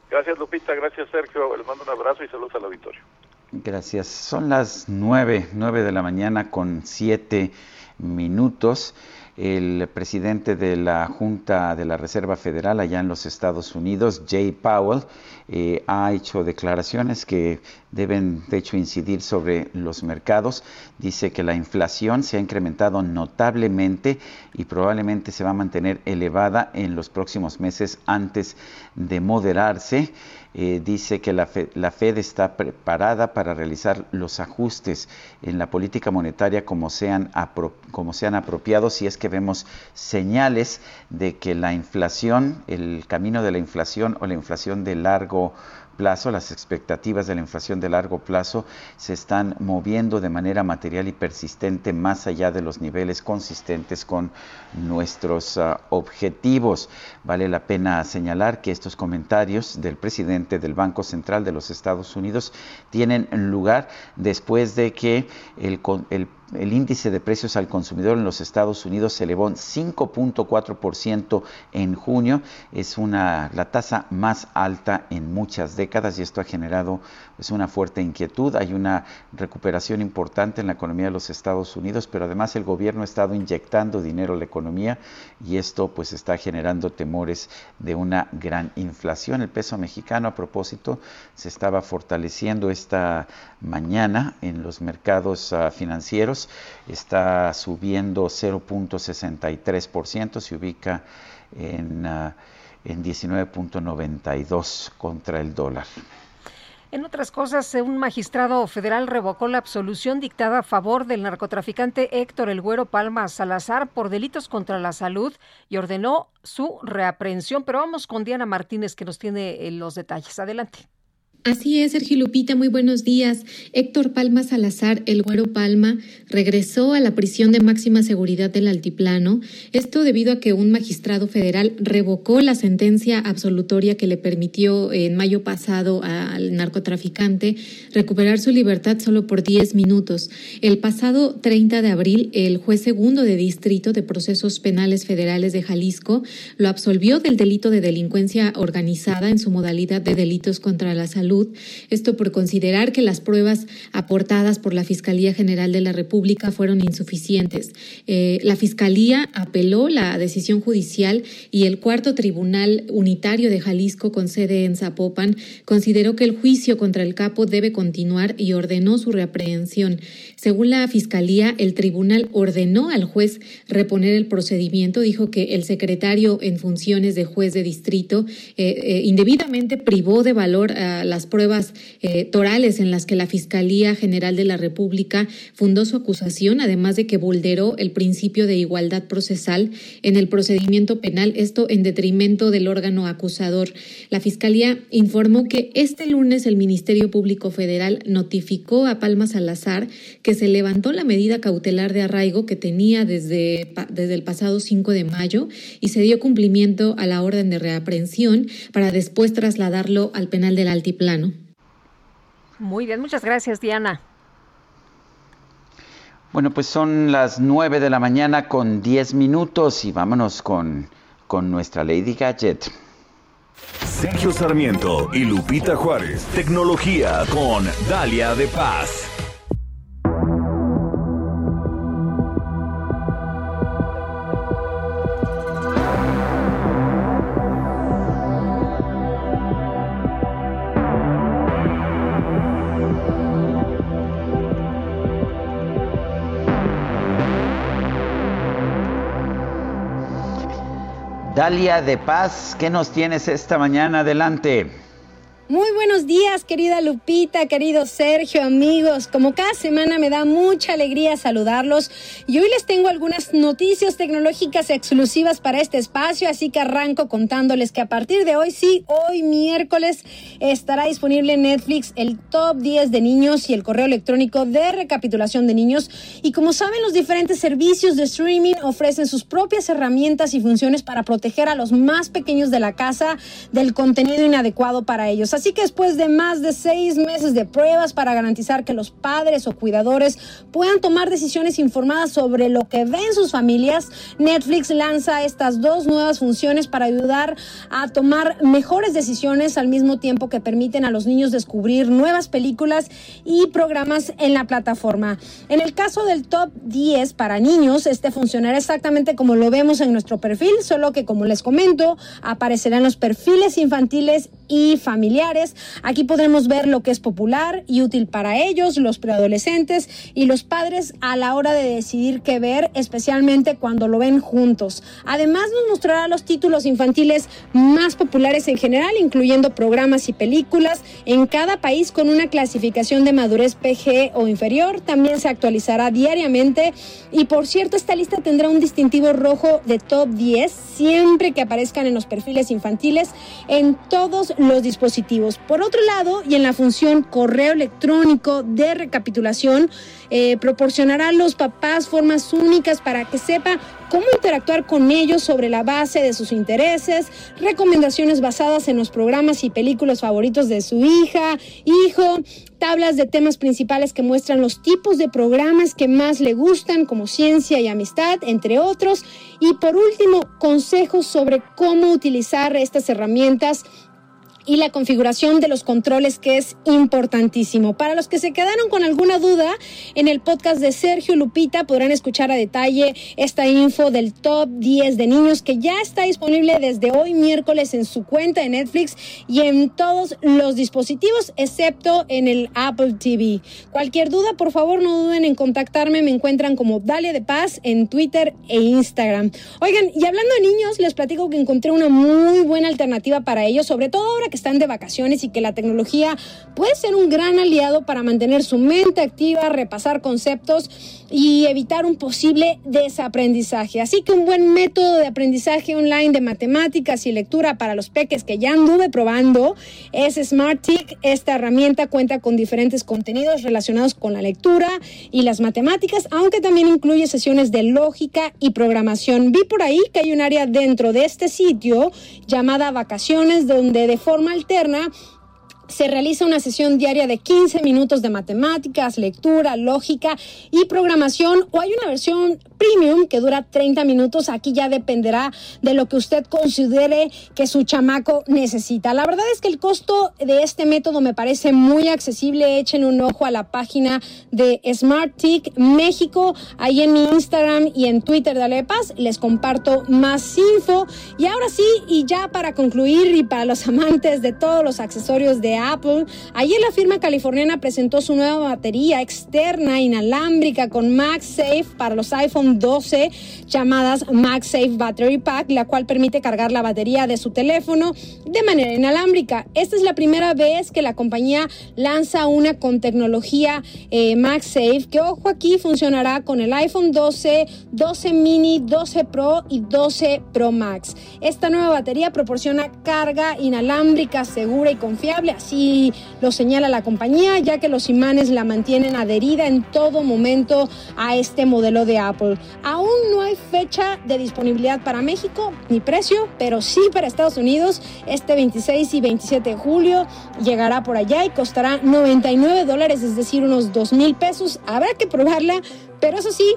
Gracias Lupita, gracias Sergio, les mando un abrazo y saludos al auditorio. Gracias. Son las nueve, nueve de la mañana con siete minutos. El presidente de la Junta de la Reserva Federal allá en los Estados Unidos, Jay Powell, eh, ha hecho declaraciones que deben, de hecho, incidir sobre los mercados. Dice que la inflación se ha incrementado notablemente y probablemente se va a mantener elevada en los próximos meses antes de moderarse. Eh, dice que la, la, Fed está preparada para realizar los ajustes en la política monetaria como sean, como sean apropiados si es que vemos señales de que la inflación, el camino de la inflación o la inflación de largo plazo, las expectativas de la inflación de largo plazo se están moviendo de manera material y persistente más allá de los niveles consistentes con nuestros uh, objetivos. Vale la pena señalar que estos comentarios del presidente del Banco Central de los Estados Unidos tienen lugar después de que el, el el índice de precios al consumidor en los Estados Unidos se elevó en 5.4% en junio. Es una, la tasa más alta en muchas décadas y esto ha generado pues, una fuerte inquietud. Hay una recuperación importante en la economía de los Estados Unidos, pero además el gobierno ha estado inyectando dinero a la economía y esto pues está generando temores de una gran inflación. El peso mexicano, a propósito, se estaba fortaleciendo esta mañana en los mercados uh, financieros está subiendo 0.63%, se ubica en, uh, en 19.92 contra el dólar. En otras cosas, un magistrado federal revocó la absolución dictada a favor del narcotraficante Héctor El Güero Palma Salazar por delitos contra la salud y ordenó su reaprehensión. Pero vamos con Diana Martínez que nos tiene eh, los detalles. Adelante. Así es, Sergio Lupita, muy buenos días. Héctor Palma Salazar, el Güero Palma, regresó a la prisión de máxima seguridad del Altiplano, esto debido a que un magistrado federal revocó la sentencia absolutoria que le permitió en mayo pasado al narcotraficante recuperar su libertad solo por 10 minutos. El pasado 30 de abril, el juez segundo de distrito de procesos penales federales de Jalisco lo absolvió del delito de delincuencia organizada en su modalidad de delitos contra la salud esto por considerar que las pruebas aportadas por la Fiscalía General de la República fueron insuficientes. Eh, la Fiscalía apeló la decisión judicial y el cuarto Tribunal Unitario de Jalisco con sede en Zapopan consideró que el juicio contra el capo debe continuar y ordenó su reaprehensión. Según la Fiscalía, el tribunal ordenó al juez reponer el procedimiento, dijo que el secretario en funciones de juez de distrito eh, eh, indebidamente privó de valor las pruebas eh, torales en las que la Fiscalía General de la República fundó su acusación, además de que vulneró el principio de igualdad procesal en el procedimiento penal, esto en detrimento del órgano acusador. La Fiscalía informó que este lunes el Ministerio Público Federal notificó a Palma Salazar que se levantó la medida cautelar de arraigo que tenía desde, desde el pasado 5 de mayo y se dio cumplimiento a la orden de reaprehensión para después trasladarlo al penal del altiplano. Muy bien, muchas gracias, Diana. Bueno, pues son las 9 de la mañana con 10 minutos y vámonos con, con nuestra Lady Gadget. Sergio Sarmiento y Lupita Juárez. Tecnología con Dalia de Paz. Dalia de Paz, ¿qué nos tienes esta mañana? Adelante. Muy buenos días, querida Lupita, querido Sergio, amigos. Como cada semana me da mucha alegría saludarlos y hoy les tengo algunas noticias tecnológicas exclusivas para este espacio, así que arranco contándoles que a partir de hoy, sí, hoy miércoles, estará disponible en Netflix el top 10 de niños y el correo electrónico de recapitulación de niños. Y como saben, los diferentes servicios de streaming ofrecen sus propias herramientas y funciones para proteger a los más pequeños de la casa del contenido inadecuado para ellos. Así que después de más de seis meses de pruebas para garantizar que los padres o cuidadores puedan tomar decisiones informadas sobre lo que ven sus familias, Netflix lanza estas dos nuevas funciones para ayudar a tomar mejores decisiones al mismo tiempo que permiten a los niños descubrir nuevas películas y programas en la plataforma. En el caso del top 10 para niños, este funcionará exactamente como lo vemos en nuestro perfil, solo que como les comento, aparecerán los perfiles infantiles y familiares. Aquí podremos ver lo que es popular y útil para ellos, los preadolescentes y los padres a la hora de decidir qué ver, especialmente cuando lo ven juntos. Además nos mostrará los títulos infantiles más populares en general, incluyendo programas y películas en cada país con una clasificación de madurez PG o inferior. También se actualizará diariamente y por cierto esta lista tendrá un distintivo rojo de top 10 siempre que aparezcan en los perfiles infantiles en todos los dispositivos. Por otro lado, y en la función correo electrónico de recapitulación, eh, proporcionará a los papás formas únicas para que sepa cómo interactuar con ellos sobre la base de sus intereses, recomendaciones basadas en los programas y películas favoritos de su hija, hijo, tablas de temas principales que muestran los tipos de programas que más le gustan, como ciencia y amistad, entre otros. Y por último, consejos sobre cómo utilizar estas herramientas y la configuración de los controles que es importantísimo. Para los que se quedaron con alguna duda, en el podcast de Sergio Lupita podrán escuchar a detalle esta info del top 10 de niños que ya está disponible desde hoy miércoles en su cuenta de Netflix y en todos los dispositivos excepto en el Apple TV. Cualquier duda, por favor, no duden en contactarme. Me encuentran como Dalia de Paz en Twitter e Instagram. Oigan, y hablando de niños, les platico que encontré una muy buena alternativa para ellos, sobre todo ahora que están de vacaciones y que la tecnología puede ser un gran aliado para mantener su mente activa, repasar conceptos y evitar un posible desaprendizaje. Así que un buen método de aprendizaje online de matemáticas y lectura para los peques que ya anduve probando es SmartTick. Esta herramienta cuenta con diferentes contenidos relacionados con la lectura y las matemáticas, aunque también incluye sesiones de lógica y programación. Vi por ahí que hay un área dentro de este sitio llamada vacaciones donde de forma alterna se realiza una sesión diaria de 15 minutos de matemáticas, lectura, lógica y programación o hay una versión premium que dura 30 minutos. Aquí ya dependerá de lo que usted considere que su chamaco necesita. La verdad es que el costo de este método me parece muy accesible. Echen un ojo a la página de SmartTick México. Ahí en mi Instagram y en Twitter de Alepas les comparto más info. Y ahora sí, y ya para concluir y para los amantes de todos los accesorios de Apple, ayer la firma californiana presentó su nueva batería externa inalámbrica con MagSafe para los iPhone 12 llamadas MagSafe Battery Pack, la cual permite cargar la batería de su teléfono de manera inalámbrica. Esta es la primera vez que la compañía lanza una con tecnología eh, MagSafe, que ojo aquí funcionará con el iPhone 12, 12 mini, 12 Pro y 12 Pro Max. Esta nueva batería proporciona carga inalámbrica segura y confiable, así lo señala la compañía, ya que los imanes la mantienen adherida en todo momento a este modelo de Apple. Aún no hay fecha de disponibilidad para México ni precio, pero sí para Estados Unidos. Este 26 y 27 de julio llegará por allá y costará 99 dólares, es decir, unos 2 mil pesos. Habrá que probarla, pero eso sí,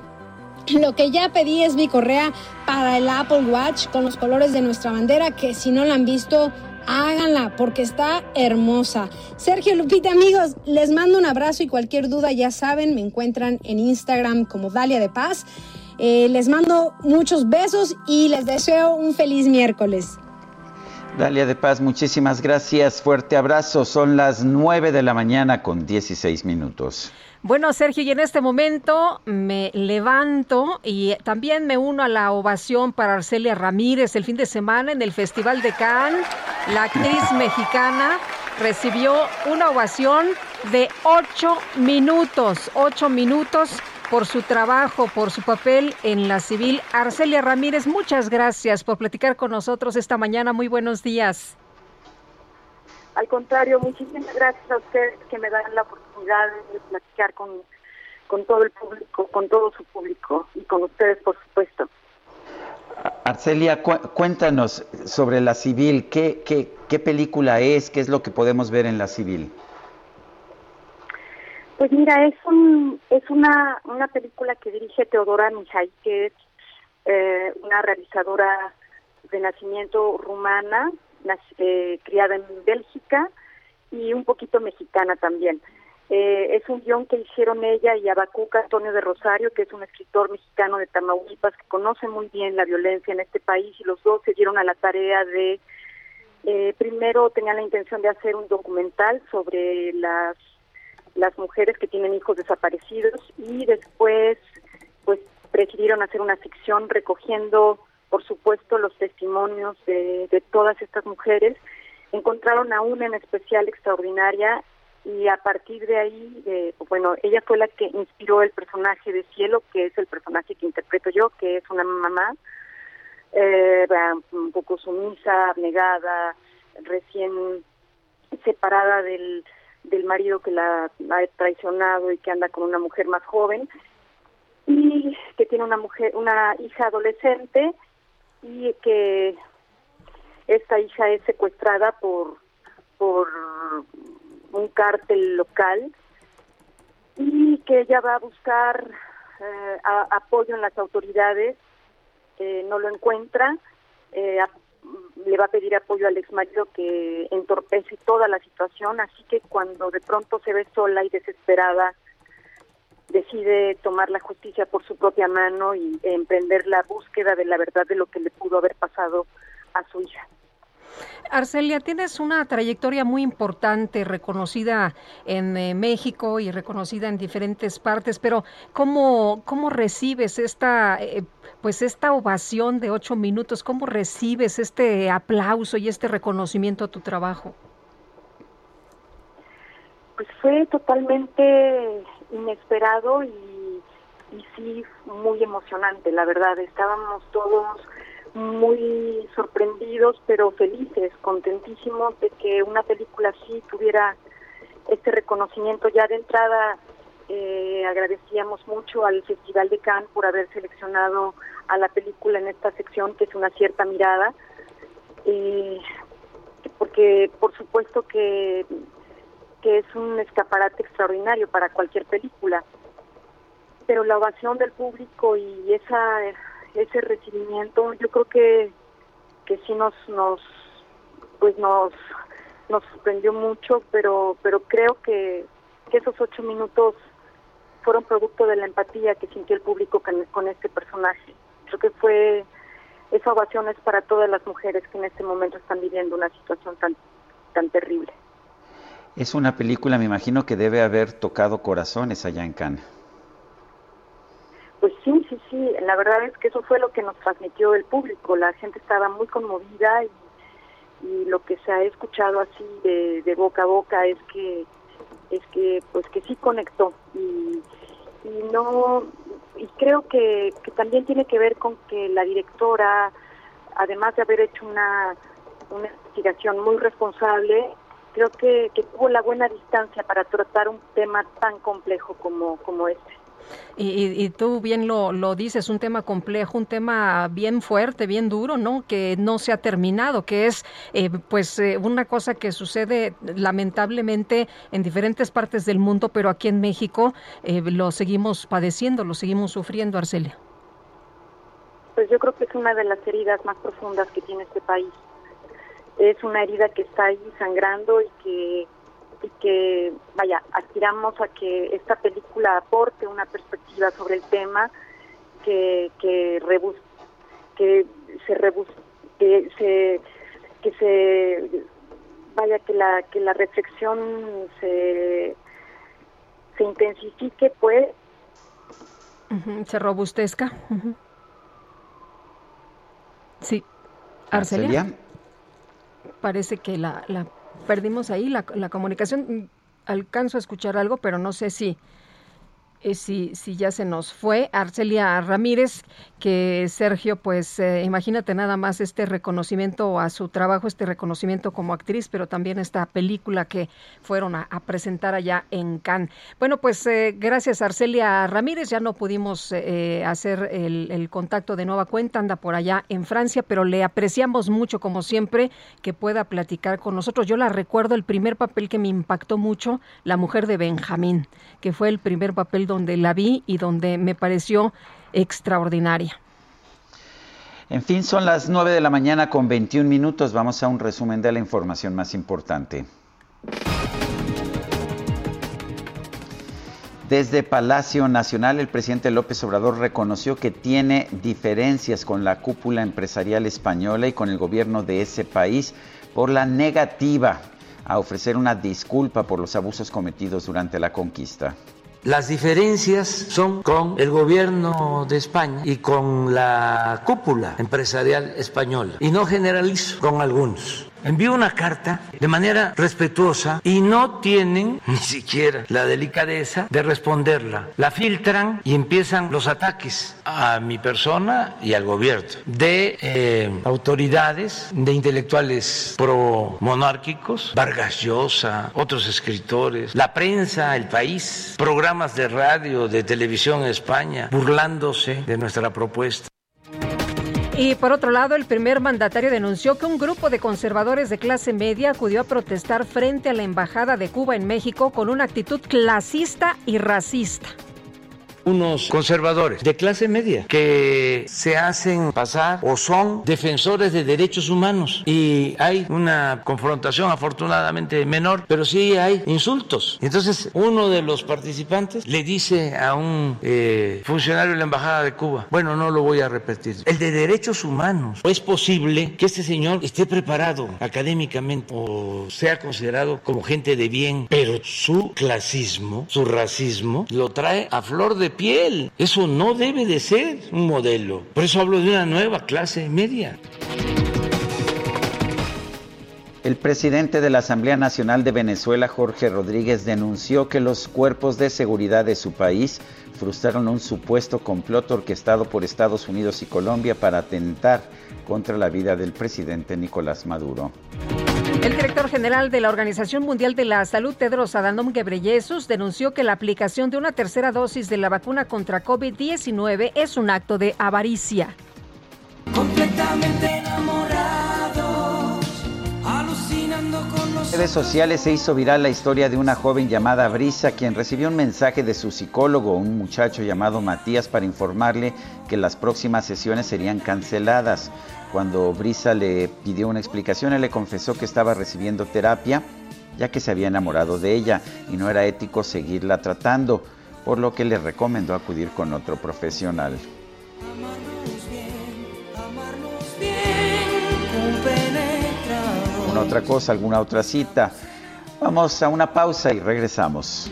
lo que ya pedí es mi correa para el Apple Watch con los colores de nuestra bandera, que si no la han visto, háganla porque está hermosa. Sergio Lupita, amigos, les mando un abrazo y cualquier duda ya saben, me encuentran en Instagram como Dalia de Paz. Eh, les mando muchos besos y les deseo un feliz miércoles. Dalia de Paz, muchísimas gracias. Fuerte abrazo. Son las 9 de la mañana con 16 minutos. Bueno, Sergio, y en este momento me levanto y también me uno a la ovación para Arcelia Ramírez el fin de semana en el Festival de Cannes. La actriz mexicana recibió una ovación de ocho minutos, ocho minutos por su trabajo, por su papel en la civil. Arcelia Ramírez, muchas gracias por platicar con nosotros esta mañana. Muy buenos días. Al contrario, muchísimas gracias a ustedes que me dan la oportunidad de platicar con, con todo el público, con todo su público y con ustedes, por supuesto. Arcelia, cuéntanos sobre la civil, ¿Qué, qué, qué película es, qué es lo que podemos ver en la civil. Pues mira, es un es una una película que dirige Teodora Mijay, que es eh, una realizadora de nacimiento rumana, eh, criada en Bélgica y un poquito mexicana también. Eh, es un guion que hicieron ella y Abacuca Antonio de Rosario, que es un escritor mexicano de Tamaulipas que conoce muy bien la violencia en este país y los dos se dieron a la tarea de, eh, primero tenían la intención de hacer un documental sobre las, las mujeres que tienen hijos desaparecidos y después pues decidieron hacer una ficción recogiendo por supuesto los testimonios de, de todas estas mujeres. Encontraron a una en especial extraordinaria y a partir de ahí, eh, bueno, ella fue la que inspiró el personaje de Cielo, que es el personaje que interpreto yo, que es una mamá eh, un poco sumisa, abnegada, recién separada del, del marido que la ha traicionado y que anda con una mujer más joven y que tiene una mujer, una hija adolescente y que esta hija es secuestrada por por un cártel local y que ella va a buscar eh, apoyo en las autoridades, eh, no lo encuentra, eh, le va a pedir apoyo al exmarido que entorpece toda la situación, así que cuando de pronto se ve sola y desesperada, decide tomar la justicia por su propia mano y emprender la búsqueda de la verdad de lo que le pudo haber pasado a su hija. Arcelia, tienes una trayectoria muy importante, reconocida en eh, México y reconocida en diferentes partes, pero ¿cómo, cómo recibes esta, eh, pues esta ovación de ocho minutos? ¿Cómo recibes este aplauso y este reconocimiento a tu trabajo? Pues fue totalmente inesperado y, y sí muy emocionante, la verdad. Estábamos todos muy sorprendidos, pero felices, contentísimos de que una película así tuviera este reconocimiento. Ya de entrada eh, agradecíamos mucho al Festival de Cannes por haber seleccionado a la película en esta sección, que es una cierta mirada, eh, porque por supuesto que, que es un escaparate extraordinario para cualquier película. Pero la ovación del público y esa ese recibimiento yo creo que que sí nos nos pues nos nos sorprendió mucho pero pero creo que, esos ocho minutos fueron producto de la empatía que sintió el público con, este personaje. Creo que fue esa ovación es para todas las mujeres que en este momento están viviendo una situación tan tan terrible. Es una película me imagino que debe haber tocado corazones allá en Cannes pues sí, sí, sí, la verdad es que eso fue lo que nos transmitió el público, la gente estaba muy conmovida y, lo que se ha escuchado así de, boca a boca es que es que pues que sí conectó y, no y creo que, también tiene que ver con que la directora además de haber hecho una una investigación muy responsable creo que, que tuvo la buena distancia para tratar un tema tan complejo como como este y, tú bien lo, lo dices, un tema complejo, un tema bien fuerte, bien duro, ¿no? Que no se ha terminado, que es eh, pues eh, una cosa que sucede lamentablemente en diferentes partes del mundo, pero aquí en México eh, lo seguimos padeciendo, lo seguimos sufriendo, Arcelia. Pues yo creo que es una de las heridas más profundas que tiene este país. Es una herida que está ahí sangrando y que y que, vaya, aspiramos a que esta película aporte una perspectiva sobre el tema que que, rebus, que se rebus, que se que se vaya que la que la reflexión se se intensifique pues. Se robustezca. Sí. Arcelia. Parece que la, la perdimos ahí la, la comunicación. Alcanzo a escuchar algo, pero no sé si eh, si, ya se nos fue, Arcelia Ramírez, que Sergio, pues eh, imagínate nada más este reconocimiento a su trabajo, este reconocimiento como actriz, pero también esta película que fueron a, presentar allá en Cannes. Bueno, pues eh, gracias Arcelia Ramírez, ya no pudimos hacer el, el contacto de nueva cuenta, anda por allá en Francia, pero le apreciamos mucho, como siempre, que pueda platicar con nosotros. Yo la recuerdo el primer papel que me impactó mucho, La mujer de Benjamín, que fue el primer papel donde donde la vi y donde me pareció extraordinaria. En fin, son las 9 de la mañana con 21 minutos. Vamos a un resumen de la información más importante. Desde Palacio Nacional, el presidente López Obrador reconoció que tiene diferencias con la cúpula empresarial española y con el gobierno de ese país por la negativa a ofrecer una disculpa por los abusos cometidos durante la conquista. Las diferencias son con el gobierno de España y con la cúpula empresarial española. Y no generalizo con algunos envió una carta de manera respetuosa y no tienen ni siquiera la delicadeza de responderla. La filtran y empiezan los ataques a mi persona y al gobierno de eh, autoridades, de intelectuales pro-monárquicos, Vargas Llosa, otros escritores, la prensa, el país, programas de radio, de televisión en España, burlándose de nuestra propuesta. Y por otro lado, el primer mandatario denunció que un grupo de conservadores de clase media acudió a protestar frente a la Embajada de Cuba en México con una actitud clasista y racista unos conservadores de clase media que se hacen pasar o son defensores de derechos humanos y hay una confrontación afortunadamente menor, pero sí hay insultos. Entonces uno de los participantes le dice a un eh, funcionario de la Embajada de Cuba, bueno, no lo voy a repetir, el de derechos humanos. ¿Es posible que este señor esté preparado académicamente o sea considerado como gente de bien, pero su clasismo, su racismo, lo trae a flor de piel. Eso no debe de ser un modelo. Por eso hablo de una nueva clase media. El presidente de la Asamblea Nacional de Venezuela, Jorge Rodríguez, denunció que los cuerpos de seguridad de su país frustraron un supuesto complot orquestado por Estados Unidos y Colombia para atentar contra la vida del presidente Nicolás Maduro. El director general de la Organización Mundial de la Salud, Tedros Adhanom Ghebreyesus, denunció que la aplicación de una tercera dosis de la vacuna contra COVID-19 es un acto de avaricia. Completamente En redes sociales se hizo viral la historia de una joven llamada Brisa, quien recibió un mensaje de su psicólogo, un muchacho llamado Matías, para informarle que las próximas sesiones serían canceladas. Cuando Brisa le pidió una explicación, él le confesó que estaba recibiendo terapia, ya que se había enamorado de ella y no era ético seguirla tratando, por lo que le recomendó acudir con otro profesional. ¿Alguna otra cosa, alguna otra cita? Vamos a una pausa y regresamos.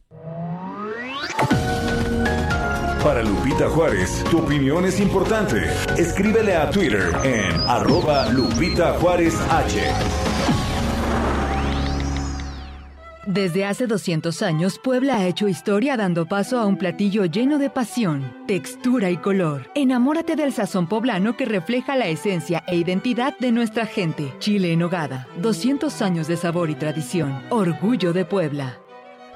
Para Lupita Juárez, tu opinión es importante. Escríbele a Twitter en arroba Lupita Juárez H. Desde hace 200 años, Puebla ha hecho historia dando paso a un platillo lleno de pasión, textura y color. Enamórate del sazón poblano que refleja la esencia e identidad de nuestra gente. Chile en hogada, 200 años de sabor y tradición. Orgullo de Puebla.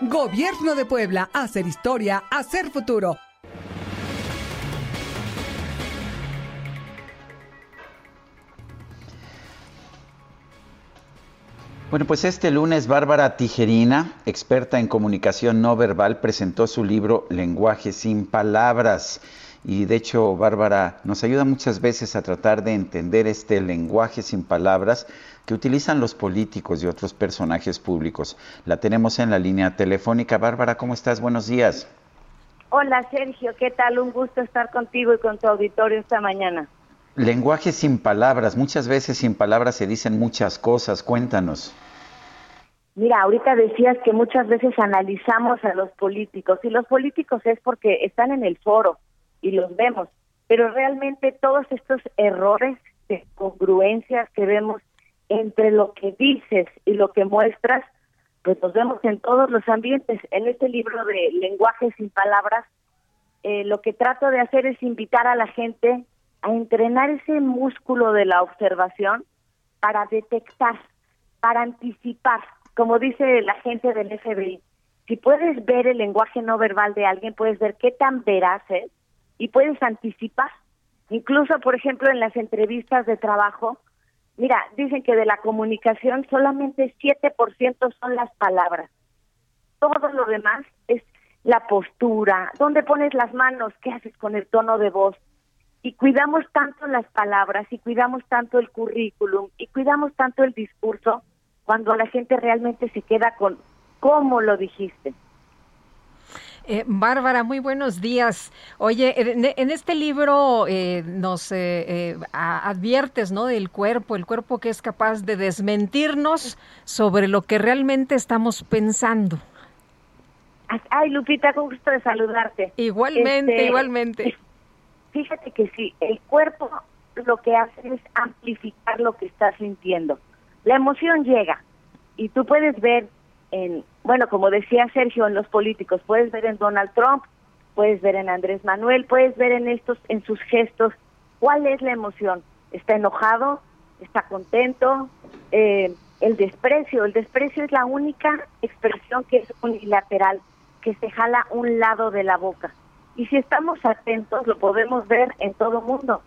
Gobierno de Puebla, hacer historia, hacer futuro. Bueno, pues este lunes Bárbara Tijerina, experta en comunicación no verbal, presentó su libro Lenguaje sin palabras. Y de hecho, Bárbara nos ayuda muchas veces a tratar de entender este lenguaje sin palabras que utilizan los políticos y otros personajes públicos. La tenemos en la línea telefónica. Bárbara, ¿cómo estás? Buenos días. Hola Sergio, ¿qué tal? Un gusto estar contigo y con tu auditorio esta mañana. Lenguaje sin palabras. Muchas veces sin palabras se dicen muchas cosas. Cuéntanos. Mira, ahorita decías que muchas veces analizamos a los políticos y los políticos es porque están en el foro y los vemos, pero realmente todos estos errores de congruencias que vemos entre lo que dices y lo que muestras, pues los vemos en todos los ambientes. En este libro de Lenguaje sin Palabras, eh, lo que trato de hacer es invitar a la gente a entrenar ese músculo de la observación para detectar, para anticipar, como dice la gente del FBI. Si puedes ver el lenguaje no verbal de alguien, puedes ver qué tan veraz es y puedes anticipar. Incluso, por ejemplo, en las entrevistas de trabajo, mira, dicen que de la comunicación solamente 7% son las palabras. Todo lo demás es la postura, dónde pones las manos, qué haces con el tono de voz, y cuidamos tanto las palabras y cuidamos tanto el currículum y cuidamos tanto el discurso cuando la gente realmente se queda con cómo lo dijiste. Eh, Bárbara, muy buenos días. Oye, en, este libro eh, nos eh, adviertes, ¿no? Del cuerpo, el cuerpo que es capaz de desmentirnos sobre lo que realmente estamos pensando. Ay, Lupita, con gusto de saludarte. Igualmente, este, igualmente. Fíjate que sí, el cuerpo lo que hace es amplificar lo que estás sintiendo. La emoción llega y tú puedes ver en, bueno, como decía Sergio, en los políticos, puedes ver en Donald Trump, puedes ver en Andrés Manuel, puedes ver en estos, en sus gestos, cuál es la emoción. ¿Está enojado? ¿Está contento? Eh, el desprecio, el desprecio es la única expresión que es unilateral, que se jala un lado de la boca y si estamos atentos lo podemos ver en todo mundo.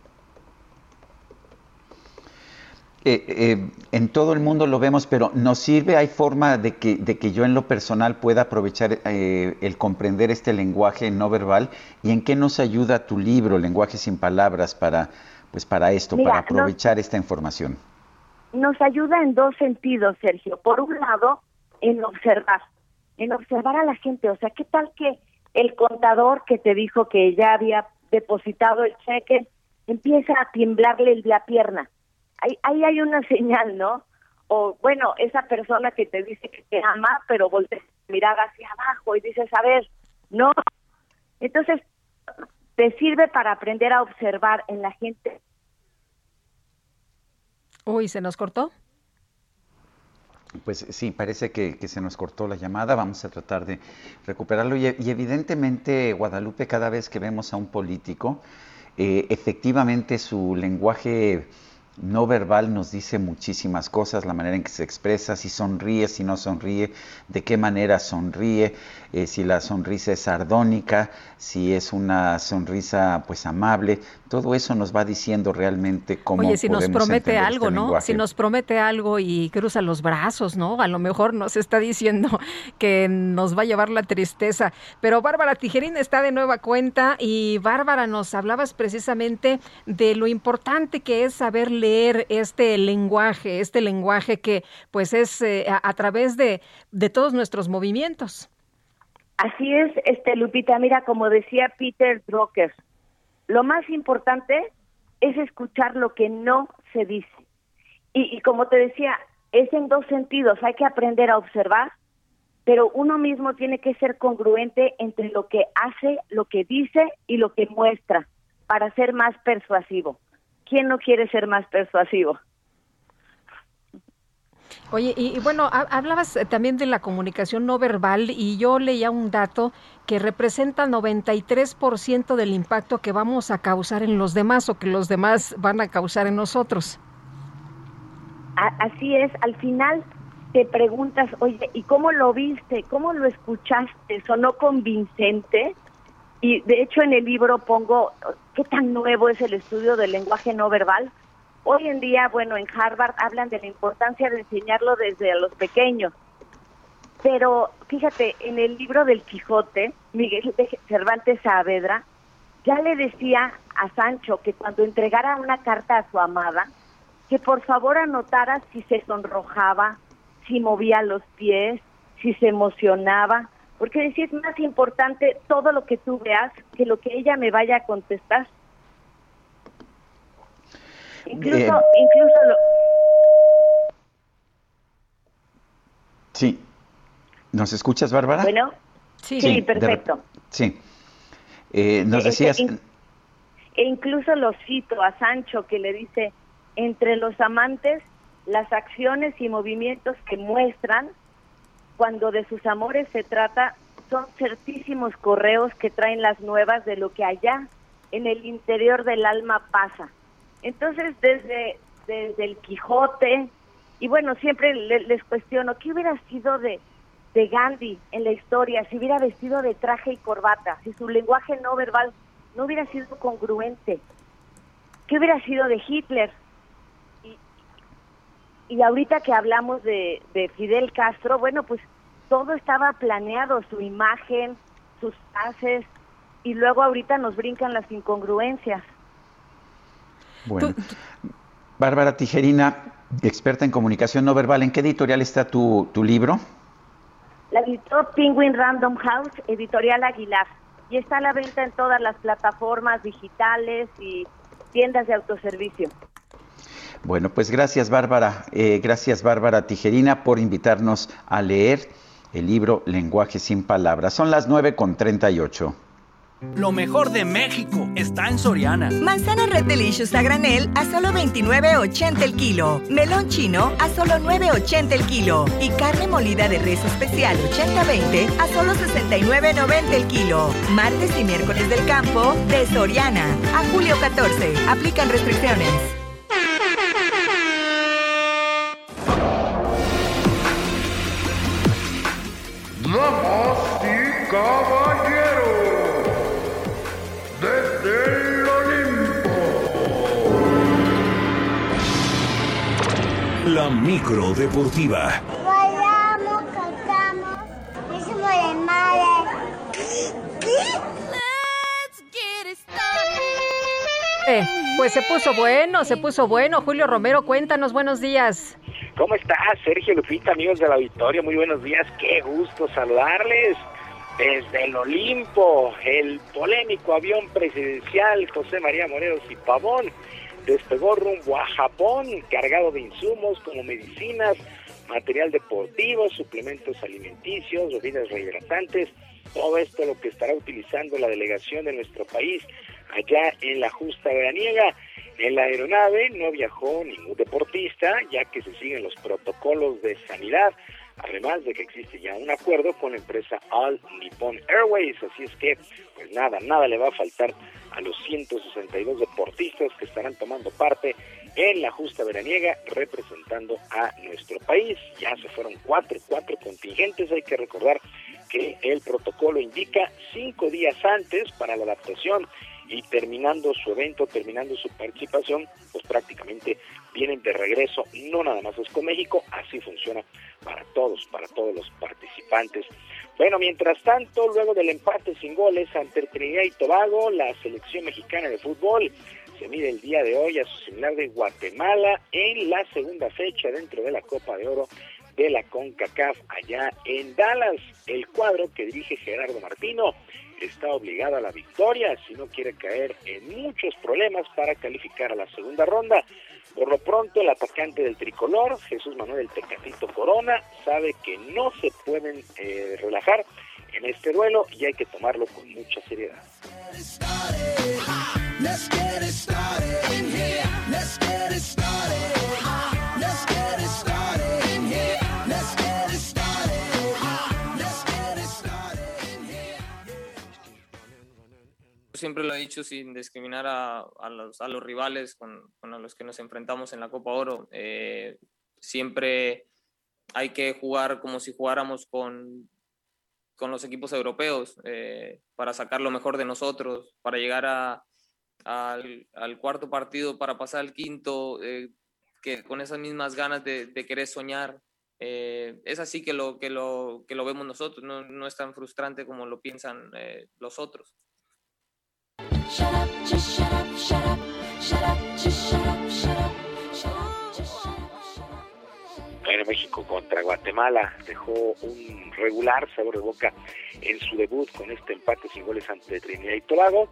Eh, eh, en todo el mundo lo vemos, pero ¿nos sirve? ¿Hay forma de que, de que yo en lo personal pueda aprovechar eh, el comprender este lenguaje no verbal? ¿Y en qué nos ayuda tu libro, Lenguaje sin Palabras, para, pues para esto, para aprovechar esta información? Nos ayuda en dos sentidos, Sergio. Por un lado, en observar, en observar a la gente. O sea, ¿qué tal que el contador que te dijo que ya había depositado el cheque empieza a tiemblarle la pierna. Ahí, ahí hay una señal, ¿no? O bueno, esa persona que te dice que te ama, pero voltea a mirar hacia abajo y dices, a ver, no. Entonces, te sirve para aprender a observar en la gente. Uy, ¿se nos cortó? Pues sí, parece que, se nos cortó la llamada, vamos a tratar de recuperarlo y, evidentemente Guadalupe cada vez que vemos a un político, eh, efectivamente su lenguaje no verbal nos dice muchísimas cosas, la manera en que se expresa, si sonríe, si no sonríe, de qué manera sonríe, eh, si la sonrisa es sardónica, si es una sonrisa pues amable, todo eso nos va diciendo realmente cómo Oye, si nos promete este algo, ¿no? Si nos promete algo y cruza los brazos, ¿no? A lo mejor nos está diciendo que nos va a llevar la tristeza. Pero Bárbara Tijerín está de nueva cuenta y Bárbara nos hablabas precisamente de lo importante que es saber leer este lenguaje, este lenguaje que pues es eh, a, través de, de todos nuestros movimientos. Así es, este Lupita, mira, como decía Peter Drucker, lo más importante es escuchar lo que no se dice. Y, y, como te decía, es en dos sentidos, hay que aprender a observar, pero uno mismo tiene que ser congruente entre lo que hace, lo que dice y lo que muestra para ser más persuasivo. ¿Quién no quiere ser más persuasivo? Oye, y, bueno, hablabas eh, también de la comunicación no verbal y yo leía un dato que representa 93% del impacto que vamos a causar en los demás o que los demás van a causar en nosotros. Así es, al final te preguntas, oye, ¿y cómo lo viste? ¿Cómo lo escuchaste? ¿Sonó convincente? Y de hecho en el libro pongo qué tan nuevo es el estudio del lenguaje no verbal. Hoy en día, bueno, en Harvard hablan de la importancia de enseñarlo desde los pequeños. Pero fíjate, en el libro del Quijote, Miguel de Cervantes Saavedra ya le decía a Sancho que cuando entregara una carta a su amada, que por favor anotara si se sonrojaba, si movía los pies, si se emocionaba, porque decía es más importante todo lo que tú veas que lo que ella me vaya a contestar. Incluso, incluso lo... Sí. ¿Nos escuchas, Bárbara? Bueno, sí, perfecto. sí. Eh, nos decías... E incluso lo cito a Sancho que le dice, entre los amantes, las acciones y movimientos que muestran cuando de sus amores se trata son certísimos correos que traen las nuevas de lo que allá en el interior del alma pasa. Entonces, desde, desde el Quijote, y bueno, siempre les, cuestiono, ¿qué hubiera sido de, de Gandhi en la historia si hubiera vestido de traje y corbata, si su lenguaje no verbal no hubiera sido congruente? ¿Qué hubiera sido de Hitler? Y, ahorita que hablamos de, de Fidel Castro, bueno, pues todo estaba planeado, su imagen, sus haces, y luego ahorita nos brincan las incongruencias. Bueno. Bárbara Tijerina, experta en comunicación no verbal, ¿en qué editorial está tu, tu libro? La editó Penguin Random House, editorial Aguilar, y está a la venta en todas las plataformas digitales y tiendas de autoservicio. Bueno, pues gracias Bárbara, eh, gracias Bárbara Tijerina por invitarnos a leer el libro Lenguaje sin Palabras. Son las 9 con 38. Lo mejor de México está en Soriana. Manzana Red Delicious a granel a solo 29.80 el kilo. Melón chino a solo 9.80 el kilo. Y carne molida de res especial 80-20 a solo 69.90 el kilo. Martes y miércoles del campo de Soriana. A julio 14. Aplican restricciones. Damas y caballeros, desde el Olimpo. La micro deportiva. Bailamos, cantamos, hicimos de madre. Let's get started. Pues se puso bueno, se puso bueno. Julio Romero, cuéntanos, buenos días. ¿Cómo estás, Sergio Lupita, amigos de la Victoria? Muy buenos días, qué gusto saludarles. Desde el Olimpo, el polémico avión presidencial José María Morelos y Pavón despegó rumbo a Japón cargado de insumos como medicinas, material deportivo, suplementos alimenticios, bebidas rehidratantes, todo esto lo que estará utilizando la delegación de nuestro país allá en la justa veraniega. En la aeronave no viajó ningún deportista, ya que se siguen los protocolos de sanidad, además de que existe ya un acuerdo con la empresa All Nippon Airways, así es que, pues nada, nada le va a faltar a los 162 deportistas que estarán tomando parte en la justa veraniega representando a nuestro país. Ya se fueron cuatro, cuatro contingentes, hay que recordar que el protocolo indica cinco días antes para la adaptación y terminando su evento, terminando su participación, pues prácticamente vienen de regreso, no nada más es con México, así funciona para todos, para todos los participantes. Bueno, mientras tanto, luego del empate sin goles ante Trinidad y Tobago, la selección mexicana de fútbol se mide el día de hoy a su similar de Guatemala en la segunda fecha dentro de la Copa de Oro de la CONCACAF allá en Dallas. El cuadro que dirige Gerardo Martino está obligado a la victoria si no quiere caer en muchos problemas para calificar a la segunda ronda. Por lo pronto, el atacante del tricolor, Jesús Manuel el Tecatito Corona, sabe que no se pueden eh, relajar en este duelo y hay que tomarlo con mucha seriedad. Siempre lo he dicho sin discriminar a, a, los, a los, rivales con, con, los que nos enfrentamos en la Copa Oro. Eh, siempre hay que jugar como si jugáramos con, con los equipos europeos eh, para sacar lo mejor de nosotros, para llegar a, al, cuarto partido, para pasar al quinto, eh, que con esas mismas ganas de, de querer soñar. Es así que lo, que, lo, que lo vemos nosotros, no, no es tan frustrante como lo piensan los otros. En México contra Guatemala. Dejó un regular sabor de boca en su debut con este empate sin goles ante Trinidad y Tobago,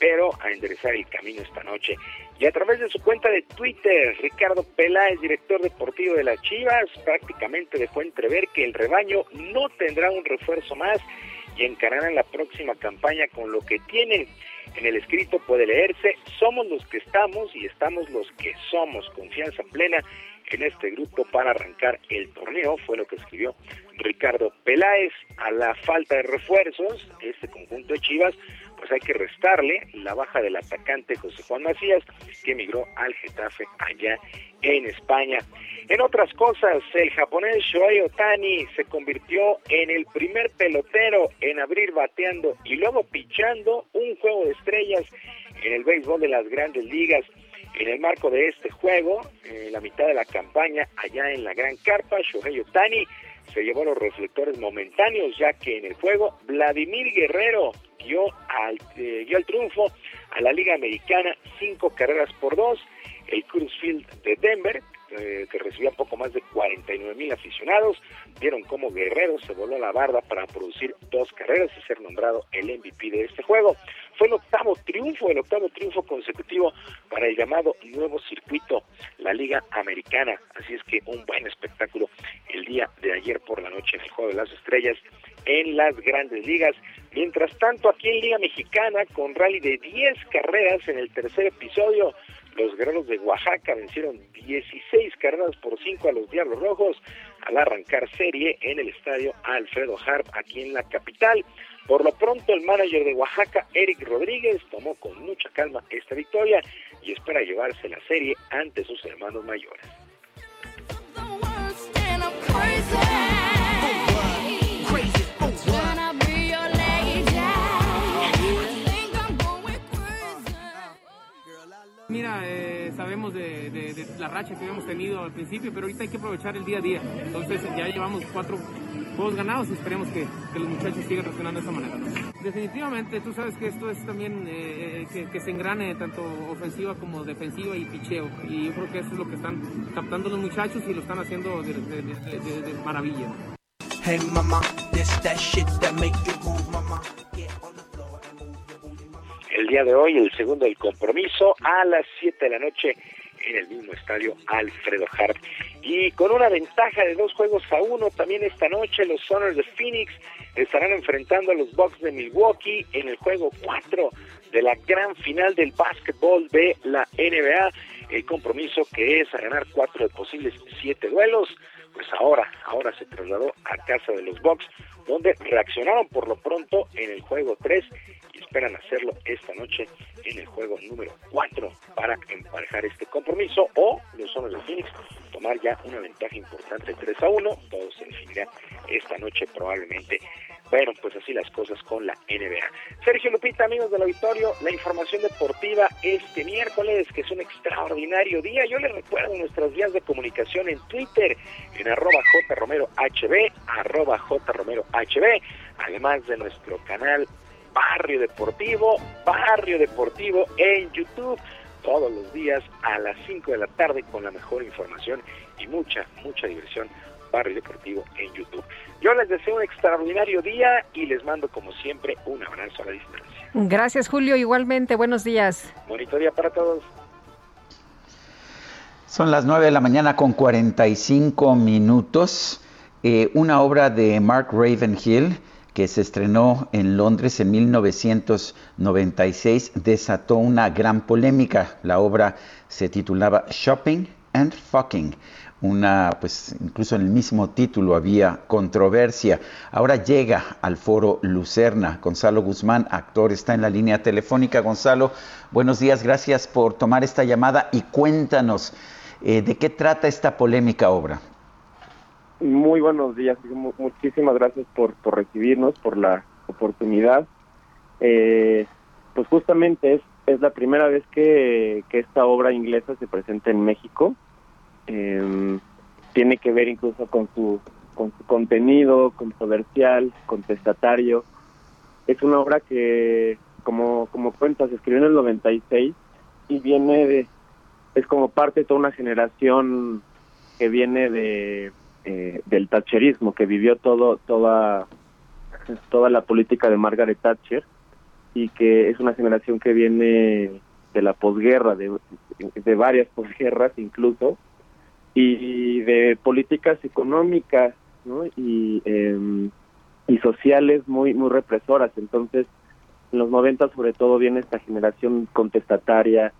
pero a enderezar el camino esta noche. Y a través de su cuenta de Twitter, Ricardo Peláez, director deportivo de las Chivas, prácticamente dejó entrever que el rebaño no tendrá un refuerzo más y encararán la próxima campaña con lo que tienen. En el escrito puede leerse, somos los que estamos y estamos los que somos, confianza plena en este grupo para arrancar el torneo, fue lo que escribió Ricardo Peláez. A la falta de refuerzos, este conjunto de Chivas, pues hay que restarle la baja del atacante José Juan Macías, que emigró al Getafe allá en España. En otras cosas, el japonés Shohei Otani se convirtió en el primer pelotero en abrir bateando y luego pichando un juego de estrellas en el béisbol de las grandes ligas. En el marco de este juego, en la mitad de la campaña, allá en la Gran Carpa, Shohei Otani se llevó los reflectores momentáneos, ya que en el juego Vladimir Guerrero dio al, eh, el triunfo a la Liga Americana cinco carreras por dos. El Cruz Field de Denver eh, que recibía poco más de 49 mil aficionados, vieron cómo Guerrero se voló la barda para producir dos carreras y ser nombrado el MVP de este juego. Fue el octavo triunfo, el octavo triunfo consecutivo para el llamado nuevo circuito, la Liga Americana. Así es que un buen espectáculo el día de ayer por la noche en el Juego de las Estrellas en las grandes ligas. Mientras tanto, aquí en Liga Mexicana, con rally de 10 carreras en el tercer episodio, los guerreros de Oaxaca vencieron 16 carreras por 5 a los Diablos Rojos al arrancar serie en el estadio Alfredo Harp aquí en la capital. Por lo pronto, el manager de Oaxaca, Eric Rodríguez, tomó con mucha calma esta victoria y espera llevarse la serie ante sus hermanos mayores. Mira, eh, sabemos de, la racha que habíamos tenido al principio, pero ahorita hay que aprovechar el día a día. Entonces ya llevamos cuatro juegos ganados y esperemos que, los muchachos sigan reaccionando de esa manera. Definitivamente, tú sabes que esto es también eh, que, que, se engrane tanto ofensiva como defensiva y picheo. Y yo creo que eso es lo que están captando los muchachos y lo están haciendo de, de maravilla. Hey mama, this that shit that make you move, mama. El día de hoy, el segundo del compromiso, a las 7 de la noche en el mismo estadio Alfredo Harp. Y con una ventaja de dos juegos a uno, también esta noche los Soners de Phoenix estarán enfrentando a los Bucks de Milwaukee en el juego 4 de la gran final del básquetbol de la NBA. El compromiso que es a ganar cuatro de posibles siete duelos, pues ahora, ahora se trasladó a casa de los Bucks, donde reaccionaron por lo pronto en el juego 3 y esperan hacerlo esta noche en el juego número 4 para emparejar este compromiso o los Sonos de Phoenix tomar ya una ventaja importante 3 a 1, todo se definirá esta noche probablemente. Bueno, pues así las cosas con la NBA. Sergio Lupita, amigos del auditorio, la información deportiva este miércoles, que es un extraordinario día. Yo les recuerdo nuestras vías de comunicación en Twitter, en arroba jromerohb, arroba jromerohb, además de nuestro canal Barrio Deportivo, Barrio Deportivo en YouTube, todos los días a las 5 de la tarde con la mejor información y mucha, mucha diversión. Barrio Deportivo en YouTube. Yo les deseo un extraordinario día y les mando como siempre un abrazo a la distancia. Gracias Julio, igualmente, buenos días. Bonito día para todos. Son las 9 de la mañana con 45 minutos. Eh, una obra de Mark Ravenhill que se estrenó en Londres en 1996 desató una gran polémica. La obra se titulaba Shopping and Fucking, una, pues incluso en el mismo título había controversia. Ahora llega al foro Lucerna. Gonzalo Guzmán, actor, está en la línea telefónica. Gonzalo, buenos días, gracias por tomar esta llamada y cuéntanos eh, de qué trata esta polémica obra. Muy buenos días, muchísimas gracias por, recibirnos, por la oportunidad. Eh, pues justamente es, es la primera vez que, que esta obra inglesa se presenta en México eh, tiene que ver incluso con su, con su contenido controversial, contestatario. Es una obra que, como, como cuentas, se escribió en el 96 y viene de, es como parte de toda una generación que viene de eh, del tacherismo, que vivió todo, toda, toda la política de Margaret Thatcher y que es una generación que viene de la posguerra, de, de varias posguerras incluso, y de políticas económicas y, em, y sociales muy muy represoras. Entonces, en los 90 sobre todo viene esta generación contestataria,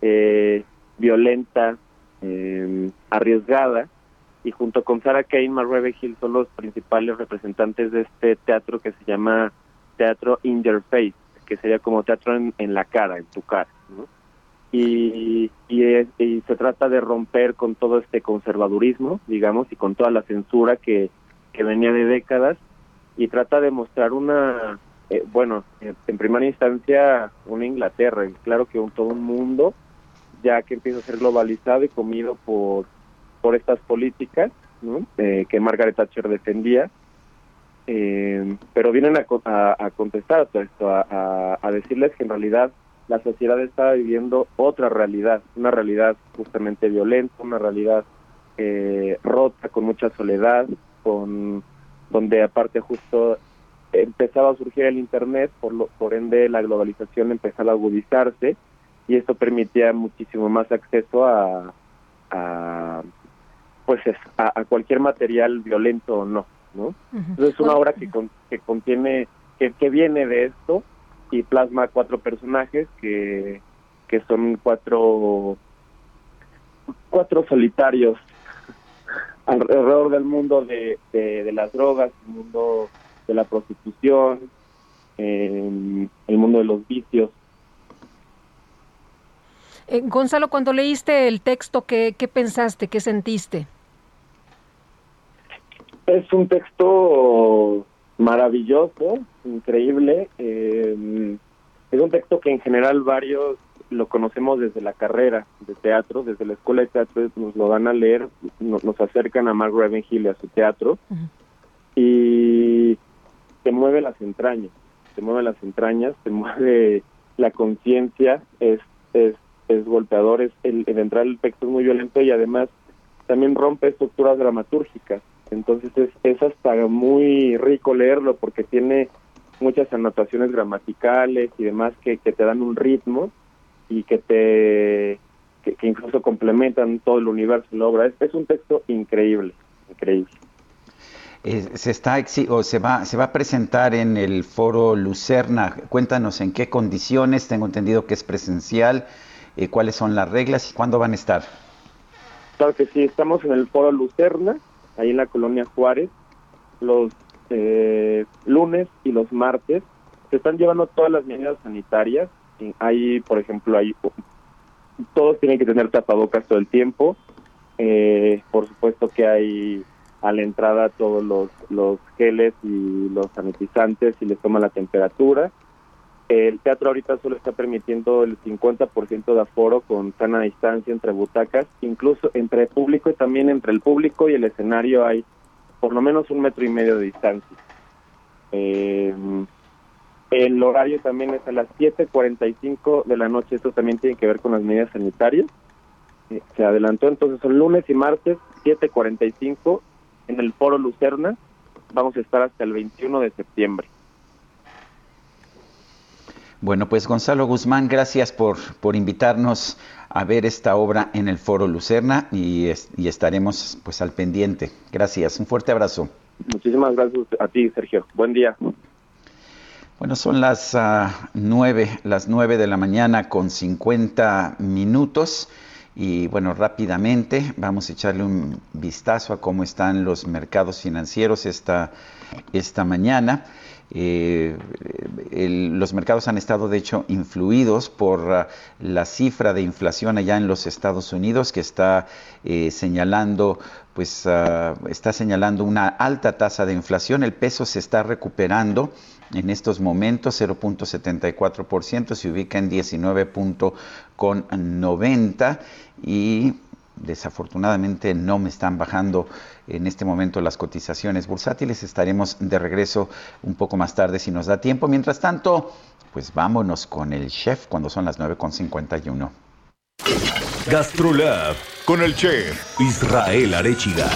eh, violenta, eh, arriesgada, y junto con Sarah Kane, Mark Hill son los principales representantes de este teatro que se llama Teatro in your face, que sería como teatro en, la cara, en tu cara. ¿no? y, y, se trata de romper con todo este conservadurismo, digamos, y con toda la censura que, que venía de décadas y trata de mostrar una, eh, bueno, en primera instancia una Inglaterra, claro que un, todo un mundo ya que empieza a ser globalizado y comido por, por estas políticas. Eh, que Margaret Thatcher defendía, eh, pero vienen a, a, a contestar todo esto, a, decirles que en realidad la sociedad estaba viviendo otra realidad, una realidad justamente violenta, una realidad eh, rota, con mucha soledad, con donde aparte justo empezaba a surgir el internet, por lo, por ende la globalización empezaba a agudizarse y esto permitía muchísimo más acceso a pues a, cualquier material violento o no, ¿no? Entonces es una obra que, que contiene que, que viene de esto y plasma cuatro personajes que, que son cuatro cuatro solitarios alrededor del mundo de, de, las drogas, el mundo de la prostitución, el mundo de los vicios. Eh, Gonzalo, cuando leíste el texto, ¿qué, ¿qué pensaste? ¿Qué sentiste? Es un texto maravilloso, increíble. Eh, es un texto que en general varios lo conocemos desde la carrera de teatro, desde la escuela de teatro nos lo dan a leer, nos, acercan a Mark Ravenhill y a su teatro y te mueve las entrañas, te mueve las entrañas, te mueve la conciencia, es, es, es golpeador, el, entrar el texto es muy violento y además también rompe estructuras dramatúrgicas entonces es, es hasta muy rico leerlo porque tiene muchas anotaciones gramaticales y demás que, que te dan un ritmo y que te que, incluso complementan todo el universo de la obra. Es, es un texto increíble, increíble. Eh, se está o se va se va a presentar en el foro Lucerna. Cuéntanos en qué condiciones. Tengo entendido que es presencial. Eh, cuáles son las reglas y cuándo van a estar. Claro que sí. Estamos en el foro Lucerna ahí en la colonia Juárez, los eh, lunes y los martes. Se están llevando todas las medidas sanitarias. Hay, por ejemplo, hay todos tienen que tener tapabocas todo el tiempo. Eh, por supuesto que hay a la entrada todos los, los geles y los sanitizantes y les toma la temperatura. El teatro ahorita solo está permitiendo el 50% de aforo con sana distancia entre butacas, incluso entre público y también entre el público y el escenario hay por lo menos un metro y medio de distancia. Eh, el horario también es a las 7.45 de la noche, esto también tiene que ver con las medidas sanitarias. Eh, se adelantó entonces son lunes y martes 7.45 en el Foro Lucerna. Vamos a estar hasta el 21 de septiembre. Bueno, pues Gonzalo Guzmán, gracias por, por invitarnos a ver esta obra en el Foro Lucerna y, y, estaremos pues al pendiente. Gracias, un fuerte abrazo. Muchísimas gracias a ti, Sergio. Buen día. Bueno, son las uh, nueve, las nueve de la mañana con 50 minutos Y bueno, rápidamente vamos a echarle un vistazo a cómo están los mercados financieros esta, esta mañana. Eh, los mercados han estado, de hecho, influidos por uh, la cifra de inflación allá en los Estados Unidos, que está eh, señalando, pues, uh, está señalando una alta tasa de inflación. El peso se está recuperando en estos momentos, 0.74%, se ubica en 19.90 y desafortunadamente no me están bajando en este momento las cotizaciones bursátiles. Estaremos de regreso un poco más tarde si nos da tiempo. Mientras tanto, pues vámonos con el chef cuando son las 9.51. Gastrolab con el chef Israel Arechiga.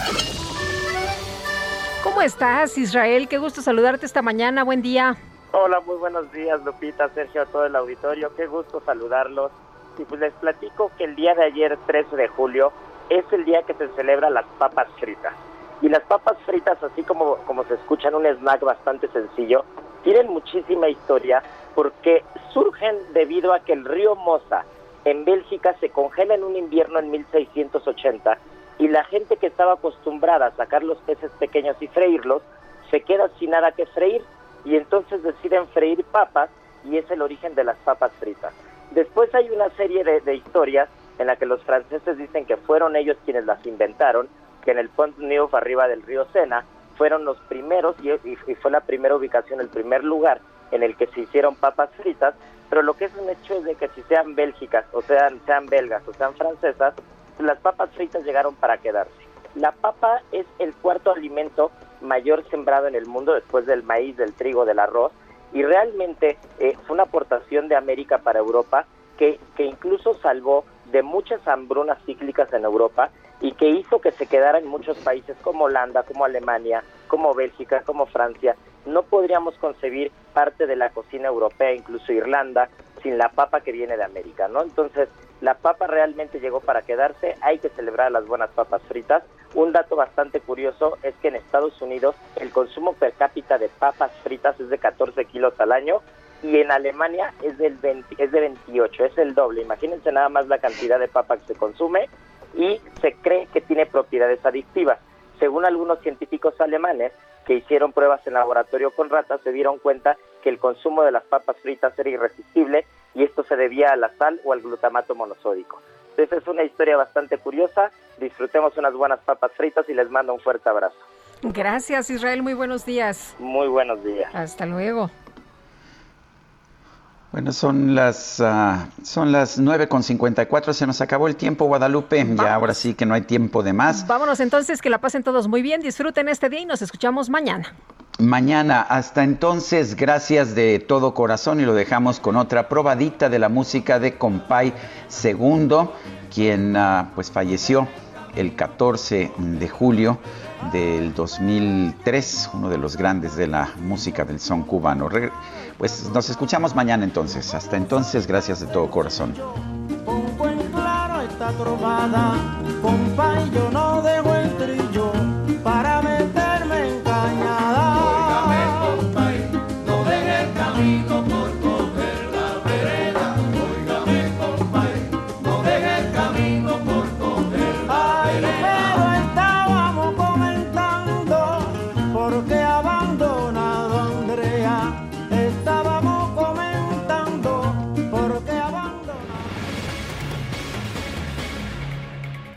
¿Cómo estás, Israel? Qué gusto saludarte esta mañana. Buen día. Hola, muy buenos días, Lupita, Sergio, a todo el auditorio. Qué gusto saludarlos. Y pues les platico que el día de ayer, 13 de julio, es el día que se celebra las papas fritas. Y las papas fritas, así como, como se escuchan, un snack bastante sencillo, tienen muchísima historia porque surgen debido a que el río Mosa en Bélgica se congela en un invierno en 1680 y la gente que estaba acostumbrada a sacar los peces pequeños y freírlos se queda sin nada que freír y entonces deciden freír papas y es el origen de las papas fritas. Después hay una serie de, historias en la que los franceses dicen que fueron ellos quienes las inventaron, que en el Pont Neuf arriba del río Sena fueron los primeros y, fue la primera ubicación, el primer lugar en el que se hicieron papas fritas, pero lo que es un hecho es de que si sean bélgicas o sean belgas o sean francesas, las papas fritas llegaron para quedarse. La papa es el cuarto alimento mayor sembrado en el mundo después del maíz, del trigo, del arroz, y realmente eh, fue una aportación de América para Europa que, que incluso salvó de muchas hambrunas cíclicas en Europa y que hizo que se quedara en muchos países como Holanda, como Alemania, como Bélgica, como Francia. No podríamos concebir parte de la cocina europea, incluso Irlanda, sin la papa que viene de América, ¿no? Entonces, la papa realmente llegó para quedarse, hay que celebrar las buenas papas fritas. Un dato bastante curioso es que en Estados Unidos el consumo per cápita de papas fritas es de 14 kilos al año y en Alemania es, del de 28, es el doble. Imagínense nada más la cantidad de papa que se consume y se cree que tiene propiedades adictivas. Según algunos científicos alemanes que hicieron pruebas en laboratorio con ratas, se dieron cuenta que el consumo de las papas fritas era irresistible y esto se debía a la sal o al glutamato monosódico. Entonces es una historia bastante curiosa. Disfrutemos unas buenas papas fritas y les mando un fuerte abrazo. Gracias Israel, muy buenos días. Muy buenos días. Hasta luego. Bueno, son las, uh, son las 9.54, se nos acabó el tiempo, Guadalupe, ya ahora sí que no hay tiempo de más. Vámonos entonces, que la pasen todos muy bien, disfruten este día y nos escuchamos mañana. Mañana, hasta entonces, gracias de todo corazón y lo dejamos con otra probadita de la música de Compay Segundo, quien uh, pues falleció el 14 de julio del 2003, uno de los grandes de la música del son cubano. Pues nos escuchamos mañana entonces. Hasta entonces, gracias de todo corazón.